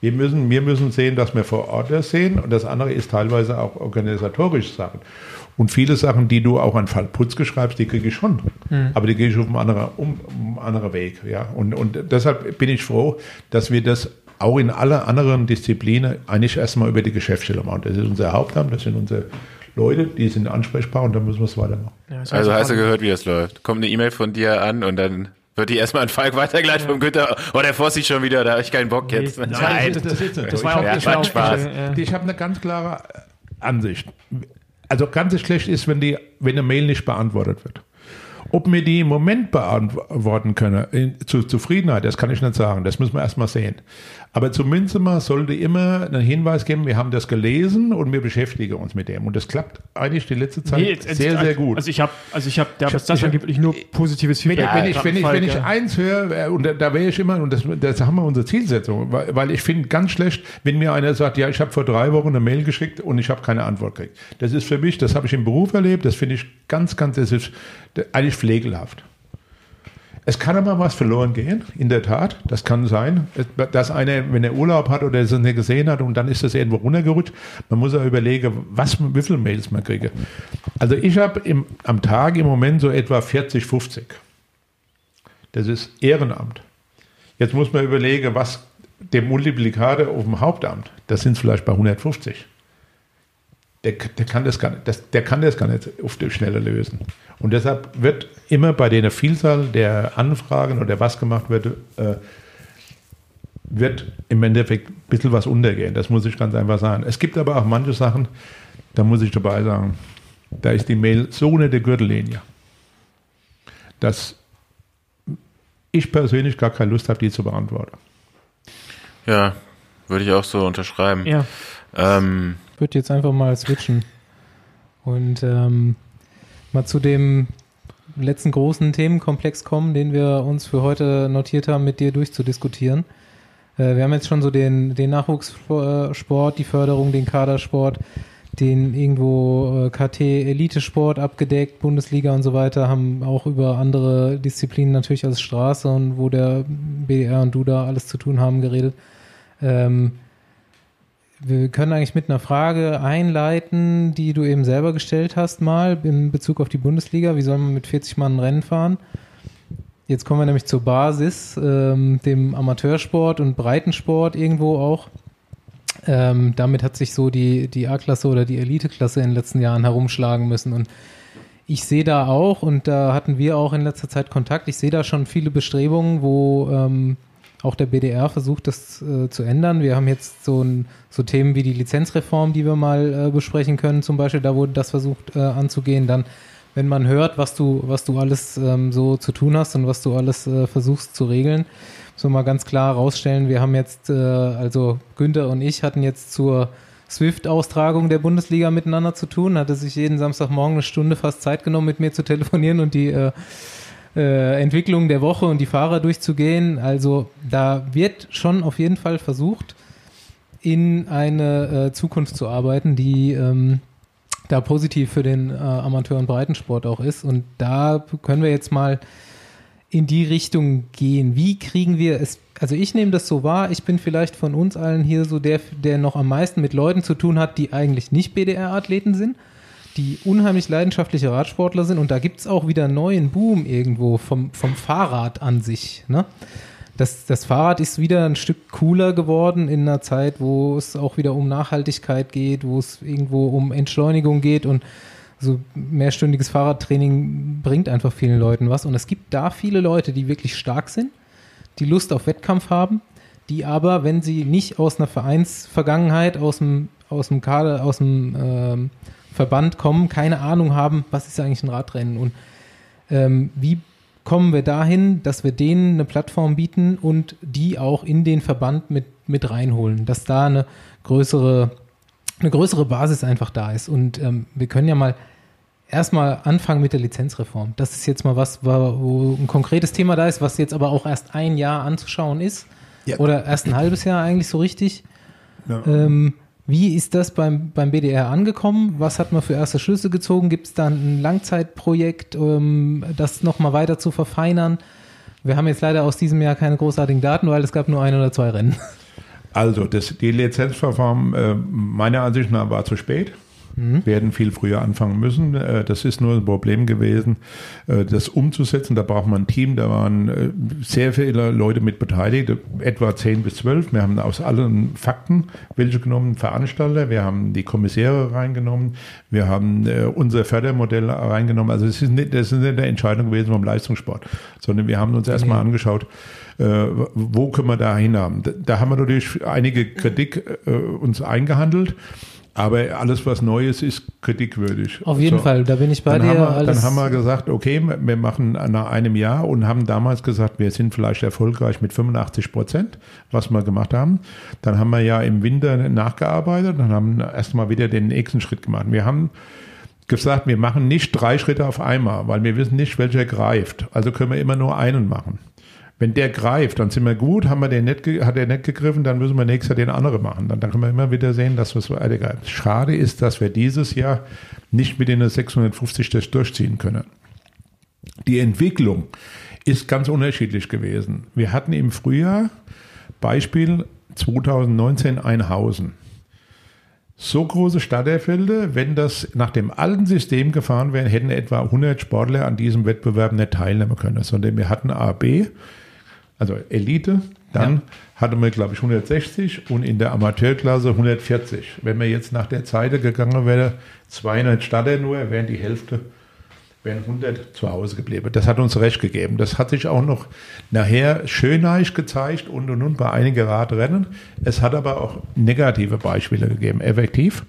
Wir müssen, wir müssen sehen, dass wir vor Ort das sehen und das andere ist teilweise auch organisatorische Sachen. Und viele Sachen, die du auch an Fall Putzke schreibst, die kriege ich schon. Mhm. Aber die gehe ich auf einen anderen, um, um anderen Weg. Ja? Und, und deshalb bin ich froh, dass wir das auch in alle anderen Disziplinen eigentlich erstmal über die Geschäftsstelle machen. Das ist unser Hauptamt, das sind unsere Leute, die sind ansprechbar und dann müssen wir es weitermachen. Ja, also hast du gehört, wie das läuft. Kommt eine E-Mail von dir an und dann wird die erstmal an Falk weitergeleitet ja. vom Günther. Oh, der Voss sich schon wieder, da habe ich keinen Bock jetzt. Nee, nein, das, das, das, das war auch ja, Spaß. Spaß. Ich habe eine ganz klare Ansicht. Also ganz schlecht ist, wenn, die, wenn eine Mail nicht beantwortet wird. Ob wir die im Moment beantworten können, in, zu Zufriedenheit, das kann ich nicht sagen. Das müssen wir erstmal sehen. Aber zumindest mal sollte immer einen Hinweis geben, wir haben das gelesen und wir beschäftigen uns mit dem. Und das klappt eigentlich die letzte Zeit nee, jetzt, sehr, sehr gut. Also ich habe, also ich habe, da das hab, wirklich nur positives Feedback. Wenn, ich, wenn, ich, wenn ich eins höre, äh, und da, da wäre ich immer, und das, das haben wir unsere Zielsetzung, weil, weil ich finde ganz schlecht, wenn mir einer sagt, ja, ich habe vor drei Wochen eine Mail geschickt und ich habe keine Antwort gekriegt. Das ist für mich, das habe ich im Beruf erlebt, das finde ich ganz, ganz, das ist eigentlich pflegelhaft. Es kann aber was verloren gehen, in der Tat. Das kann sein, dass einer, wenn er Urlaub hat oder es nicht gesehen hat und dann ist das irgendwo runtergerutscht. Man muss ja überlegen, was, wie viele Mails man kriege. Also ich habe am Tag im Moment so etwa 40, 50. Das ist Ehrenamt. Jetzt muss man überlegen, was der Multiplikator auf dem Hauptamt, das sind vielleicht bei 150 der, der, kann das gar nicht, das, der kann das gar nicht auf die Schnelle lösen. Und deshalb wird immer bei der Vielzahl der Anfragen oder was gemacht wird, äh, wird im Endeffekt ein bisschen was untergehen. Das muss ich ganz einfach sagen. Es gibt aber auch manche Sachen, da muss ich dabei sagen, da ist die Mail so unter der Gürtellinie, dass ich persönlich gar keine Lust habe, die zu beantworten. Ja, würde ich auch so unterschreiben. Ja. Ähm, würde jetzt einfach mal switchen und ähm, mal zu dem letzten großen Themenkomplex kommen, den wir uns für heute notiert haben, mit dir durchzudiskutieren. Äh, wir haben jetzt schon so den, den Nachwuchssport, die Förderung, den Kadersport, den irgendwo äh, KT Elitesport abgedeckt, Bundesliga und so weiter, haben auch über andere Disziplinen natürlich als Straße und wo der BDR und du da alles zu tun haben geredet. Ähm, wir können eigentlich mit einer Frage einleiten, die du eben selber gestellt hast, mal in Bezug auf die Bundesliga. Wie soll man mit 40 Mann Rennen fahren? Jetzt kommen wir nämlich zur Basis, ähm, dem Amateursport und Breitensport irgendwo auch. Ähm, damit hat sich so die, die A-Klasse oder die Elite-Klasse in den letzten Jahren herumschlagen müssen. Und ich sehe da auch, und da hatten wir auch in letzter Zeit Kontakt, ich sehe da schon viele Bestrebungen, wo ähm, auch der BDR versucht, das äh, zu ändern. Wir haben jetzt so, ein, so, Themen wie die Lizenzreform, die wir mal äh, besprechen können, zum Beispiel, da wurde das versucht äh, anzugehen. Dann, wenn man hört, was du, was du alles ähm, so zu tun hast und was du alles äh, versuchst zu regeln, so mal ganz klar herausstellen, wir haben jetzt, äh, also Günther und ich hatten jetzt zur Swift-Austragung der Bundesliga miteinander zu tun, hatte sich jeden Samstagmorgen eine Stunde fast Zeit genommen, mit mir zu telefonieren und die äh, Entwicklung der Woche und die Fahrer durchzugehen. Also da wird schon auf jeden Fall versucht, in eine äh, Zukunft zu arbeiten, die ähm, da positiv für den äh, Amateur- und Breitensport auch ist. Und da können wir jetzt mal in die Richtung gehen. Wie kriegen wir es? Also ich nehme das so wahr, ich bin vielleicht von uns allen hier so der, der noch am meisten mit Leuten zu tun hat, die eigentlich nicht BDR-Athleten sind die unheimlich leidenschaftliche Radsportler sind und da gibt es auch wieder einen neuen Boom irgendwo vom, vom Fahrrad an sich. Ne? Das, das Fahrrad ist wieder ein Stück cooler geworden in einer Zeit, wo es auch wieder um Nachhaltigkeit geht, wo es irgendwo um Entschleunigung geht und so mehrstündiges Fahrradtraining bringt einfach vielen Leuten was. Und es gibt da viele Leute, die wirklich stark sind, die Lust auf Wettkampf haben, die aber, wenn sie nicht aus einer Vereinsvergangenheit, aus dem, aus dem Kader, aus dem ähm, Verband kommen, keine Ahnung haben, was ist eigentlich ein Radrennen und ähm, wie kommen wir dahin, dass wir denen eine Plattform bieten und die auch in den Verband mit, mit reinholen, dass da eine größere, eine größere Basis einfach da ist. Und ähm, wir können ja mal erstmal anfangen mit der Lizenzreform. Das ist jetzt mal was, wo ein konkretes Thema da ist, was jetzt aber auch erst ein Jahr anzuschauen ist. Ja. Oder erst ein halbes Jahr eigentlich so richtig. Ja. Ähm, wie ist das beim, beim BDR angekommen? Was hat man für erste Schlüsse gezogen? Gibt es da ein Langzeitprojekt, um das nochmal weiter zu verfeinern? Wir haben jetzt leider aus diesem Jahr keine großartigen Daten, weil es gab nur ein oder zwei Rennen. Also, das, die Lizenzverfahren äh, meiner Ansicht nach war zu spät. Mhm. werden viel früher anfangen müssen. Äh, Das ist nur ein Problem gewesen, äh, das umzusetzen. Da braucht man ein Team, da waren äh, sehr viele Leute mit beteiligt, etwa 10 bis 12. Wir haben aus allen Fakten welche genommen, Veranstalter, wir haben die Kommissäre reingenommen, wir haben unser Fördermodell reingenommen. Also es ist nicht, das ist nicht eine Entscheidung gewesen vom Leistungssport, sondern wir haben uns erstmal angeschaut, äh, wo können wir da hin haben. Da, da haben wir natürlich einige Kritik äh, uns eingehandelt. Aber alles, was Neues ist, kritikwürdig. Auf jeden So. Fall, da bin ich bei Dann dir. haben, wir, dann haben wir gesagt, okay, wir machen nach einem Jahr und haben damals gesagt, wir sind vielleicht erfolgreich mit 85 Prozent, was wir gemacht haben. Dann haben wir ja im Winter nachgearbeitet und haben erstmal wieder den nächsten Schritt gemacht. Wir haben gesagt, wir machen nicht drei Schritte auf einmal, weil wir wissen nicht, welcher greift. Also können wir immer nur einen machen. Wenn der greift, dann sind wir gut, haben wir den nicht, hat er nicht gegriffen, dann müssen wir nächstes Jahr den anderen machen. Dann, dann können wir immer wieder sehen, dass was weitergreift. Schade ist, dass wir dieses Jahr nicht mit den 650 das durchziehen können. Die Entwicklung ist ganz unterschiedlich gewesen. Wir hatten im Frühjahr Beispiel 2019 Einhausen. So große Stadterfelder, wenn das nach dem alten System gefahren wäre, hätten etwa 100 Sportler an diesem Wettbewerb nicht teilnehmen können, sondern wir hatten A, B, also Elite, dann Ja. hatten wir, glaube ich, 160 und in der Amateurklasse 140. Wenn wir jetzt nach der Zeit gegangen wäre, 200 Starter nur, wären die Hälfte, wären 100 zu Hause geblieben. Das hat uns recht gegeben. Das hat sich auch noch nachher schönreich gezeigt und und und bei einigen Radrennen. Es hat aber auch negative Beispiele gegeben. Effektiv.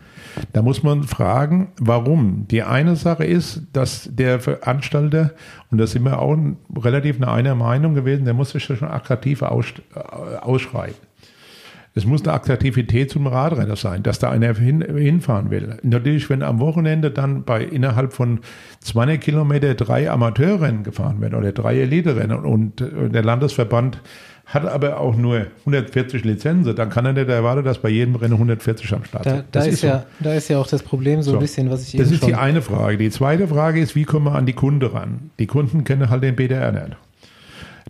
Da muss man fragen, warum. Die eine Sache ist, dass der Veranstalter, und da sind wir auch relativ eine einer Meinung gewesen, der muss sich schon attraktiv aus, äh, ausschreiben. Es muss eine Attraktivität zum Radrenner sein, dass da einer hin, hinfahren will. Natürlich, wenn am Wochenende dann bei innerhalb von 200 Kilometer drei Amateurrennen gefahren werden oder drei Elite-Rennen und der Landesverband hat aber auch nur 140 Lizenzen, dann kann er nicht erwarten, dass bei jedem Rennen 140 am Start da, sind. da, Das ist so. ja, da ist ja auch das Problem so, So. ein bisschen, was ich Das eben ist schon die eine Frage. Die zweite Frage ist, wie kommen wir an die Kunden ran? Die Kunden kennen halt den BDR nicht.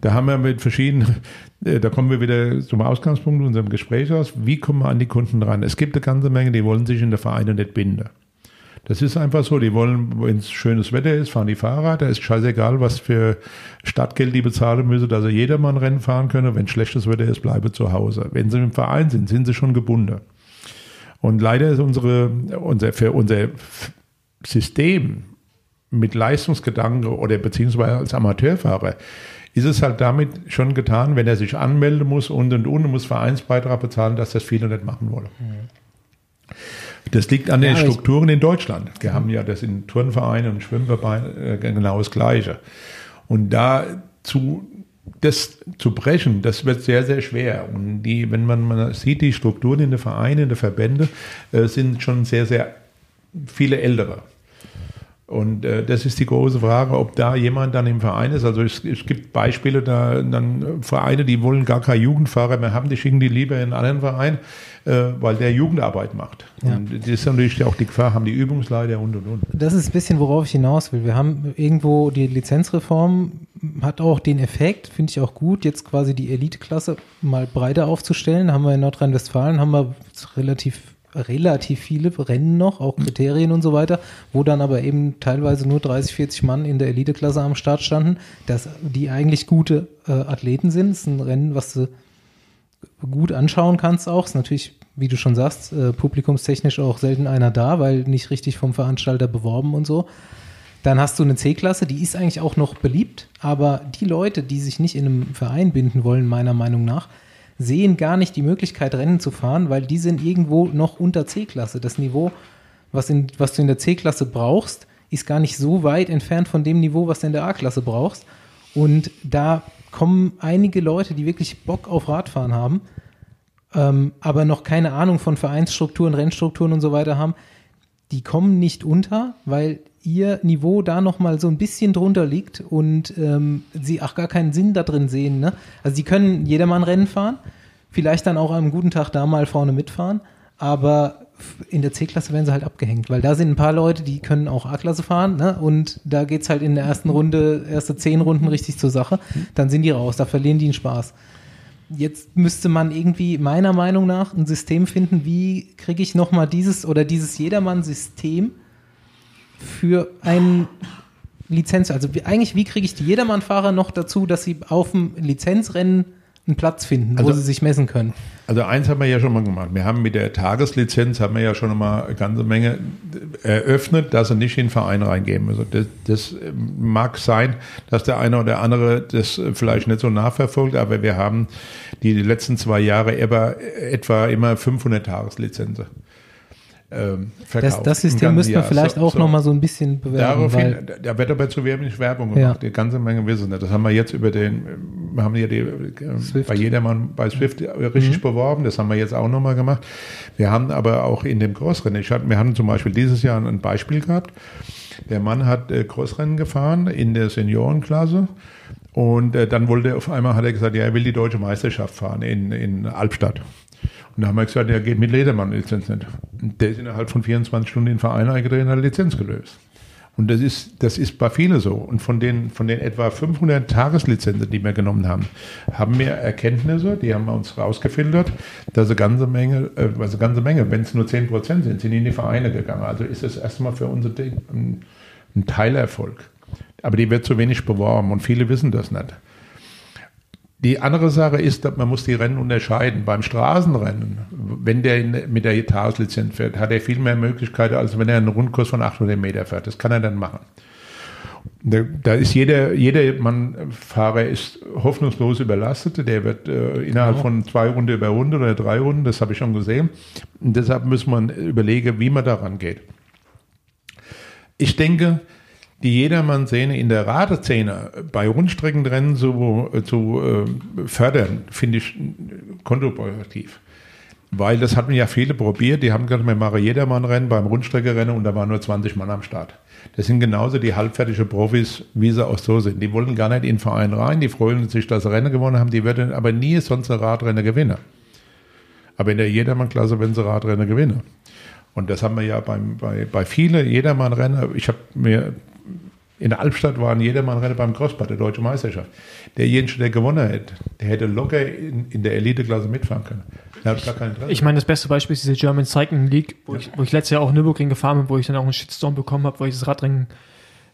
Da haben wir mit verschiedenen, äh, da kommen wir wieder zum Ausgangspunkt unserem Gespräch aus, wie kommen wir an die Kunden ran? Es gibt eine ganze Menge, die wollen sich in der Vereine nicht binden. Das ist einfach so, die wollen, wenn es schönes Wetter ist, fahren die Fahrrad, da ist scheißegal, was für Stadtgeld die bezahlen müssen, dass sie jedermann Rennen fahren können. Wenn schlechtes Wetter ist, bleibe zu Hause. Wenn sie im Verein sind, sind sie schon gebunden. Und leider ist unsere, unser, für unser System mit Leistungsgedanke oder beziehungsweise als Amateurfahrer ist es halt damit schon getan, wenn er sich anmelden muss und und und und muss Vereinsbeitrag bezahlen, dass das viele nicht machen wollen. Das liegt an den Ja, Strukturen in Deutschland. Wir haben ja das in Turnvereinen und Schwimmvereinen äh, genau das Gleiche. Und da zu, das zu brechen, das wird sehr, sehr schwer. Und die, wenn man, man sieht, die Strukturen in den Vereinen, in den Verbände äh, sind schon sehr, sehr viele Ältere. Und äh, das ist die große Frage, ob da jemand dann im Verein ist. Also es, es gibt Beispiele, da dann Vereine, die wollen gar keine Jugendfahrer mehr haben, die schicken die lieber in einen anderen Verein, äh, weil der Jugendarbeit macht. Ja. Und das ist natürlich auch die Gefahr, haben die Übungsleiter und und und. Das ist ein bisschen, worauf ich hinaus will. Wir haben irgendwo die Lizenzreform, hat auch den Effekt, finde ich auch gut, jetzt quasi die Eliteklasse mal breiter aufzustellen. Haben wir in Nordrhein-Westfalen, haben wir relativ, relativ viele Rennen noch, auch Kriterien und so weiter, wo dann aber eben teilweise nur 30, 40 Mann in der Eliteklasse am Start standen, dass die eigentlich gute äh, Athleten sind. Das ist ein Rennen, was du gut anschauen kannst auch. Ist natürlich, wie du schon sagst, äh, publikumstechnisch auch selten einer da, weil nicht richtig vom Veranstalter beworben und so. Dann hast du eine C-Klasse, die ist eigentlich auch noch beliebt, aber die Leute, die sich nicht in einem Verein binden wollen, meiner Meinung nach, sehen gar nicht die Möglichkeit, Rennen zu fahren, weil die sind irgendwo noch unter C-Klasse. Das Niveau, was, in, was du in der C-Klasse brauchst, ist gar nicht so weit entfernt von dem Niveau, was du in der A-Klasse brauchst. Und da kommen einige Leute, die wirklich Bock auf Radfahren haben, ähm, aber noch keine Ahnung von Vereinsstrukturen, Rennstrukturen und so weiter haben, die kommen nicht unter, weil ihr Niveau da nochmal so ein bisschen drunter liegt und ähm, sie auch gar keinen Sinn da drin sehen. Ne? Also sie können jedermann Rennen fahren, vielleicht dann auch am guten Tag da mal vorne mitfahren, aber in der C-Klasse werden sie halt abgehängt, weil da sind ein paar Leute, die können auch A-Klasse fahren ne? und da geht's halt in der ersten Runde, erste zehn Runden richtig zur Sache, dann sind die raus, da verlieren die einen Spaß. Jetzt müsste man irgendwie meiner Meinung nach ein System finden, wie kriege ich nochmal dieses oder dieses Jedermann-System für ein Lizenz, also wie, eigentlich, wie kriege ich die Jedermann-Fahrer noch dazu, dass sie auf dem Lizenzrennen einen Platz finden, wo Also- sie sich messen können? Also eins haben wir ja schon mal gemacht. Wir haben mit der Tageslizenz haben wir ja schon mal eine ganze Menge eröffnet, dass sie nicht in den Verein reingehen müssen. Das, das mag sein, dass der eine oder andere das vielleicht nicht so nachverfolgt, aber wir haben die letzten zwei Jahre etwa, etwa immer 500 Tageslizenzen ähm, Das, verkauft. das Im System wir Jahr. vielleicht So- auch so. noch mal so ein bisschen bewerben, weil Daraufhin, da wird aber zu wenig Werbung Ja. gemacht. Die ganze Menge wissen. Das haben wir jetzt über den, wir haben ja die, äh, Swift. bei jedermann bei Swift richtig beworben. Das haben wir jetzt auch nochmal gemacht. Wir haben aber auch in dem Crossrennen, ich hatte, wir hatten zum Beispiel dieses Jahr ein Beispiel gehabt. Der Mann hat äh, Crossrennen gefahren in der Seniorenklasse. Und äh, dann wollte er auf einmal, hat er gesagt, ja, er will die deutsche Meisterschaft fahren in, in Albstadt. Und da haben wir gesagt, er geht mit Ledermann-Lizenz nicht. Und der ist innerhalb von 24 Stunden in den Verein eingetreten und hat Lizenz gelöst. Und das ist, das ist bei vielen so. Und von den, von den etwa 500 Tageslizenzen, die wir genommen haben, haben wir Erkenntnisse, die haben wir uns rausgefiltert, dass eine ganze Menge, also eine ganze Menge, wenn es nur 10 Prozent sind, sind in die Vereine gegangen. Also ist das erstmal für unser Ding ein, ein Teilerfolg. Aber die wird zu wenig beworben und viele wissen das nicht. Die andere Sache ist, dass man muss die Rennen unterscheiden. Beim Straßenrennen, wenn der in, mit der Tageslizenz fährt, hat er viel mehr Möglichkeiten, als wenn er einen Rundkurs von 800 Meter fährt. Das kann er dann machen. Da, da ist jeder, jeder Mann, Fahrer ist hoffnungslos überlastet. Der wird äh, innerhalb von zwei Runden über Runde oder drei Runden, das habe ich schon gesehen. Und deshalb muss man überlegen, wie man daran geht. Ich denke, die Jedermann-Szene in der Radeszene bei Rundstreckenrennen zu, zu äh, fördern, finde ich kontraproduktiv. Weil das hatten ja viele probiert, die haben gesagt, wir machen Jedermann-Rennen beim Rundstreckenrennen und da waren nur 20 Mann am Start. Das sind genauso die halbfertige Profis, wie sie auch so sind. Die wollen gar nicht in den Verein rein, die freuen sich, dass sie Rennen gewonnen haben, die werden aber nie sonst ein Radrennen gewinnen. Aber in der Jedermann-Klasse werden sie Radrennen gewinnen. Und das haben wir ja beim, bei, bei vielen Jedermann-Rennen, ich habe mir in der Albstadt waren Jedermann-Rennen beim Crossbad, der deutsche Meisterschaft. Derjenige, der gewonnen hätte, der hätte locker in, in der Elite-Klasse mitfahren können. Gar Interesse. Ich meine, das beste Beispiel ist diese German Cycling League, wo, ich, wo ich letztes Jahr auch Nürburgring gefahren bin, wo ich dann auch einen Shitstorm bekommen habe, wo ich das Radrennen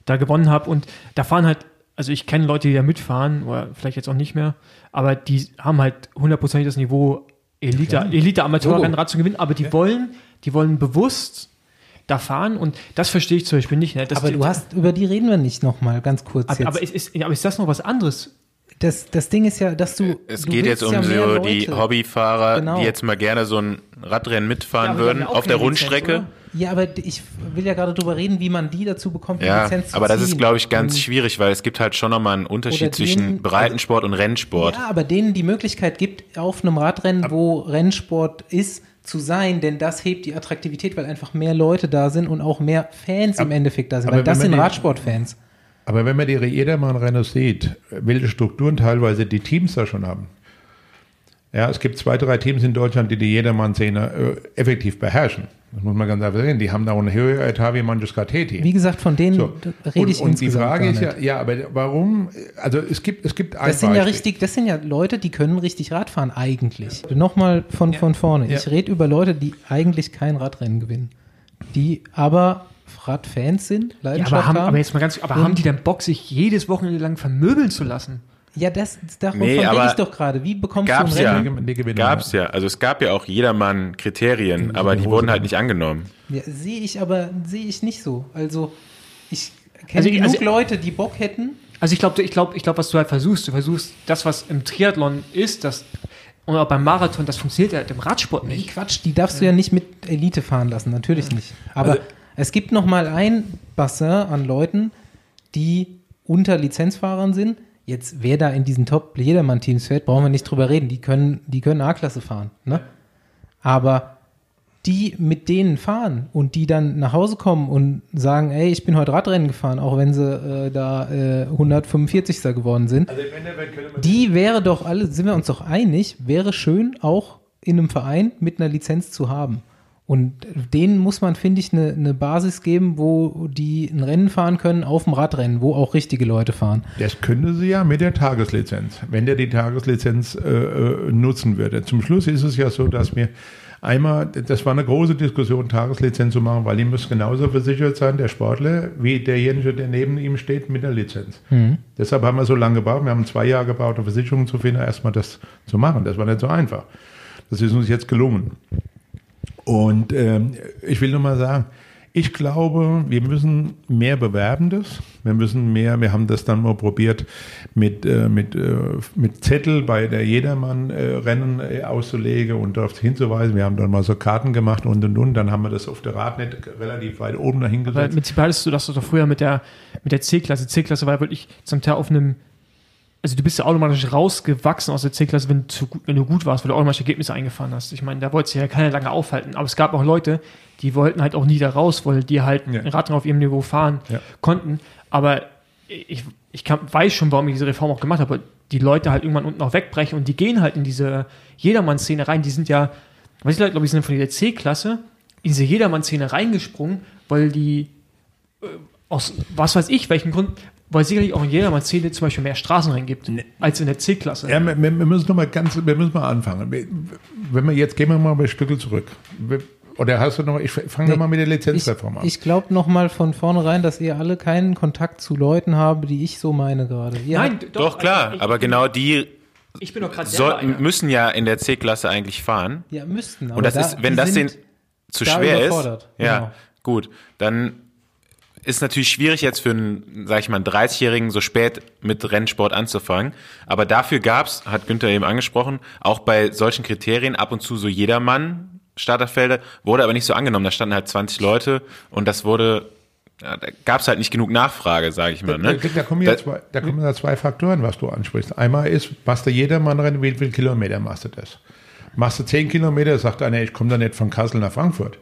da gewonnen habe. Und da fahren halt, also ich kenne Leute, die da mitfahren, oder vielleicht jetzt auch nicht mehr, aber die haben halt hundertprozentig das Niveau Elite, Elite Amateurrennrad zu gewinnen, aber die wollen, die wollen bewusst da fahren und das verstehe ich zum Beispiel nicht. Ne? Aber du hast, über die reden wir nicht nochmal, ganz kurz aber, jetzt. aber, ist, ist, aber ist das noch was anderes? das, das Ding ist ja, dass du. Es du geht jetzt um ja so die. Hobbyfahrer, Genau. die jetzt mal gerne so ein Radrennen mitfahren Ja, würden auf der Lizenz, Rundstrecke. oder? Ja, aber ich will ja gerade drüber reden, wie man die dazu bekommt, die Ja, Lizenz zu aber das ist, ziehen. glaube ich, ganz Und- schwierig, weil es gibt halt schon nochmal einen Unterschied Oder zwischen denen- Breitensport und Rennsport. Ja, aber denen die Möglichkeit gibt, auf einem Radrennen, wo Rennsport ist, zu sein, denn das hebt die Attraktivität, weil einfach mehr Leute da sind und auch mehr Fans im Endeffekt da sind, aber weil das sind Radsportfans. Aber wenn man die Jedermann-Rennen sieht, welche Strukturen teilweise die Teams da schon haben. Ja, es gibt zwei, drei Teams in Deutschland, die die Jedermann-Szene äh, effektiv beherrschen. Das muss man ganz einfach sehen. Die haben da auch eine höhere Etat wie manches KT-Team. Wie gesagt, von denen So. rede und, ich und die insgesamt Frage gar ist ja, ja, aber warum? Also es gibt, es gibt ein Das sind ja Beispiel. richtig, das sind ja Leute, die können richtig Radfahren eigentlich. Nochmal von, von vorne. Ja. Ich rede über Leute, die eigentlich kein Radrennen gewinnen. Die aber Radfans sind, Ja, Leidenschaft aber haben, haben. aber jetzt mal ganz, aber Und- haben die dann Bock, sich jedes Wochenende lang vermöbeln zu lassen? Ja, das, davon Nee, rede aber ich doch gerade. Wie bekommst Gab's du ein ja. Rennen? Die gewinnen Gab's ja. Also es gab ja auch jedermann Kriterien, aber die wurden halt nicht angenommen. Ja, sehe ich aber, sehe ich nicht so. Also, ich kenne Also, genug also- Leute, die Bock hätten. Also ich glaube, ich glaube, ich glaube, was du halt versuchst, du versuchst das, was im Triathlon ist, das und auch beim Marathon, das funktioniert ja im Radsport Nee, nicht. Quatsch, die darfst du ja nicht mit Elite fahren lassen, natürlich nicht. Aber es gibt noch mal ein Bassin an Leuten, die unter Lizenzfahrern sind, Jetzt, wer da in diesen Top-Jedermann-Teams fährt, brauchen wir nicht drüber reden. Die können, die können A-Klasse fahren. Ne? Aber die mit denen fahren und die dann nach Hause kommen und sagen, ey, ich bin heute Radrennen gefahren, auch wenn sie äh, da äh, 145. geworden sind. Also Die wäre doch alle, sind wir uns doch einig, wäre schön auch in einem Verein mit einer Lizenz zu haben. Und denen muss man, finde ich, eine eine Basis geben, wo die ein Rennen fahren können auf dem Radrennen, wo auch richtige Leute fahren. Das könnte sie ja mit der Tageslizenz, wenn der die Tageslizenz äh, äh, nutzen würde. Zum Schluss ist es ja so, dass wir einmal, das war eine große Diskussion, Tageslizenz zu machen, weil die muss genauso versichert sein, der Sportler, wie derjenige, der neben ihm steht, mit der Lizenz. Deshalb haben wir so lange gebraucht. Wir haben zwei Jahre gebraucht, eine Versicherung zu finden, erstmal das zu machen. Das war nicht so einfach. Das ist uns jetzt gelungen. Und ähm, ich will nur mal sagen, ich glaube, wir müssen mehr Bewerbendes. Wir müssen mehr, wir haben das dann mal probiert, mit, äh, mit, äh, mit Zettel bei der Jedermann-Rennen äh, auszulegen und darauf hinzuweisen. Wir haben dann mal so Karten gemacht und und und. Dann haben wir das auf der Radnet relativ weit oben dahin gesetzt. mit Zibal ist du das doch früher mit der, mit der C-Klasse. C-Klasse war wirklich zum Teil auf einem, also du bist ja automatisch rausgewachsen aus der C-Klasse, wenn, du zu gut- wenn du gut warst, weil du automatisch Ergebnisse eingefahren hast. Ich meine, da wollte sich ja keiner lange aufhalten. Aber es gab auch Leute, die wollten halt auch nie da raus, weil die halt Ja. Radrennen auf ihrem Niveau fahren Ja. konnten. Aber ich, ich kann, weiß schon, warum ich diese Reform auch gemacht habe. Die Leute halt irgendwann unten auch wegbrechen und die gehen halt in diese Jedermann-Szene rein. Die sind ja, weiß ich, glaube ich, sind von dieser C-Klasse in diese Jedermann-Szene reingesprungen, weil die äh, aus was weiß ich, welchen Grund, weil sicherlich auch in Jedermann-Szene zum Beispiel mehr Straßenrennen gibt als in der C-Klasse. Ja, wir, wir müssen noch mal ganz, wir müssen mal anfangen. Wenn wir jetzt gehen wir mal ein Stückel zurück. Oder hast du noch? Ich fange noch mal mit der Ich, Lizenzreform an. ich glaube noch mal von vornherein, dass ihr alle keinen Kontakt zu Leuten habt, die ich so meine gerade. Ihr Nein, habt- Doch, klar, also ich, aber genau die Ich bin doch gerade einer. müssen ja in der C-Klasse eigentlich fahren. ja, müssten. aber Und das da- ist, wenn das sind den zu schwer ist, ja, Genau. gut, dann ist natürlich schwierig jetzt für einen, sag ich mal, einen 30-Jährigen so spät mit Rennsport anzufangen. Aber dafür gab's, hat Günther eben angesprochen, auch bei solchen Kriterien ab und zu so jedermann Starterfelder, wurde aber nicht so angenommen. Da standen halt 20 Leute und das wurde, ja, da gab's halt nicht genug Nachfrage, sage ich mal. Ne? Da, da, kommen ja Da- zwei, da kommen ja zwei Faktoren, was du ansprichst. Einmal ist, machst du jedermann rennen, wie viel Kilometer machst du das? Machst du 10 Kilometer, sagt einer, ich komme da nicht von Kassel nach Frankfurt.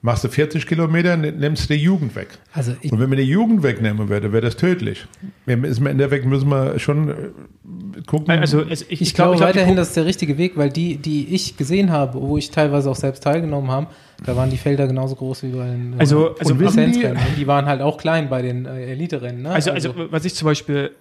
Machst du 40 Kilometer, nimmst du die Jugend weg. Also ich- Und wenn wir die Jugend wegnehmen würde, wäre das tödlich. Im Endeffekt müssen wir schon äh, gucken. Also, es, ich, Ich, glaub- glaube glaub, die weiterhin, das ist der richtige Weg, weil die, die ich gesehen habe, wo ich teilweise auch selbst teilgenommen habe, da waren die Felder genauso groß wie bei den äh, Also- also die- die waren halt auch klein bei den äh, Elite-Rennen. Ne? also, also, was ich zum Beispiel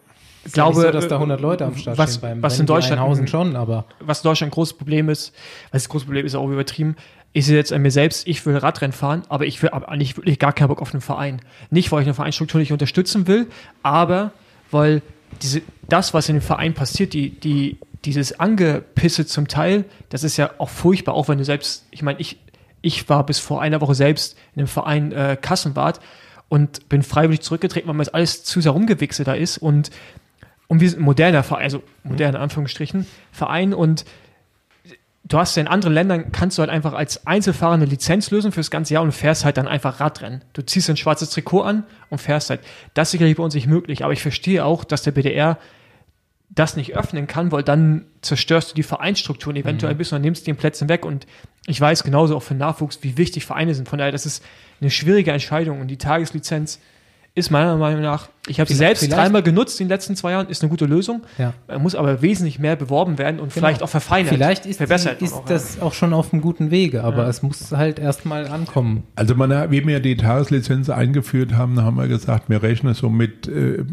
ja glaube, nicht so, dass da 100 Leute am Start was, stehen. Beim was Rennen in Deutschland schon, aber was in Deutschland ein großes Problem ist, was das große Problem ist auch übertrieben, ist jetzt an mir selbst, ich will Radrennen fahren, aber ich will aber eigentlich wirklich gar keinen Bock auf einen Verein. Nicht, weil ich eine Vereinsstruktur nicht unterstützen will, aber weil diese, das, was in dem Verein passiert, die, die, dieses Angepisse zum Teil, das ist ja auch furchtbar, auch wenn du selbst, ich meine, ich, ich war bis vor einer Woche selbst in einem Verein äh, Kassenwart und bin freiwillig zurückgetreten, weil mir das alles zu sehr rumgewichselt da ist und und wir sind ein moderner Verein, also moderner Anführungsstrichen, Verein und du hast ja in anderen Ländern, kannst du halt einfach als Einzelfahrer eine Lizenz lösen fürs ganze Jahr und fährst halt dann einfach Radrennen. Du ziehst ein schwarzes Trikot an und fährst halt. Das ist sicherlich bei uns nicht möglich, aber ich verstehe auch, dass der BDR das nicht öffnen kann, weil dann zerstörst du die Vereinsstrukturen eventuell ein bisschen und nimmst den Plätzen weg. Und ich weiß genauso auch für Nachwuchs, wie wichtig Vereine sind. Von daher, das ist eine schwierige Entscheidung und die Tageslizenz ist meiner Meinung nach, ich habe sie selbst vielleicht- dreimal genutzt in den letzten zwei Jahren, ist eine gute Lösung. ja. Er muss aber wesentlich mehr beworben werden und vielleicht auch verfeinert. Vielleicht ist, verbessert. die, ist auch, das auch schon auf einem guten Wege, aber Ja. es muss halt erstmal ankommen. Also man, wie wir die Tageslizenz eingeführt haben, haben wir gesagt, wir rechnen so mit äh,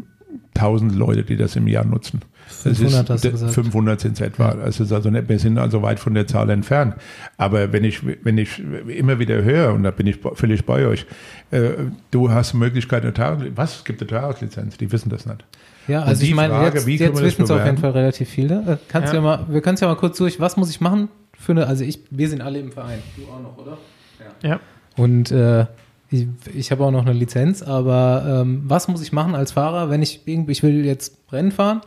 1000 Leute, die das im Jahr nutzen. Das 500 hast du gesagt. 500 sind es etwa. Also, es ist also nicht, wir sind also weit von der Zahl entfernt. Aber wenn ich, wenn ich immer wieder höre, und da bin ich völlig bei euch, äh, du hast die Möglichkeit, eine Tageslizenz, was, es gibt eine Tageslizenz, die wissen das nicht. Ja, also ich meine, Frage, jetzt, jetzt wissen es auf jeden? Fall relativ viele. Äh, Kannst Ja. ja. mal, wir können es ja mal kurz durch. Was muss ich machen für eine, also ich, wir sind alle im Verein. Du auch noch, oder? ja. Und äh, ich, ich habe auch noch eine Lizenz, aber ähm, was muss ich machen als Fahrer, wenn ich irgendwie, ich will jetzt Rennen fahren,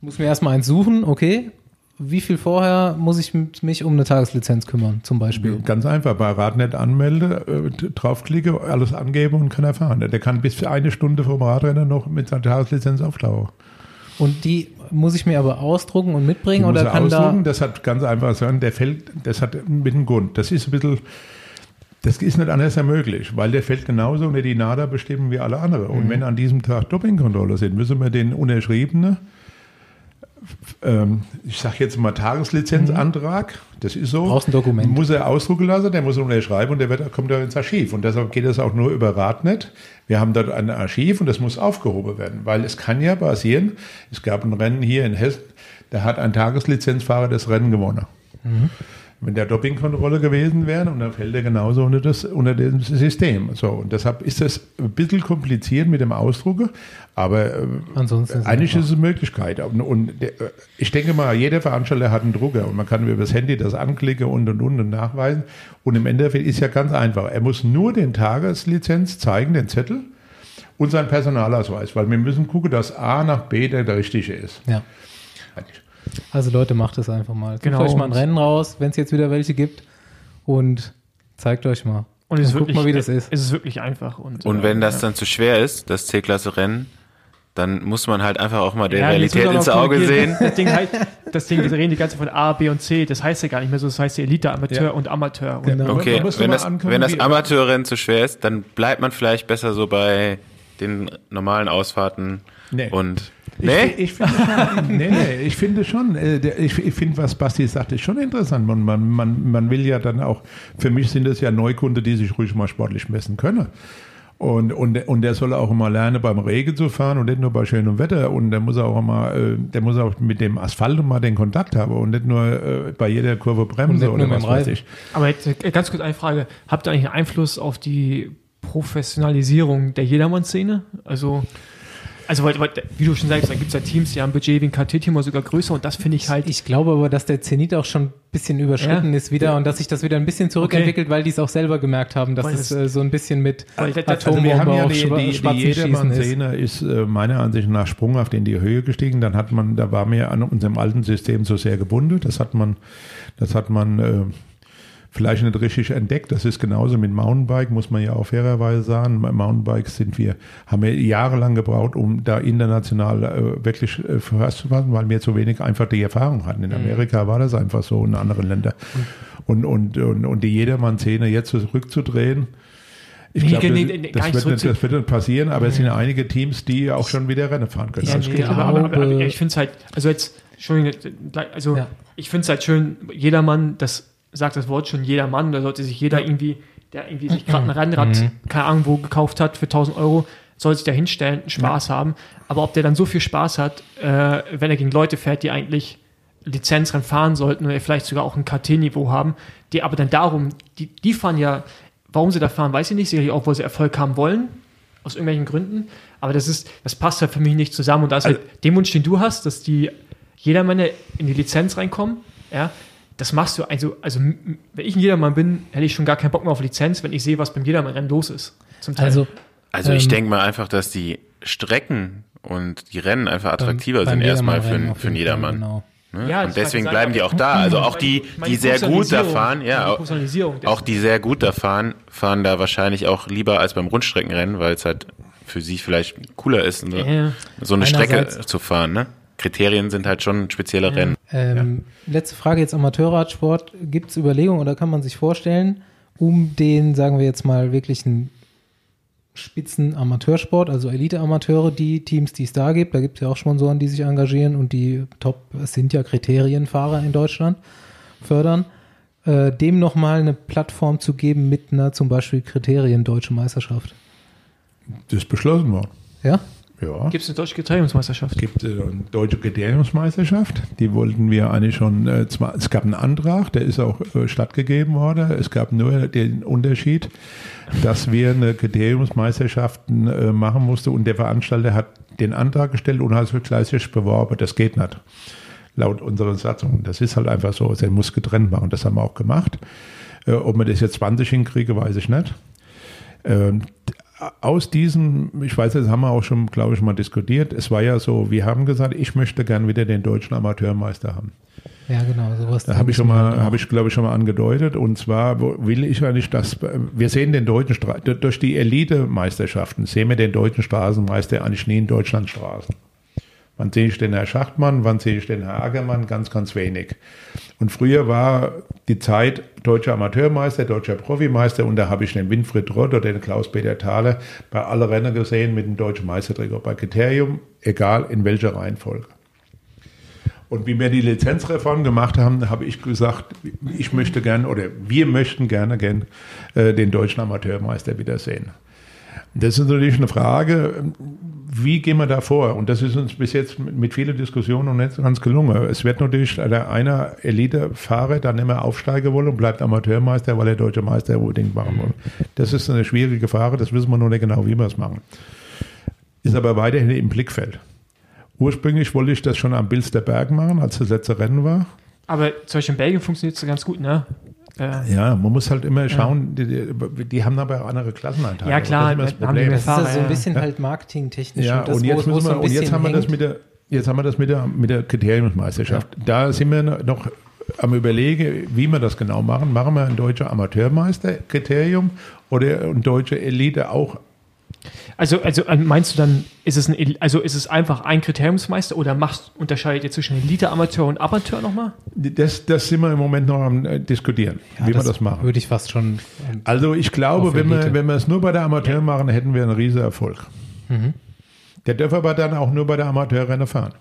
muss mir erstmal eins suchen, okay. Wie viel vorher muss ich mich um eine Tageslizenz kümmern, zum Beispiel? Ganz einfach, bei Radnet anmelde, äh, draufklicke, alles angebe und kann erfahren. Der kann bis für eine Stunde vom Radrennen noch mit seiner Tageslizenz auftauchen. Und die muss ich mir aber ausdrucken und mitbringen Die muss oder er kann da. ausdrucken, das hat ganz einfach sagen, der fällt, das hat mit einem Grund. Das ist ein bisschen, das ist nicht anders möglich, weil der fällt genauso unter die NADA bestimmen wie alle anderen. Und wenn an diesem Tag Dopingkontrolle sind, müssen wir den unterschriebene, ähm, ich sage jetzt mal Tageslizenzantrag, das ist so, Brauchst ein Dokument. muss er ausdrucken lassen, der muss unterschreiben und der wird, kommt da ins Archiv. Und deshalb geht das auch nur über Radnet. Wir haben dort ein Archiv und das muss aufgehoben werden, weil es kann ja passieren, es gab ein Rennen hier in Hessen, da hat ein Tageslizenzfahrer das Rennen gewonnen. Wenn der Dopingkontrolle gewesen wäre und dann fällt er genauso unter das, unter das System. So, und deshalb ist das ein bisschen kompliziert mit dem Ausdrucken, aber äh, Ansonsten ist eigentlich ist es eine Möglichkeit. Und, und der, äh, ich denke mal, jeder Veranstalter hat einen Drucker und man kann über das Handy das anklicken und und und und nachweisen. Und im Endeffekt ist ja ganz einfach. Er muss nur den Tageslizenz zeigen, den Zettel und seinen Personalausweis, weil wir müssen gucken, dass A nach B der, der richtige ist. Ja. Also Leute, macht es einfach mal. Sucht Genau. euch mal ein Rennen raus, wenn es jetzt wieder welche gibt und zeigt euch mal. Und es ist guckt wirklich, mal, wie das ist. Es ist wirklich einfach. Und, Und äh, wenn das ja. dann zu schwer ist, das C-Klasse-Rennen, dann muss man halt einfach auch mal der Ja, Realität ins Auge sehen. Das Ding, halt, das Ding, wir reden die ganze Zeit von A, B und C, das heißt ja gar nicht mehr so, das heißt ja Elite, Amateur Ja. und Amateur. Und Genau. Okay, wenn das, wenn das Amateurrennen zu schwer ist, dann bleibt man vielleicht besser so bei den normalen Ausfahrten Nee. und Ich, nee? ich finde schon, nee, nee, ich finde schon, äh, ich, ich finde, was Basti sagt, ist schon interessant. Man, man, man, man will ja dann auch, für mich sind das ja Neukunde, die sich ruhig mal sportlich messen können. Und, und, und der soll auch mal lernen, beim Regen zu fahren und nicht nur bei schönem Wetter. Und der muss auch mal, äh, der muss auch mit dem Asphalt mal den Kontakt haben und nicht nur äh, bei jeder Kurve bremsen oder was weiß ich. Aber jetzt, ganz kurz eine Frage. Habt ihr eigentlich einen Einfluss auf die Professionalisierung der Jedermann-Szene? Also, also weil, weil, wie du schon sagst, da gibt es ja Teams, die haben Budget wie ein KT-Team oder sogar größer und das finde ich halt. Ich glaube aber, dass der Zenit auch schon ein bisschen überschritten Ja. ist wieder und dass sich das wieder ein bisschen zurückentwickelt, weil die es auch selber gemerkt haben, dass es das- äh, so ein bisschen mit das- Also ja auf die, die, die Spatzenschießen ist. Jedermann-Szene ist äh, meiner Ansicht nach sprunghaft in die Höhe gestiegen. Dann hat man, da war mir an unserem alten System so sehr gebunden. Das hat man, das hat man äh, vielleicht nicht richtig entdeckt. Das ist genauso mit Mountainbike, muss man ja auch fairerweise sagen. Bei Mountainbikes sind wir, haben wir jahrelang gebraucht, um da international äh, wirklich äh, festzufassen, weil wir zu wenig einfach die Erfahrung hatten. Mhm. In Amerika war das einfach so, in anderen Ländern. Und, und, und, und die Jedermann-Szene jetzt zurückzudrehen, ich glaube, nee, das, nee, das, zu- das wird nicht passieren, aber es sind einige Teams, die auch schon wieder Rennen fahren können. Ja, aber, aber, aber, aber glaube- ich finde es halt, also jetzt, Entschuldigung, also Ja. ich finde es halt schön, jedermann, das sagt das Wort schon, jedermann, da sollte sich jeder irgendwie, der irgendwie sich gerade ein Rennrad, keine Ahnung wo, gekauft hat für 1000 Euro, soll sich da hinstellen, Spaß haben. Aber ob der dann so viel Spaß hat, äh, wenn er gegen Leute fährt, die eigentlich Lizenzrennen fahren sollten oder vielleicht sogar auch ein KT-Niveau haben, die aber dann darum, die, die fahren ja, warum sie da fahren, weiß ich nicht, sicherlich auch, weil sie Erfolg haben wollen, aus irgendwelchen Gründen, aber das ist, das passt halt für mich nicht zusammen. Und da ist halt dem Wunsch, den du hast, dass die Jedermänner in die Lizenz reinkommen, ja, das machst du, also, also wenn ich ein Jedermann bin, hätte ich schon gar keinen Bock mehr auf Lizenz, wenn ich sehe, was beim Jedermann-Rennen los ist. Zum Teil. Also, Also ich Ähm, denke mal einfach, dass die Strecken und die Rennen einfach attraktiver beim sind erstmal für, auf für Jedermann. Genau. Ne? Ja, und deswegen bleiben die auch da. Also auch die, meine, die sehr gut da fahren, die ja, auch, auch die sehr gut da fahren, fahren da wahrscheinlich auch lieber als beim Rundstreckenrennen, weil es halt für sie vielleicht cooler ist, so, Ja. so eine Strecke zu fahren. Ne? Kriterien sind halt schon spezielle Rennen. Ähm, Letzte Frage jetzt Amateurradsport. Gibt es Überlegungen oder kann man sich vorstellen, um den, sagen wir jetzt mal, wirklichen Spitzen-Amateursport, also Elite-Amateure, die Teams, die es da gibt, da gibt es ja auch Sponsoren, die sich engagieren und die Top, es sind ja Kriterienfahrer in Deutschland, fördern, äh, dem nochmal eine Plattform zu geben mit einer zum Beispiel Kriterien-Deutsche Meisterschaft. Das ist beschlossen worden. Ja? Ja. Gibt es eine deutsche Kriteriumsmeisterschaft? Es gibt äh, eine deutsche Kriteriumsmeisterschaft, die wollten wir eigentlich schon, äh, zwar, es gab einen Antrag, der ist auch äh, stattgegeben worden. Es gab nur den Unterschied, dass wir eine Kriteriumsmeisterschaften äh, machen mussten und der Veranstalter hat den Antrag gestellt und hat es gleichzeitig beworben. Das geht nicht. Laut unserer Satzung. Das ist halt einfach so. Er muss getrennt machen. Das haben wir auch gemacht. Äh, ob wir das jetzt 20 hinkriegen, weiß ich nicht. Aus diesem, ich weiß, das haben wir auch schon, glaube ich, mal diskutiert. Es war ja so, wir haben gesagt, ich möchte gern wieder den deutschen Amateurmeister haben. Ja, genau, sowas. Da habe ich schon mal, habe ich glaube ich schon mal angedeutet. Und zwar will ich eigentlich, dass wir sehen den deutschen Stra durch die Elite-Meisterschaften sehen wir den deutschen Straßenmeister eigentlich nie in Deutschlandstraßen. Wann sehe ich den Herr Schachtmann, wann sehe ich den Herr Ackermann? Ganz, ganz wenig. Und früher war die Zeit deutscher Amateurmeister, deutscher Profimeister und da habe ich den Winfried Rott oder den Klaus-Peter Thaler bei alle Rennen gesehen mit dem deutschen Meistertrikot. Bei Kriterium, egal in welcher Reihenfolge. Und wie wir die Lizenzreform gemacht haben, habe ich gesagt, ich möchte gerne oder wir möchten gerne, gerne äh, den deutschen Amateurmeister wiedersehen. Das ist natürlich eine Frage, wie gehen wir da vor? Und das ist uns bis jetzt mit vielen Diskussionen noch nicht ganz gelungen. Es wird natürlich einer Elite-Fahrer dann immer aufsteigen wollen und bleibt Amateurmeister, weil er deutscher Meister unbedingt machen will. Das ist eine schwierige Frage, das wissen wir noch nicht genau, wie wir es machen. Ist aber weiterhin im Blickfeld. Ursprünglich wollte ich das schon am Bilsterberg machen, als das letzte Rennen war. Aber zum Beispiel in Belgien funktioniert es ganz gut, ne? Äh, ja, man muss halt immer schauen, ja. die, die, haben aber auch andere Klassenanteile. Ja, klar, das ist, das haben die das ist so ein bisschen ja. halt marketingtechnisch. Ja, und, das, und jetzt, müssen wir, und jetzt haben wir das mit der, jetzt haben wir das mit der, mit der Kriteriumsmeisterschaft. Ja. Da sind wir noch am überlegen, wie wir das genau machen. Machen wir ein deutscher Amateurmeister-Kriterium oder ein deutscher Elite auch also, also äh, meinst du dann, ist es, ein, also ist es einfach ein Kriteriumsmeister oder machst, unterscheidet ihr zwischen Elite, Amateur und Amateur nochmal? Das, das sind wir im Moment noch am äh, diskutieren, ja, wie wir das machen. Würde ich fast schon. Ähm, also ich glaube, wenn wir, wenn wir es nur bei der Amateur ja. machen, hätten wir einen riesen Erfolg. Mhm. Der darf aber dann auch nur bei der Amateurrenne fahren.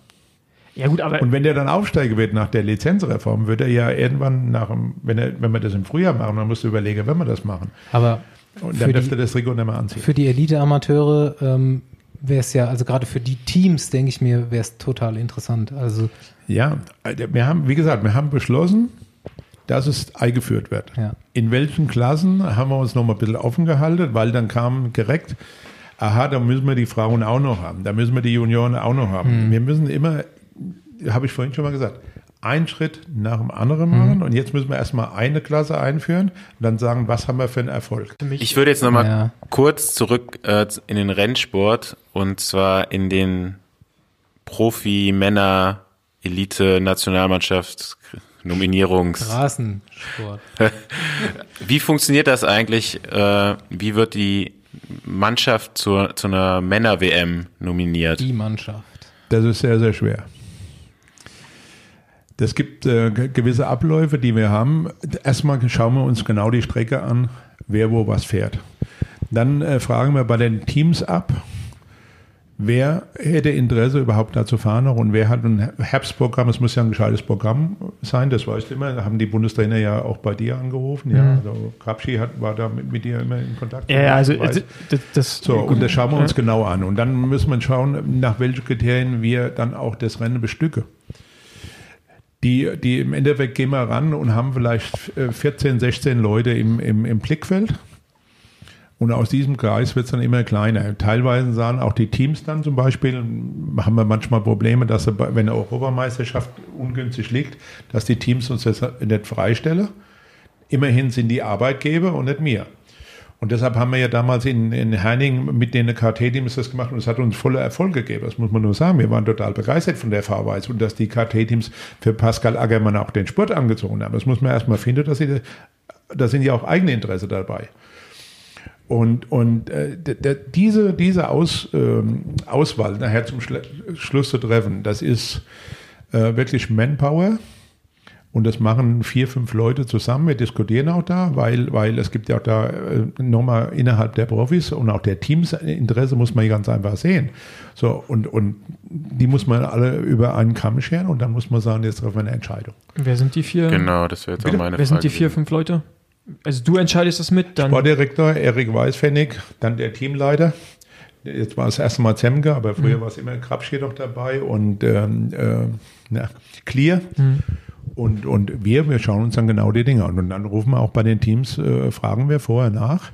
Ja gut, aber und wenn der dann aufsteigen wird nach der Lizenzreform, wird er ja irgendwann nach dem, wenn, er, wenn wir das im Frühjahr machen, dann musst du überlegen, wenn wir das machen. Aber und dann dürfte das Trikot nicht mehr anziehen. Für die Elite-Amateure ähm, wäre es ja, also gerade für die Teams, denke ich mir, wäre es total interessant. Also ja, wir haben, wie gesagt, wir haben beschlossen, dass es eingeführt wird. Ja. In welchen Klassen haben wir uns noch mal ein bisschen offen gehalten, weil dann kam direkt, aha, da müssen wir die Frauen auch noch haben, da müssen wir die Junioren auch noch haben. Mhm. Wir müssen immer, habe ich vorhin schon mal gesagt, einen Schritt nach dem anderen machen mhm. und jetzt müssen wir erstmal eine Klasse einführen und dann sagen, was haben wir für einen Erfolg. Ich würde jetzt nochmal ja. kurz zurück äh, in den Rennsport und zwar in den Profi-Männer Elite-Nationalmannschaft Nominierungs. Straßensport. wie funktioniert das eigentlich? Äh, wie wird die Mannschaft zur, zu einer Männer-WM nominiert? Die Mannschaft. Das ist sehr, sehr schwer. Das gibt äh, gewisse Abläufe, die wir haben. Erstmal schauen wir uns genau die Strecke an, wer wo was fährt. Dann äh, fragen wir bei den Teams ab, wer hätte Interesse überhaupt da zu fahren und wer hat ein Herbstprogramm, es muss ja ein gescheites Programm sein, das weißt du immer, da haben die Bundestrainer ja auch bei dir angerufen, ja, mhm. also Krapschi hat, war da mit, mit, dir immer in Kontakt. Ja, also das, das, so, und das schauen wir uns genau an und dann müssen wir schauen, nach welchen Kriterien wir dann auch das Rennen bestücken die, die im Endeffekt gehen wir ran und haben vielleicht 14, äh, 16 Leute im, im, im Blickfeld. Und aus diesem Kreis wird es dann immer kleiner. Teilweise sagen auch die Teams dann zum Beispiel, haben wir manchmal Probleme, dass sie, wenn eine Europameisterschaft ungünstig liegt, dass die Teams uns das nicht freistellen. Immerhin sind die Arbeitgeber und nicht mir. Und deshalb haben wir ja damals in, in Herning mit den KT-Teams das gemacht und es hat uns voller Erfolg gegeben. Das muss man nur sagen. Wir waren total begeistert von der Fahrweise und dass die KT-Teams für Pascal Ackermann auch den Sport angezogen haben. Das muss man erstmal finden, dass sie, da sind ja auch eigene Interesse dabei. Und, und äh, diese, diese Aus, äh, Auswahl nachher zum Schluss zu treffen, das ist äh, wirklich Manpower und das machen vier, fünf Leute zusammen. Wir diskutieren auch da, weil, weil es gibt ja auch da äh, nochmal innerhalb der Profis und auch der Teams Interesse muss man hier ganz einfach sehen. So, und, und die muss man alle über einen Kamm scheren und dann muss man sagen, jetzt treffen wir eine Entscheidung. Wer sind die vier? Genau, das wäre jetzt Bitte? auch meine Wer Frage. Wer sind die vier, fünf Leute? Also du entscheidest das mit, dann. Sportdirektor Erik Weißpfennig, dann der Teamleiter. Jetzt war es das erste Mal Zemke, aber früher mhm. war es immer Krabsch doch dabei und ähm, äh, na, Clear. Mhm. Und, und wir, wir schauen uns dann genau die Dinge an. Und dann rufen wir auch bei den Teams, äh, fragen wir vorher nach.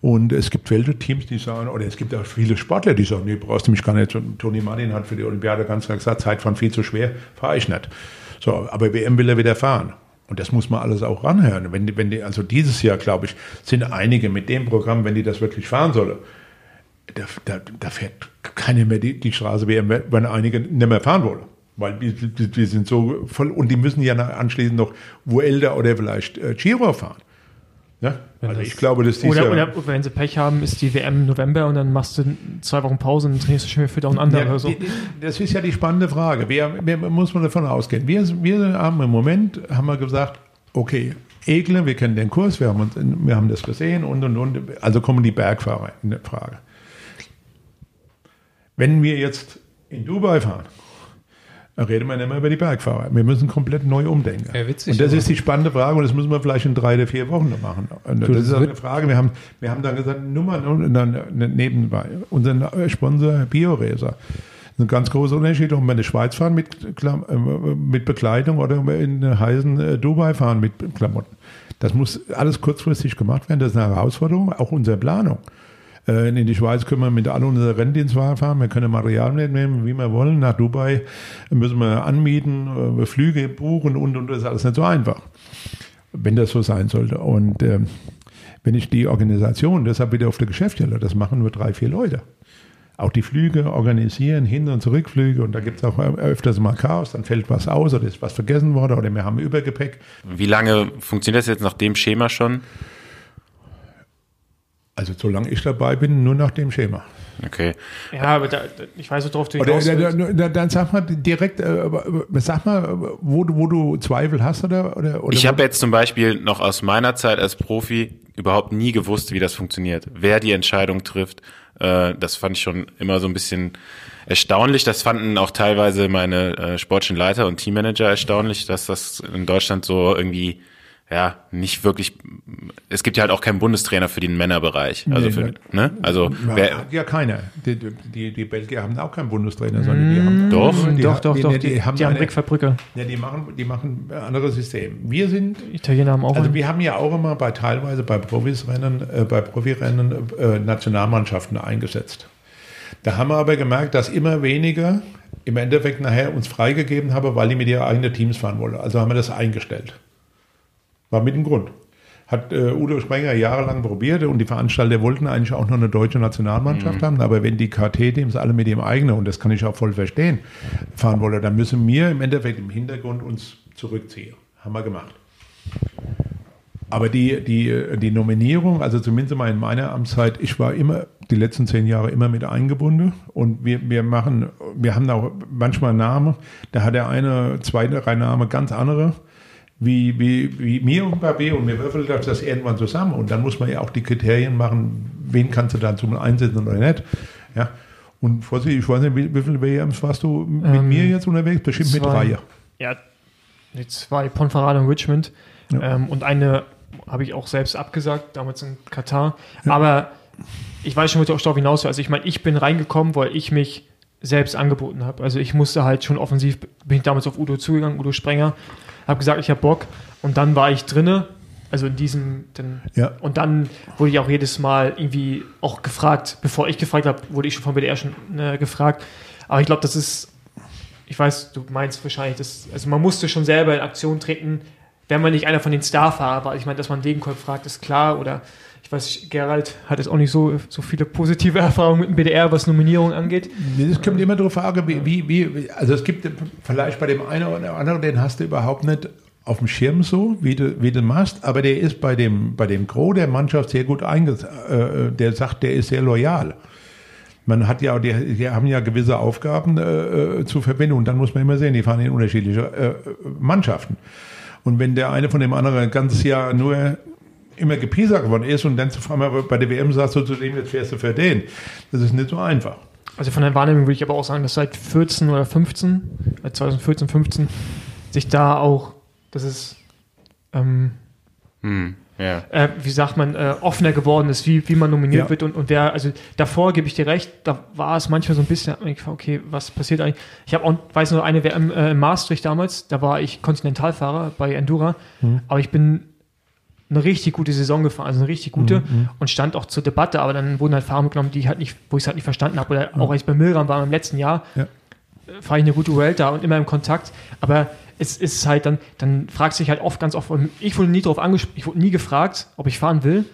Und es gibt welche Teams, die sagen, oder es gibt auch viele Sportler, die sagen, nee, brauchst du mich gar nicht. Toni Martin hat für die Olympiade ganz klar gesagt, Zeitfahren viel zu schwer, fahre ich nicht. So, aber WM will er wieder fahren. Und das muss man alles auch ranhören. Wenn die, wenn die, also dieses Jahr, glaube ich, sind einige mit dem Programm, wenn die das wirklich fahren sollen, da, da, da fährt keine mehr die, die Straße WM, wenn einige nicht mehr fahren wollen. Weil wir, wir sind so voll, und die müssen ja anschließend noch Vuelta oder vielleicht äh, Giro fahren. Ja? Also ich glaube, dass dieses Oder, oder wenn sie Pech haben, ist die WM im November und dann machst du zwei Wochen Pause und trainierst du schon wieder für Down Under Ja, oder so. Das ist ja die spannende Frage. Wer, wer muss man davon ausgehen? Wir, wir haben im Moment haben wir gesagt, okay, Egle, wir kennen den Kurs, wir haben, uns, wir haben das gesehen und und und. Also kommen die Bergfahrer in Frage. Wenn wir jetzt in Dubai fahren, dann reden wir nicht mehr über die Bergfahrer. Wir müssen komplett neu umdenken. Ja, witzig, und das aber- ist die spannende Frage und das müssen wir vielleicht in drei oder vier Wochen noch machen. Das, ist eine Frage. Wir haben, wir haben dann gesagt, nur mal und dann nebenbei. Unser Sponsor BioRacer. Das ist ein ganz großer Unterschied, ob wir in der Schweiz fahren mit, Klam äh, mit Bekleidung oder in heißen äh, Dubai fahren mit Klamotten. Das muss alles kurzfristig gemacht werden. Das ist eine Herausforderung, auch unsere Planung. Äh, In die Schweiz können wir mit allen unseren Renndienstwagen fahren. Wir können Material mitnehmen, wie wir wollen. Nach Dubai müssen wir anmieten, äh, Flüge buchen und, und das ist alles nicht so einfach. Wenn das so sein sollte. Und ähm, wenn ich die Organisation, deshalb wieder auf der Geschäftsstelle, das machen nur drei, vier Leute. Auch die Flüge organisieren, Hin- und Zurückflüge und da gibt es auch öfters mal Chaos, dann fällt was aus oder ist was vergessen worden oder wir haben Übergepäck. Wie lange funktioniert das jetzt nach dem Schema schon? Also solange ich dabei bin, nur nach dem Schema. Okay. Ja, aber da, da, ich weiß, worauf du Oder, hinaus willst. dann, dann, dann sag mal direkt, äh, sag mal, wo, du- wo du Zweifel hast oder, oder, oder Ich habe jetzt zum Beispiel noch aus meiner Zeit als Profi überhaupt nie gewusst, wie das funktioniert. Wer die Entscheidung trifft, äh, das fand ich schon immer so ein bisschen erstaunlich. Das fanden auch teilweise meine äh, sportlichen Leiter und Teammanager erstaunlich, dass das in Deutschland so irgendwie ja nicht wirklich. Es gibt ja halt auch keinen Bundestrainer für den Männerbereich. Also Nee, für, ne? Also Ja, wer, hat ja keiner. Die, die, die Belgier haben auch keinen Bundestrainer, sondern die haben Doch. die, doch, doch, die, doch. Die, Die, haben, die haben eine, Rick Verbrücke. ja, die machen, die machen ein anderes System. Wir sind Italiener haben auch Also einen. wir haben ja auch immer bei teilweise bei Profisrennen, äh, bei Profirennen äh, Nationalmannschaften eingesetzt. Da haben wir aber gemerkt, dass immer weniger im Endeffekt nachher uns freigegeben haben, weil die mit ihren eigenen Teams fahren wollen. Also haben wir das eingestellt. War mit dem Grund. Hat äh, Udo Sprenger jahrelang probiert und die Veranstalter wollten eigentlich auch noch eine deutsche Nationalmannschaft haben, aber wenn die KT-Teams alle mit ihrem eigenen, und das kann ich auch voll verstehen, fahren wollen, dann müssen wir im Endeffekt im Hintergrund uns zurückziehen. Haben wir gemacht. Aber die, die, die Nominierung, also zumindest mal in meiner Amtszeit, ich war immer, die letzten zehn Jahre immer mit eingebunden und wir, wir machen, wir haben auch manchmal Namen, da hat der eine, zwei, drei Namen ganz andere, wie, wie, wie mir und Barbier und mir würfelt das das irgendwann zusammen und dann muss man ja auch die Kriterien machen, wen kannst du dazu einsetzen oder nicht, ja. Und Vorsicht, ich weiß nicht, wie, wie viele WMs warst du mit Ähm, mir jetzt unterwegs? Bestimmt mit zwei. drei. Ja, die zwei, Ponferrada und Richmond. Ja. Ähm, und eine habe ich auch selbst abgesagt, damals in Katar. Aber ich weiß schon, wo du auch darauf hinaus will. Also ich meine, ich bin reingekommen, weil ich mich selbst angeboten habe. Also ich musste halt schon offensiv, bin ich damals auf Udo zugegangen, Udo Sprenger, habe gesagt, ich habe Bock. Und dann war ich drinne, also in diesem, dann, Ja. und dann wurde ich auch jedes Mal irgendwie auch gefragt, bevor ich gefragt habe, wurde ich schon vom BDR schon äh, gefragt. Aber ich glaube, das ist, ich weiß, du meinst wahrscheinlich, das, also man musste schon selber in Aktion treten, wenn man nicht einer von den Starfahrer war. Ich meine, dass man Degenkolb fragt, ist klar. Oder ich weiß, Gerald hat jetzt auch nicht so, so viele positive Erfahrungen mit dem BDR, was Nominierungen angeht. Es kommt immer darauf an, wie, wie, also es gibt vielleicht bei dem einen oder anderen, den hast du überhaupt nicht auf dem Schirm so, wie du, wie du machst, aber der ist bei dem, bei dem Gros der Mannschaft sehr gut eingesetzt. Äh, der sagt, der ist sehr loyal. Man hat ja, die, die haben ja gewisse Aufgaben äh, äh, zu verbinden und dann muss man immer sehen, die fahren in unterschiedliche äh, Mannschaften. Und wenn der eine von dem anderen ein ganzes Jahr nur immer gepiesert geworden ist und dann zu einmal bei der WM sagst du zu dem, jetzt fährst du für den, das ist nicht so einfach. Also von der Wahrnehmung würde ich aber auch sagen, dass seit 14 oder 15, äh 2014, 15, sich da auch, das ist, ähm, hm, ja. äh, wie sagt man, äh, offener geworden ist, wie, wie man nominiert Ja. wird und, und wer, also davor gebe ich dir recht, da war es manchmal so ein bisschen, okay, was passiert eigentlich? Ich habe auch, weiß noch, eine WM äh, in Maastricht damals, da war ich Kontinentalfahrer bei Endura, aber ich bin eine richtig gute Saison gefahren, also eine richtig gute und stand auch zur Debatte, aber dann wurden halt Fahrer genommen, die ich halt nicht, wo ich es halt nicht verstanden habe oder auch als ich bei Milram war im letzten Jahr, Ja. äh, fahre ich eine gute Welt da und immer im Kontakt, aber es ist halt dann, dann fragt sich halt oft ganz oft, ich wurde nie darauf angesprochen, ich wurde nie gefragt, ob ich fahren will.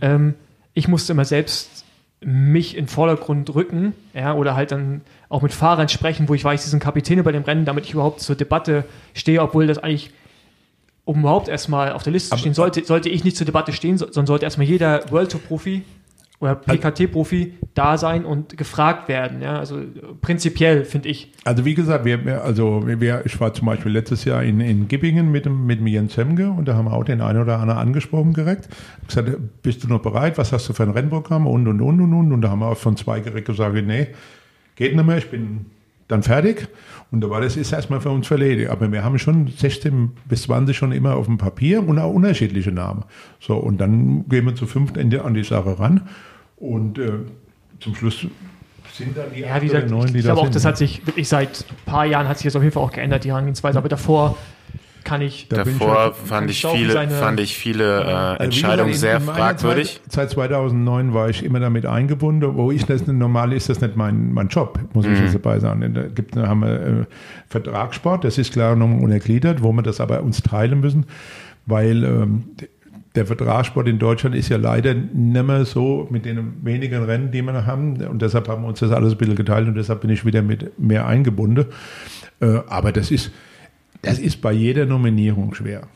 Ähm, ich musste immer selbst mich in den Vordergrund rücken, ja, oder halt dann auch mit Fahrern sprechen, wo ich weiß, die sind Kapitäne bei dem Rennen, damit ich überhaupt zur Debatte stehe, obwohl das eigentlich um überhaupt erstmal auf der Liste zu stehen, sollte, sollte ich nicht zur Debatte stehen, so- sondern sollte erstmal jeder World Tour Profi oder PKT-Profi da sein und gefragt werden. Ja? Also prinzipiell, finde ich. Also wie gesagt, wir, also wir, ich war zum Beispiel letztes Jahr in, in Gippingen mit dem, mit dem Jens Hemge und da haben wir auch den einen oder anderen angesprochen direkt. Gesagt, bist du noch bereit? Was hast du für ein Rennprogramm? Und, und, und, und, und. Und da haben wir auch von zwei direkt gesagt, nee, geht nicht mehr, ich bin dann fertig. Und da war das ist erstmal für uns verledigt. Aber wir haben schon 16 bis 20 schon immer auf dem Papier und auch unterschiedliche Namen. So, und dann gehen wir zu fünft an die, an die Sache ran. Und äh, zum Schluss sind dann die Ja, wie gesagt, neun, die ich glaube auch, das ne? hat sich wirklich seit ein paar Jahren hat sich das auf jeden Fall auch geändert, die Herangehensweise. Aber davor kann ich. Da bin ich Davor halt- fand ich viele, seine- fand ich viele äh, Also Entscheidungen gesagt, sehr in- in meiner fragwürdig. Zeit, seit 2009 war ich immer damit eingebunden, wo ich das normal ist das nicht mein, mein Job, muss ich jetzt dabei sagen. Da gibt, da haben wir äh, Vertragssport, das ist klar nochmal untergliedert, wo wir das aber uns teilen müssen, weil ähm, der Vertragssport in Deutschland ist ja leider nicht mehr so mit den wenigen Rennen, die wir noch haben. Und deshalb haben wir uns das alles ein bisschen geteilt und deshalb bin ich wieder mit mehr eingebunden. Äh, aber das ist, das ist bei jeder Nominierung schwer.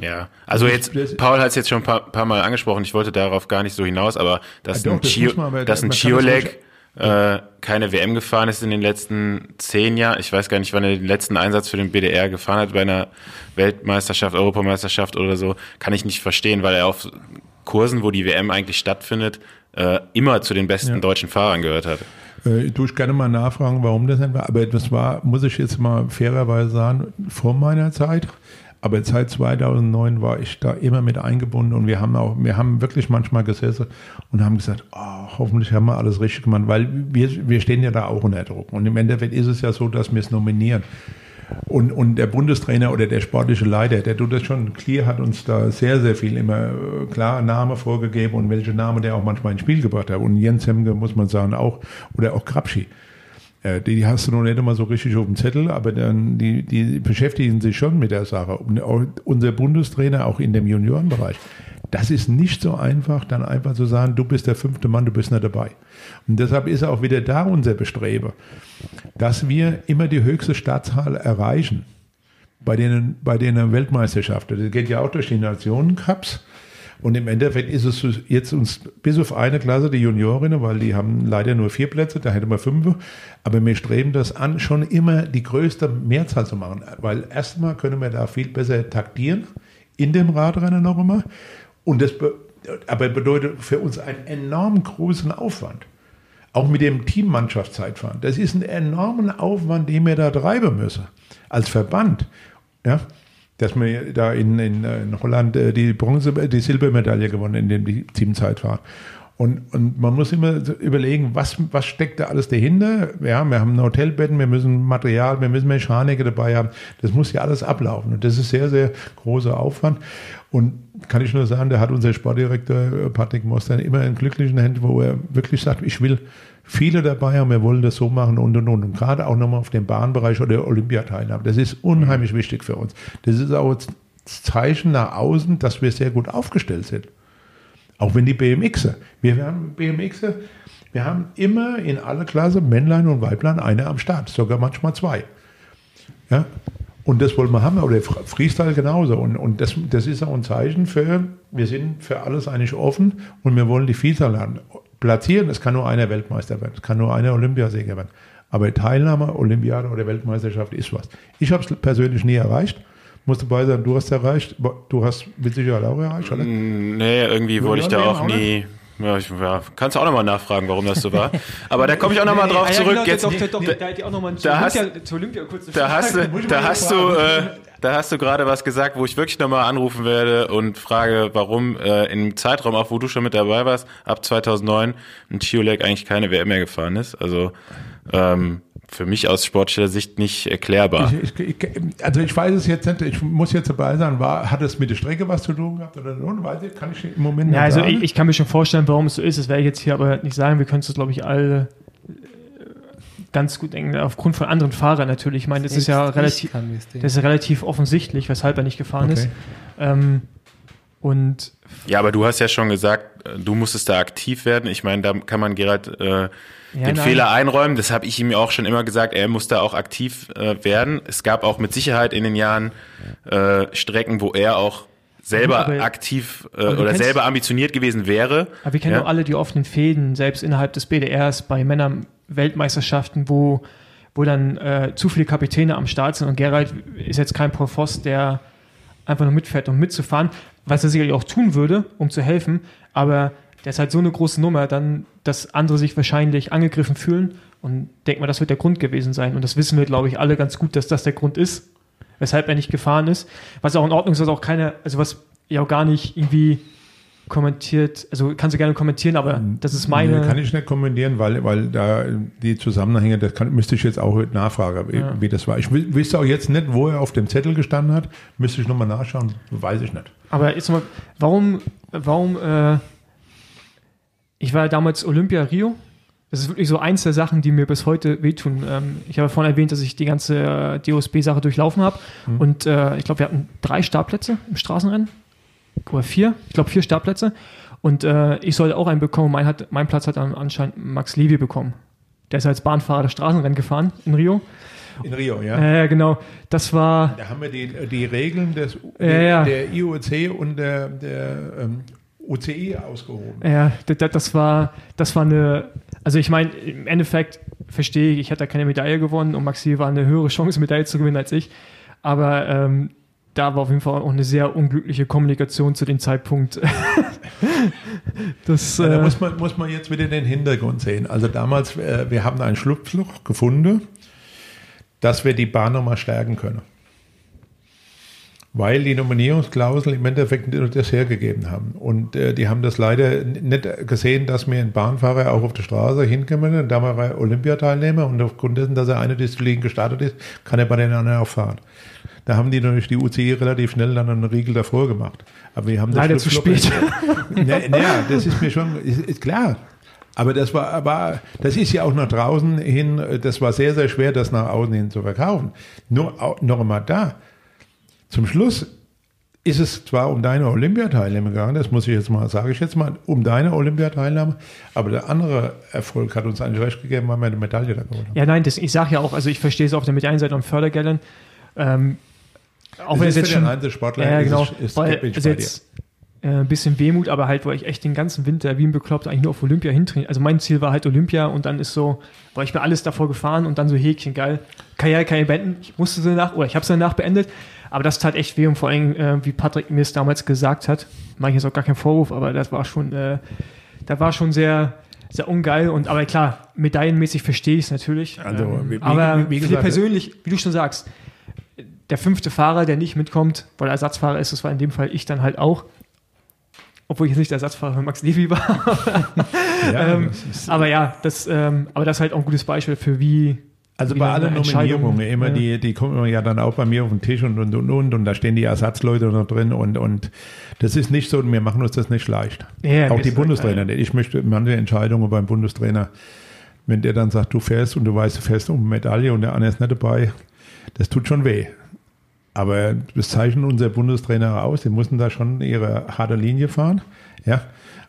Ja, also jetzt, Paul hat es jetzt schon ein paar, paar Mal angesprochen, ich wollte darauf gar nicht so hinaus, aber dass Ja, doch, ein, das Chio, man, dass ein Chiolek äh, keine WM gefahren ist in den letzten zehn Jahren. Ich weiß gar nicht, wann er den letzten Einsatz für den BDR gefahren hat bei einer Weltmeisterschaft, Europameisterschaft oder so, kann ich nicht verstehen, weil er auf Kursen, wo die WM eigentlich stattfindet, äh, immer zu den besten deutschen Fahrern gehört hat. Äh, tue ich gerne mal nachfragen, warum das nicht war. Aber das war, muss ich jetzt mal fairerweise sagen, vor meiner Zeit. Aber seit 2009 war ich da immer mit eingebunden und wir haben auch, wir haben wirklich manchmal gesessen und haben gesagt, oh, hoffentlich haben wir alles richtig gemacht, weil wir, wir stehen ja da auch unter Druck. Und im Endeffekt ist es ja so, dass wir es nominieren. Und, und der Bundestrainer oder der sportliche Leiter, der tut das schon, Clear hat uns da sehr, sehr viel immer äh, klar Name vorgegeben und welche Namen der auch manchmal ins Spiel gebracht hat. Und Jens Hemge, muss man sagen, auch, oder auch Krabschi. Äh, Die hast du noch nicht immer so richtig auf dem Zettel, aber dann, die, die beschäftigen sich schon mit der Sache. Und unser Bundestrainer, auch in dem Juniorenbereich, das ist nicht so einfach, dann einfach zu sagen, du bist der fünfte Mann, du bist nicht dabei. Und deshalb ist auch wieder da unser Bestreben, dass wir immer die höchste Startzahl erreichen bei den, bei den Weltmeisterschaften. Das geht ja auch durch die Nationencups. Und im Endeffekt ist es jetzt uns bis auf eine Klasse, die Juniorinnen, weil die haben leider nur vier Plätze, da hätten wir fünf. Aber wir streben das an, schon immer die größte Mehrzahl zu machen. Weil erstmal können wir da viel besser taktieren, in dem Radrennen noch immer. Und das be aber bedeutet für uns einen enorm großen Aufwand. Auch mit dem Teammannschaftszeitfahren. Das ist ein enormer Aufwand, den wir da treiben müssen. Als Verband. Ja, dass wir da in, in, in Holland äh, die Bronze, die Silbermedaille gewonnen in dem Teamzeitfahren. Und, und man muss immer überlegen, was, was steckt da alles dahinter? Ja, wir haben Hotelbetten, wir müssen Material, wir müssen Mechaniker dabei haben. Das muss ja alles ablaufen. Und das ist sehr, sehr großer Aufwand. Und kann ich nur sagen, da hat unser Sportdirektor äh, Patrick Mostern immer in glücklichen Händen, wo er wirklich sagt, ich will viele dabei haben, wir wollen das so machen und und und. Und gerade auch nochmal auf dem Bahnbereich oder Olympiateilnahme. Das ist unheimlich wichtig für uns. Das ist auch das Zeichen nach außen, dass wir sehr gut aufgestellt sind. Auch wenn die BMXer, wir haben BMXer, wir haben immer in alle Klasse Männlein und Weiblein eine am Start, sogar manchmal zwei. Ja, und das wollen wir haben, oder Freestyle genauso. Und, und das, das ist auch ein Zeichen für, wir sind für alles eigentlich offen und wir wollen die Vielzahl haben. Platzieren, es kann nur einer Weltmeister werden, es kann nur einer Olympiasieger werden. Aber Teilnahme, Olympiade oder Weltmeisterschaft ist was. Ich habe es persönlich nie erreicht. Muss dabei sein, du hast erreicht. Du hast mit Sicherheit auch erreicht, oder? Nee, irgendwie wollte ich da auch nie. Ja, ich, ja, kannst du auch nochmal nachfragen, warum das so war. Aber da komme ich auch nochmal drauf zurück. Jetzt, doch, doch, da da hast- da hast du, da hast du, äh, da hast du gerade was gesagt, wo ich wirklich nochmal anrufen werde und frage, warum äh, im Zeitraum, auch wo du schon mit dabei warst, ab 2009 ein Chiolek eigentlich keine WM mehr gefahren ist. Also ähm, für mich aus sportlicher Sicht nicht erklärbar. Ich, ich, ich, also ich weiß es jetzt nicht, ich muss jetzt dabei sein, war, hat es mit der Strecke was zu tun gehabt oder so? Weiß ich, kann ich im Moment Ja, nicht also sagen. ich, ich kann mir schon vorstellen, warum es so ist. Das werde ich jetzt hier aber nicht sagen. Wir können es, glaube ich, alle äh, ganz gut denken, aufgrund von anderen Fahrern natürlich. Ich meine, das ist ja Selbst ich relativ, das das ist relativ offensichtlich, weshalb er nicht gefahren Okay. ist. Ähm, Und Ja, aber du hast ja schon gesagt, äh, du musstest da aktiv werden. Ich meine, da kann man Gerald äh, den nein. Fehler einräumen. Das habe ich ihm auch schon immer gesagt. Er muss da auch aktiv äh, werden. Es gab auch mit Sicherheit in den Jahren äh, Strecken, wo er auch selber Aber- aktiv äh, oder kennst- selber ambitioniert gewesen wäre. Aber wir kennen Ja. auch alle die offenen Fäden, selbst innerhalb des BDRs bei Männern-Weltmeisterschaften, wo, wo dann äh, zu viele Kapitäne am Start sind. Und Gerald ist jetzt kein Profoss, der einfach nur mitfährt, um mitzufahren, was er sicherlich auch tun würde, um zu helfen. Aber der ist halt so eine große Nummer, dann, dass andere sich wahrscheinlich angegriffen fühlen. Und denk mal, das wird der Grund gewesen sein. Und das wissen wir, glaube ich, alle ganz gut, dass das der Grund ist, weshalb er nicht gefahren ist. Was auch in Ordnung ist, was auch keine, also was ja auch gar nicht irgendwie kommentiert, also kannst du gerne kommentieren, aber das ist meine. Kann ich nicht kommentieren, weil, weil da die Zusammenhänge, das kann, müsste ich jetzt auch nachfragen, wie, wie das war. Ich wüsste auch jetzt nicht, wo er auf dem Zettel gestanden hat. Müsste ich nochmal nachschauen. Weiß ich nicht. Aber jetzt mal, warum, warum, äh, ich war ja damals Olympia Rio. Das ist wirklich so eins der Sachen, die mir bis heute wehtun. Ähm, ich habe vorhin erwähnt, dass ich die ganze äh, DOSB-Sache durchlaufen habe. Und äh, ich glaube, wir hatten drei Startplätze im Straßenrennen. Oder vier. Ich glaube, vier Startplätze. Und äh, ich sollte auch einen bekommen. Mein, hat, mein Platz hat dann anscheinend Max Levy bekommen. Der ist als Bahnfahrer das Straßenrennen gefahren in Rio. In Rio, ja. Äh, genau. Das war. Da haben wir die, die Regeln des, Ja, ja. der IOC und der, der ähm, UCI ausgehoben. Ja, das, das war, das war eine, also ich meine, im Endeffekt verstehe ich, ich hatte da keine Medaille gewonnen und Maxi war eine höhere Chance, Medaille zu gewinnen als ich. Aber ähm, da war auf jeden Fall auch eine sehr unglückliche Kommunikation zu dem Zeitpunkt. das, Ja, da äh, muss man, muss man jetzt wieder den Hintergrund sehen. Also damals, äh, wir haben ein Schlupfloch gefunden, dass wir die Bahn nochmal stärken können. Weil die Nominierungsklausel im Endeffekt nur das hergegeben haben. Und äh, die haben das leider nicht gesehen, dass wir einen Bahnfahrer auch auf der Straße hinkommen. Und da war er Olympiateilnehmer und aufgrund dessen, dass er eine Disziplin gestartet ist, kann er bei den anderen auch fahren. Da haben die natürlich die UCI relativ schnell dann einen Riegel davor gemacht. Aber wir haben das Leider zu spät. Na, na, das ist mir schon, ist, ist klar. Aber das war, aber das ist ja auch nach draußen hin, das war sehr, sehr schwer, das nach außen hin zu verkaufen. Nur noch einmal da. Zum Schluss ist es zwar um deine Olympiateilnahme gegangen, das muss ich jetzt mal, sage ich jetzt mal, um deine Olympiateilnahme, aber der andere Erfolg hat uns eigentlich recht gegeben, weil wir eine Medaille da geholt haben. ja, nein, das, ich sage ja auch, also ich verstehe es auf der Medaillenseite und Fördergeldern. Ähm, auch Das wenn ist es jetzt schon. Einzelsportler Ja, ist genau. es- ist weil bei jetzt äh, ein bisschen Wehmut, aber halt, wo ich echt den ganzen Winter wie ein Bekloppt eigentlich nur auf Olympia hintrainiert. Also mein Ziel war halt Olympia und dann ist so, weil ich bin alles davor gefahren und dann so Häkchen, geil. Karriere kann ich beenden. Ich musste sie danach, oder ich habe sie danach beendet. Aber das tat echt weh und vor allem, äh, wie Patrick mir es damals gesagt hat, mache ich jetzt auch gar keinen Vorwurf, aber das war schon, äh, da war schon sehr, sehr ungeil und aber klar, medaillenmäßig verstehe ich es natürlich. Also, ähm, wie- wie- aber wie für gesagt, persönlich, wie du schon sagst, der fünfte Fahrer, der nicht mitkommt, weil er Ersatzfahrer ist, das war in dem Fall ich dann halt auch. Obwohl ich jetzt nicht der Ersatzfahrer für Max Levy war. Ja, ähm, ist- aber ja, das, ähm, aber das ist halt auch ein gutes Beispiel für wie. Also bei allen Nominierungen, immer ja. die, die kommen ja dann auch bei mir auf den Tisch und und und und und da stehen die Ersatzleute noch drin und und das ist nicht so, wir machen uns das nicht leicht. Ja, auch die Bundestrainer. nicht. Ich möchte manche Entscheidungen beim Bundestrainer, wenn der dann sagt, du fährst und du weißt, du fährst um Medaille und der andere ist nicht dabei, das tut schon weh. Aber das zeichnet unser Bundestrainer aus. Die mussten da schon ihre harte Linie fahren. Ja.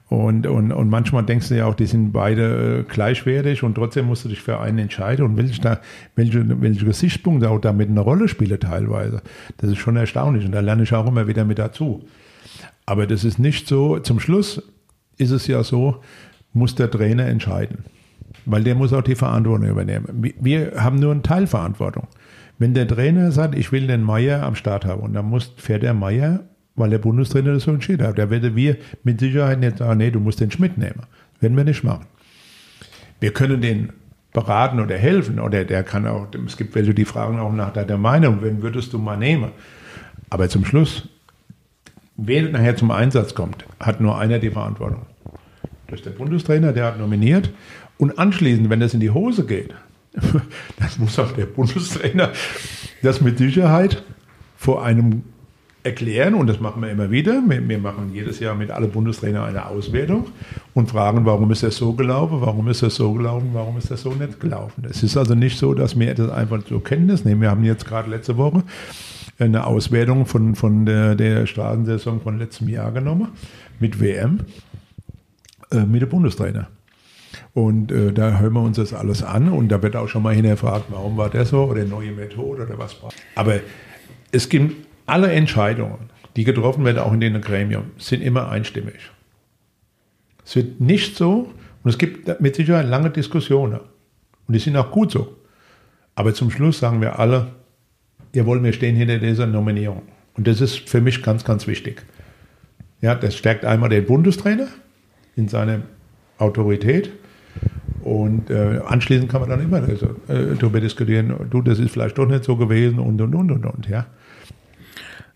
Und, und, und manchmal denkst du ja auch, die sind beide äh, gleichwertig und trotzdem musst du dich für einen entscheiden und welche, da, welche, welche Gesichtspunkte auch damit eine Rolle spielen teilweise. Das ist schon erstaunlich und da lerne ich auch immer wieder mit dazu. Aber das ist nicht so, zum Schluss ist es ja so, muss der Trainer entscheiden. Weil der muss auch die Verantwortung übernehmen. Wir- haben nur eine Teilverantwortung. Wenn der Trainer sagt, ich will den Meier am Start haben, und dann muss, fährt der Meier, weil der Bundestrainer das so entschieden hat. Da werden wir mit Sicherheit nicht sagen, nee, du musst den Schmidt nehmen. Werden wir nicht machen. Wir können den beraten oder helfen, oder der kann auch, es gibt welche, die fragen auch nach deiner Meinung, wen würdest du mal nehmen? Aber zum Schluss, wer nachher zum Einsatz kommt, hat nur einer die Verantwortung. Das ist der Bundestrainer, der hat nominiert. Und anschließend, wenn das in die Hose geht, dann muss auch der Bundestrainer das mit Sicherheit vor einem erklären. Und das machen wir immer wieder. Wir, wir machen jedes Jahr mit allen Bundestrainern eine Auswertung und fragen, warum ist das so gelaufen, warum ist das so gelaufen, warum ist das so nicht gelaufen. Es ist also nicht so, dass wir das einfach zur Kenntnis nehmen. Wir haben jetzt gerade letzte Woche eine Auswertung von, von der, der Straßensaison von letztem Jahr genommen mit WM, äh, mit dem Bundestrainer. Und äh, da hören wir uns das alles an und da wird auch schon mal hinterfragt, warum war der so oder neue Methode oder was. Aber es gibt alle Entscheidungen, die getroffen werden, auch in den Gremium, sind immer einstimmig. Es wird nicht so, und es gibt mit Sicherheit lange Diskussionen. Und die sind auch gut so. Aber zum Schluss sagen wir alle, jawohl, wir stehen hinter dieser Nominierung. Und das ist für mich ganz, ganz wichtig. Ja, das stärkt einmal den Bundestrainer in seiner Autorität. Und äh, anschließend kann man dann immer äh, darüber diskutieren, du, das ist vielleicht doch nicht so gewesen und und und und und, ja.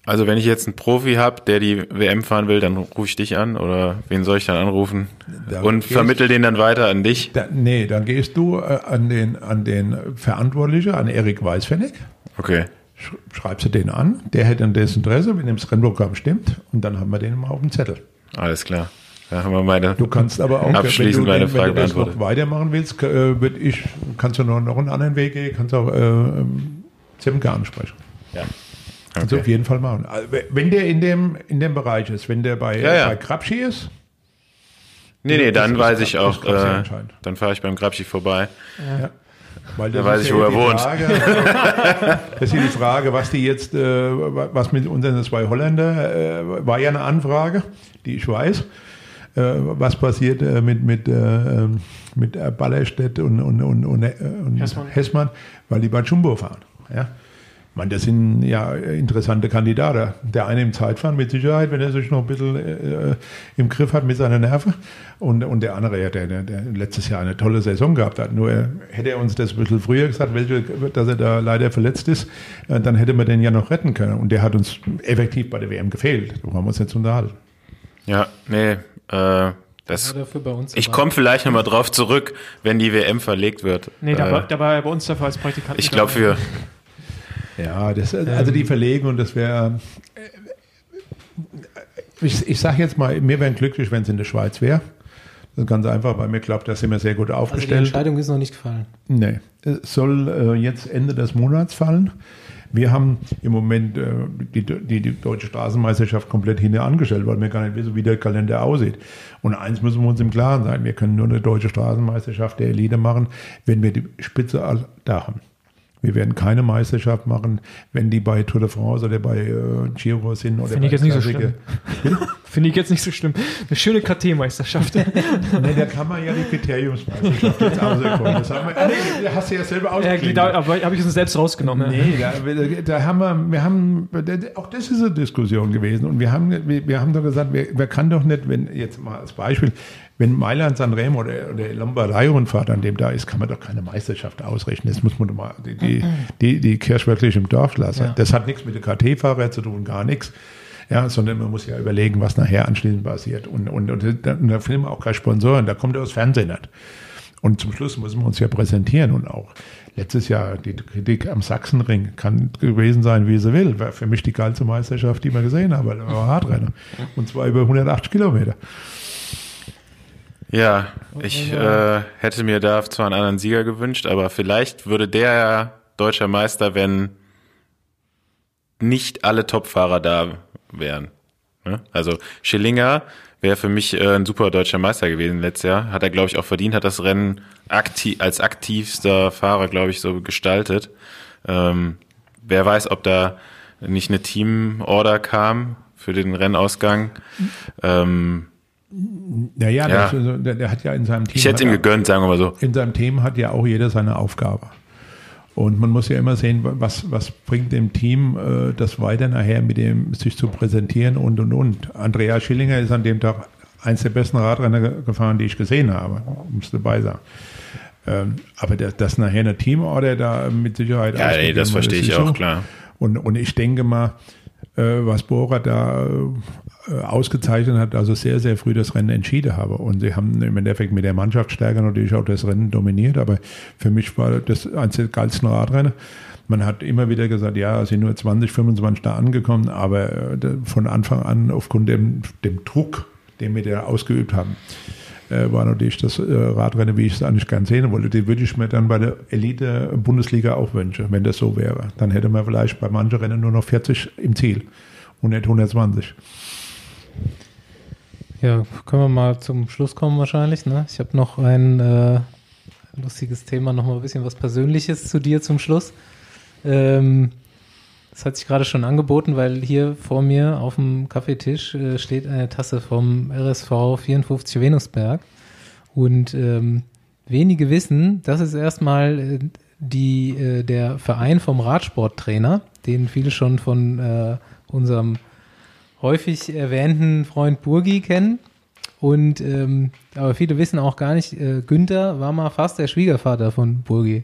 Also wenn ich jetzt einen Profi habe, der die WM fahren will, dann rufe ich dich an oder wen soll ich dann anrufen Da und vermittel den dann weiter an dich? Da, nee, dann gehst du äh, an, den, an den Verantwortlichen, an Erik Weißfennig, Okay. sch schreibst du den an, der hätte dann das Interesse, wenn das Rennprogramm stimmt, und dann haben wir den mal auf dem Zettel. Alles klar. Da haben wir meine. Du kannst aber auch, Abschließend wenn du, meine wenn, wenn Frage du das noch weitermachen willst, äh, ich, kannst du noch, noch einen anderen Weg gehen, kannst auch äh, ähm, Zemke ansprechen. Ja. Kannst du Okay. auf jeden Fall machen. Also, wenn der in dem, in dem Bereich ist, wenn der bei, Ja, ja. bei Krabschi ist, Nee, nee, dann weiß ich auch, äh, dann fahre ich beim Grabschi vorbei. Ja. Weil Da das weiß ist ich, ja wo er die wohnt. Frage, das ist ja die Frage, was die jetzt, äh, was mit unseren zwei Holländer, äh, war ja eine Anfrage, die ich weiß. Äh, was passiert äh, mit, mit, äh, mit äh, Ballerstedt und, und, und, und, äh, und Hessmann. Hessmann. weil die bei Jumbo fahren. Ja? Ich meine, das sind ja interessante Kandidaten. Der eine im Zeitfahren mit Sicherheit, wenn er sich noch ein bisschen äh, im Griff hat mit seinen Nerven. Und, und der andere, ja, der, der, letztes Jahr eine tolle Saison gehabt hat. Nur äh, hätte er uns das ein bisschen früher gesagt, welche, dass er da leider verletzt ist, äh, dann hätte man den ja noch retten können. Und der hat uns effektiv bei der WM gefehlt. Da haben wir uns jetzt unterhalten. Ja, nee, äh, das. War dafür bei uns Ich komme vielleicht nochmal drauf zurück, wenn die WM verlegt wird. Nee, da, äh, war, da war er bei uns dafür als Praktikant. ich glaube dabei. Ja, das, also die Verlegung, das wäre. Ich, ich sage jetzt mal, wir wären glücklich, wenn es in der Schweiz wäre. Das ist ganz einfach, weil mir glaubt, da sind wir sehr gut Also die aufgestellt. Entscheidung ist noch nicht gefallen. Nee, es soll äh, jetzt Ende des Monats fallen. Wir haben im Moment äh, die, die, die deutsche Straßenmeisterschaft komplett hinten angestellt, weil wir gar nicht wissen, wie der Kalender aussieht. Und eins müssen wir uns im Klaren sein, wir können nur eine deutsche Straßenmeisterschaft der Elite machen, wenn wir die Spitze da haben. Wir werden keine Meisterschaft machen, wenn die bei Tour de France oder bei äh, Giro sind. Oder Finde ich jetzt nicht so Klassiker. Finde ich jetzt nicht so schlimm. Eine schöne KT-Meisterschaft. Nee, da kann man ja die Kriteriumsmeisterschaft jetzt auserkoren. Das haben wir, ah, nee, hast du ja selber ja, ausgeklinkt. da, aber habe ich uns selbst rausgenommen. ja. Nee, da, da haben wir, wir haben, auch das ist eine Diskussion gewesen. Und wir haben, wir, wir haben doch gesagt, wer, wer kann doch nicht, wenn, jetzt mal als Beispiel, wenn Mailand Sanremo oder, oder Lombardei-Rundfahrt an dem da ist, kann man doch keine Meisterschaft ausrechnen. Das muss man doch mal, die, die, die, die Kirche wirklich im Dorf lassen. Ja. Das hat nichts mit den KT-Fahrer zu tun, gar nichts. Ja, sondern man muss ja überlegen, was nachher anschließend passiert. Und, und, und, da, und da finden wir auch keine Sponsoren, da kommt ja aus Fernsehen nicht. Und zum Schluss müssen wir uns ja präsentieren und auch letztes Jahr die Kritik am Sachsenring kann gewesen sein, wie sie will. War für mich die geilste Meisterschaft, die wir gesehen haben, weil da war Hardrenner. Und zwar über 180 Kilometer. Ja, ich äh, hätte mir da zwar einen anderen Sieger gewünscht, aber vielleicht würde der ja deutscher Meister, wenn nicht alle Topfahrer da wären. Ne? Also Schillinger wäre für mich äh, ein super deutscher Meister gewesen letztes Jahr. Hat er, glaube ich, auch verdient, hat das Rennen aktiv, als aktivster Fahrer, glaube ich, so gestaltet. Ähm, wer weiß, ob da nicht eine Teamorder kam für den Rennausgang. Ähm, Naja, Ja. Der, der hat ja in seinem Team. ich hätte ihm gegönnt, sagen wir mal so. in seinem Team hat ja auch jeder seine Aufgabe. Und man muss ja immer sehen, was, was bringt dem Team äh, das weiter nachher mit dem sich zu präsentieren und und und. Andrea Schillinger ist an dem Tag eins der besten Radrenner ge- gefahren, die ich gesehen habe, muss dabei sagen. Ähm, aber das, das nachher eine Teamorder da mit Sicherheit. Ja, ausgegeben das verstehe ich auch, so. klar. Und, und ich denke mal, äh, was Bora da äh, ausgezeichnet hat, also sehr, sehr früh das Rennen entschieden habe. Und sie haben im Endeffekt mit der Mannschaftsstärke natürlich auch das Rennen dominiert, aber für mich war das eines der geilsten Radrennen. Man hat immer wieder gesagt, ja, es sind nur 20, 25 da angekommen, aber äh, von Anfang an aufgrund dem, dem Druck, den wir da ausgeübt haben, äh, war natürlich das äh, Radrennen, wie ich es eigentlich gern sehen wollte. Die würde ich mir dann bei der Elite-Bundesliga auch wünschen, wenn das so wäre. Dann hätte man vielleicht bei manchen Rennen nur noch 40 im Ziel und nicht 120. Ja, können wir mal zum Schluss kommen wahrscheinlich. Ne? Ich habe noch ein äh, lustiges Thema, noch mal ein bisschen was Persönliches zu dir zum Schluss. Ähm, das hat sich gerade schon angeboten, weil hier vor mir auf dem Kaffeetisch äh, steht eine Tasse vom RSV 54 Venusberg. Und ähm, wenige wissen, das ist erstmal äh, die, äh, der Verein vom Radsporttrainer, den viele schon von äh, unserem häufig erwähnten Freund Burgi kennen. Und ähm, aber viele wissen auch gar nicht, äh, Günther war mal fast der Schwiegervater von Burgi.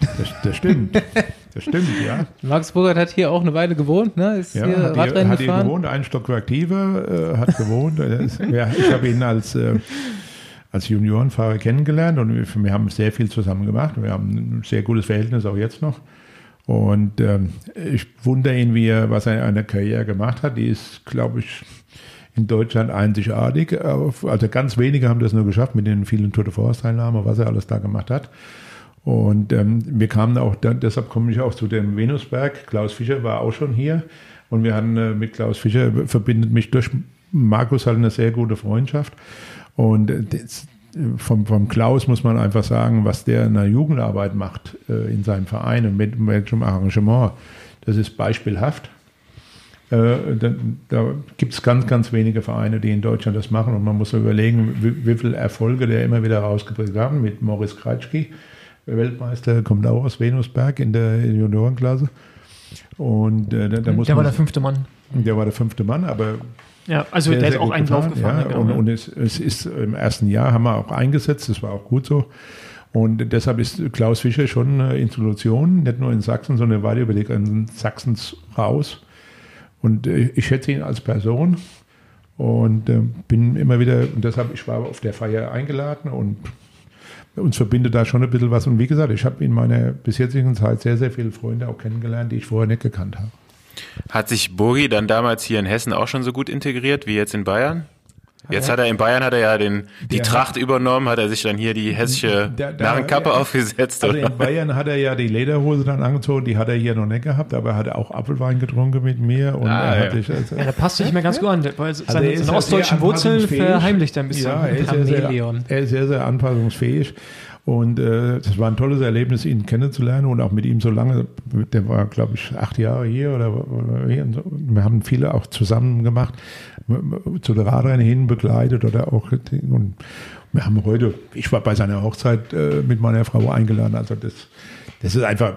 Das, das stimmt. Das stimmt, ja. Max Burgert hat hier auch eine Weile gewohnt, ne? Ist Ja, hier hat, hier, Radrennen hat hier gefahren. gewohnt, ein Stockwerk tiefer, äh, hat gewohnt. Ja, ich habe ihn als, äh, als Juniorenfahrer kennengelernt und wir, wir haben sehr viel zusammen gemacht. Wir haben ein sehr gutes Verhältnis auch jetzt noch. Und ähm, ich wundere ihn, wie er, was er in einer Karriere gemacht hat. Die ist, glaube ich, in Deutschland einzigartig. Also ganz wenige haben das nur geschafft mit den vielen Tour de France-Teilnahmen, was er alles da gemacht hat. Und ähm, wir kamen auch, da, deshalb komme ich auch zu dem Venusberg. Klaus Fischer war auch schon hier. Und wir hatten äh, mit Klaus Fischer, verbindet mich durch Markus halt eine sehr gute Freundschaft. Und äh, das, vom, vom Klaus muss man einfach sagen, was der in der Jugendarbeit macht äh, in seinem Verein und mit welchem Arrangement, das ist beispielhaft. Äh, da da gibt es ganz, ganz wenige Vereine, die in Deutschland das machen. Und man muss überlegen, wie, wie viele Erfolge der immer wieder rausgebracht haben. Mit Moritz Kreitschky, Weltmeister, kommt auch aus Venusberg in der Juniorenklasse. Und äh, da, da muss der war man, der fünfte Mann. der war der fünfte Mann, aber Ja, also sehr, der ist sehr auch gut einen Lauf gefahren. Ja, und und es, es ist im ersten Jahr haben wir auch eingesetzt, das war auch gut so. Und deshalb ist Klaus Fischer schon eine Institution, nicht nur in Sachsen, sondern weit über die Grenzen Sachsens raus. Und äh, ich schätze ihn als Person und äh, bin immer wieder, und deshalb, ich war auf der Feier eingeladen und uns verbindet da schon ein bisschen was. Und wie gesagt, ich habe in meiner bis jetzigen Zeit sehr, sehr viele Freunde auch kennengelernt, die ich vorher nicht gekannt habe. Hat sich Burgi dann damals hier in Hessen auch schon so gut integriert wie jetzt in Bayern? Jetzt hat er in Bayern hat er ja den, die Der Tracht übernommen, hat er sich dann hier die hessische Der- der- Narrenkappe aufgesetzt. Also oder? in Bayern hat er ja die Lederhose dann angezogen, die hat er hier noch nicht gehabt, aber er hat auch Apfelwein getrunken mit mir und Ah, er hat ja. sich also, Ja, der passt sich nicht mehr ganz gut an, weil seine, Also er ist seine ja ostdeutschen Wurzeln verheimlicht er ein bisschen. Ja, er ist sehr, er ist sehr, sehr anpassungsfähig. Und äh, das war ein tolles Erlebnis, ihn kennenzulernen und auch mit ihm so lange. Der war, glaube ich, acht Jahre hier oder, oder hier. So. Wir haben viele auch zusammen gemacht, zu der Radrennen hin begleitet oder auch. Und wir haben heute, ich war bei seiner Hochzeit äh, mit meiner Frau eingeladen. Also das, das ist einfach,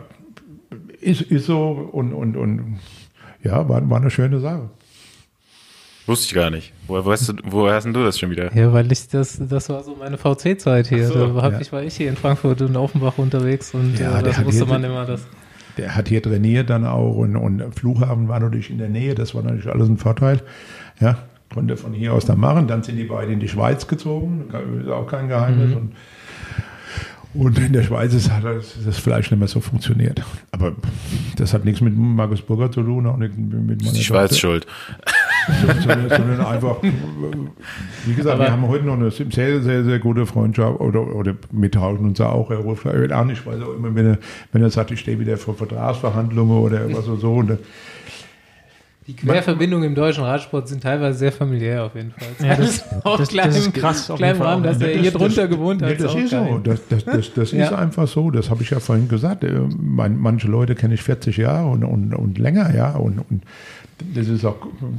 ist, ist so und, und, und ja, war, war eine schöne Sache. Wusste ich gar nicht. Woher, weißt du, woher hast denn du das schon wieder? Ja, weil ich das, das war so meine VC-Zeit hier. So, da hab, ja. ich war ich hier in Frankfurt und Offenbach unterwegs und Ja, äh, der das hat wusste hier- man immer. Das, Der hat hier trainiert dann auch und, und Flughafen war natürlich in der Nähe, das war natürlich alles ein Vorteil. Ja, konnte von hier aus dann machen. Dann sind die beiden in die Schweiz gezogen, ist auch kein Geheimnis. Und, und in der Schweiz ist, hat das, das Fleisch nicht mehr so funktioniert. Aber das hat nichts mit Markus Burger zu tun, auch nicht mit meiner Die Schweiz Tochter. schuld. Sondern, sondern einfach, äh, wie gesagt, Aber- wir haben heute noch eine sehr, sehr, sehr gute Freundschaft oder, oder wir tauschen uns auch. Er ruft halt an, ich weiß auch immer, wenn er, wenn er sagt, ich stehe wieder vor Vertragsverhandlungen oder was oder so. Und dann, die Querverbindungen im deutschen Radsport sind teilweise sehr familiär auf jeden Fall. Ja, das- auch das- klein, das ist krass auf Klein jeden Fall Rahmen, auch. dass er hier drunter gewohnt ja, hat. das auch ist so. Das, das, das, das Ja. ist einfach so. Das habe ich ja vorhin gesagt. Äh, manche Leute kenne ich 40 Jahre und, und, und länger, ja. Und, und das ist auch,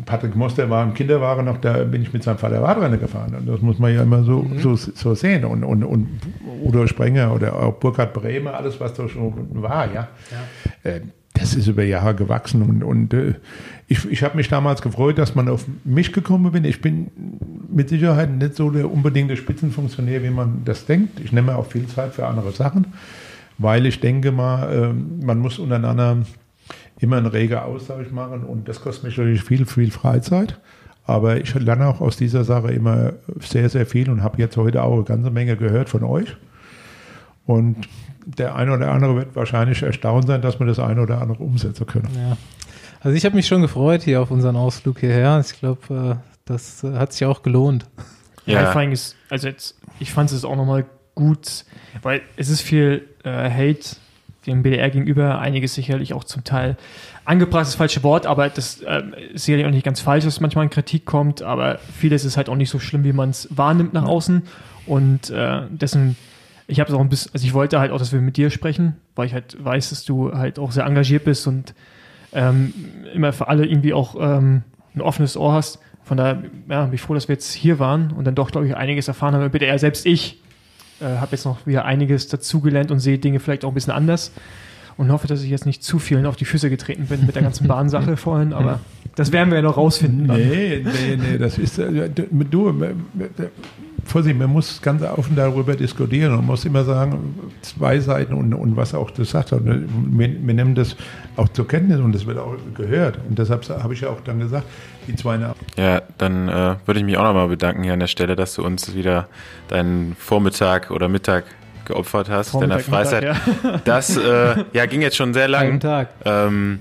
Patrick Moster war im Kinderwagen noch, da bin ich mit seinem Vater Radrennen gefahren. Und das muss man ja immer so, Mhm. so, so sehen. Und, und, und Udo Sprenger oder auch Burkhard Bremer, alles, was da schon war, ja. Äh, das ist über Jahre gewachsen und, und äh, ich, ich habe mich damals gefreut, dass man auf mich gekommen bin. Ich bin mit Sicherheit nicht so der unbedingte Spitzenfunktionär, wie man das denkt. Ich nehme auch viel Zeit für andere Sachen, weil ich denke mal, ähm, man muss untereinander immer einen reger Austausch machen und das kostet mich natürlich viel, viel Freizeit. Aber ich lerne auch aus dieser Sache immer sehr, sehr viel und habe jetzt heute auch eine ganze Menge gehört von euch. Und der eine oder andere wird wahrscheinlich erstaunt sein, dass wir das eine oder andere umsetzen können. Ja. Also ich habe mich schon gefreut hier auf unseren Ausflug hierher. Ich glaube, äh, das äh, hat sich auch gelohnt. Ja. Live-Flying ist, also jetzt, ich fand es auch nochmal gut, weil es ist viel äh, Hate dem BDR gegenüber, einiges sicherlich auch zum Teil angebracht, ist das falsche Wort, aber das ähm, ist sicherlich auch nicht ganz falsch, dass manchmal in Kritik kommt, aber vieles ist halt auch nicht so schlimm, wie man es wahrnimmt nach außen und äh, dessen, ich habe es auch ein bisschen, also ich wollte halt auch, dass wir mit dir sprechen, weil ich halt weiß, dass du halt auch sehr engagiert bist und ähm, immer für alle irgendwie auch ähm, ein offenes Ohr hast. Von daher ja, bin ich froh, dass wir jetzt hier waren und dann doch, glaube ich, einiges erfahren haben. Bitte eher selbst ich äh, habe jetzt noch wieder einiges dazugelernt und sehe Dinge vielleicht auch ein bisschen anders und hoffe, dass ich jetzt nicht zu vielen auf die Füße getreten bin mit der ganzen Bahnsache vorhin, aber das werden wir ja noch rausfinden. Dann. Nee, nee, nee, das ist, äh, du, äh, Vorsicht, man muss ganz offen darüber diskutieren und muss immer sagen, zwei Seiten und, und was auch das sagt. Und wir, wir nehmen das auch zur Kenntnis und das wird auch gehört. Und deshalb habe ich ja auch dann gesagt, die zwei. Ja, dann äh, würde ich mich auch nochmal bedanken hier an der Stelle, dass du uns wieder deinen Vormittag oder Mittag geopfert hast, deiner Freizeit. Mittag, Das äh, ja, ging jetzt schon sehr lang. Guten Tag. Ähm,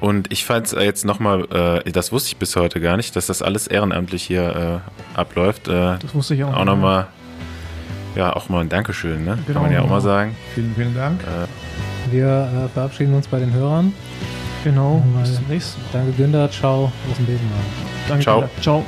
und ich fand es jetzt nochmal, äh, das wusste ich bis heute gar nicht, dass das alles ehrenamtlich hier äh, abläuft. Äh, Das wusste ich auch. auch nochmal, ja, auch mal ein Dankeschön, ne? Genau, Kann man ja auch genau. mal sagen. Vielen, vielen Dank. Wir äh, verabschieden uns bei den Hörern. Genau, Mal- bis zum nächsten Mal. Danke Günther, ciao aus dem Besenwagen. Danke. Ciao. Ciao.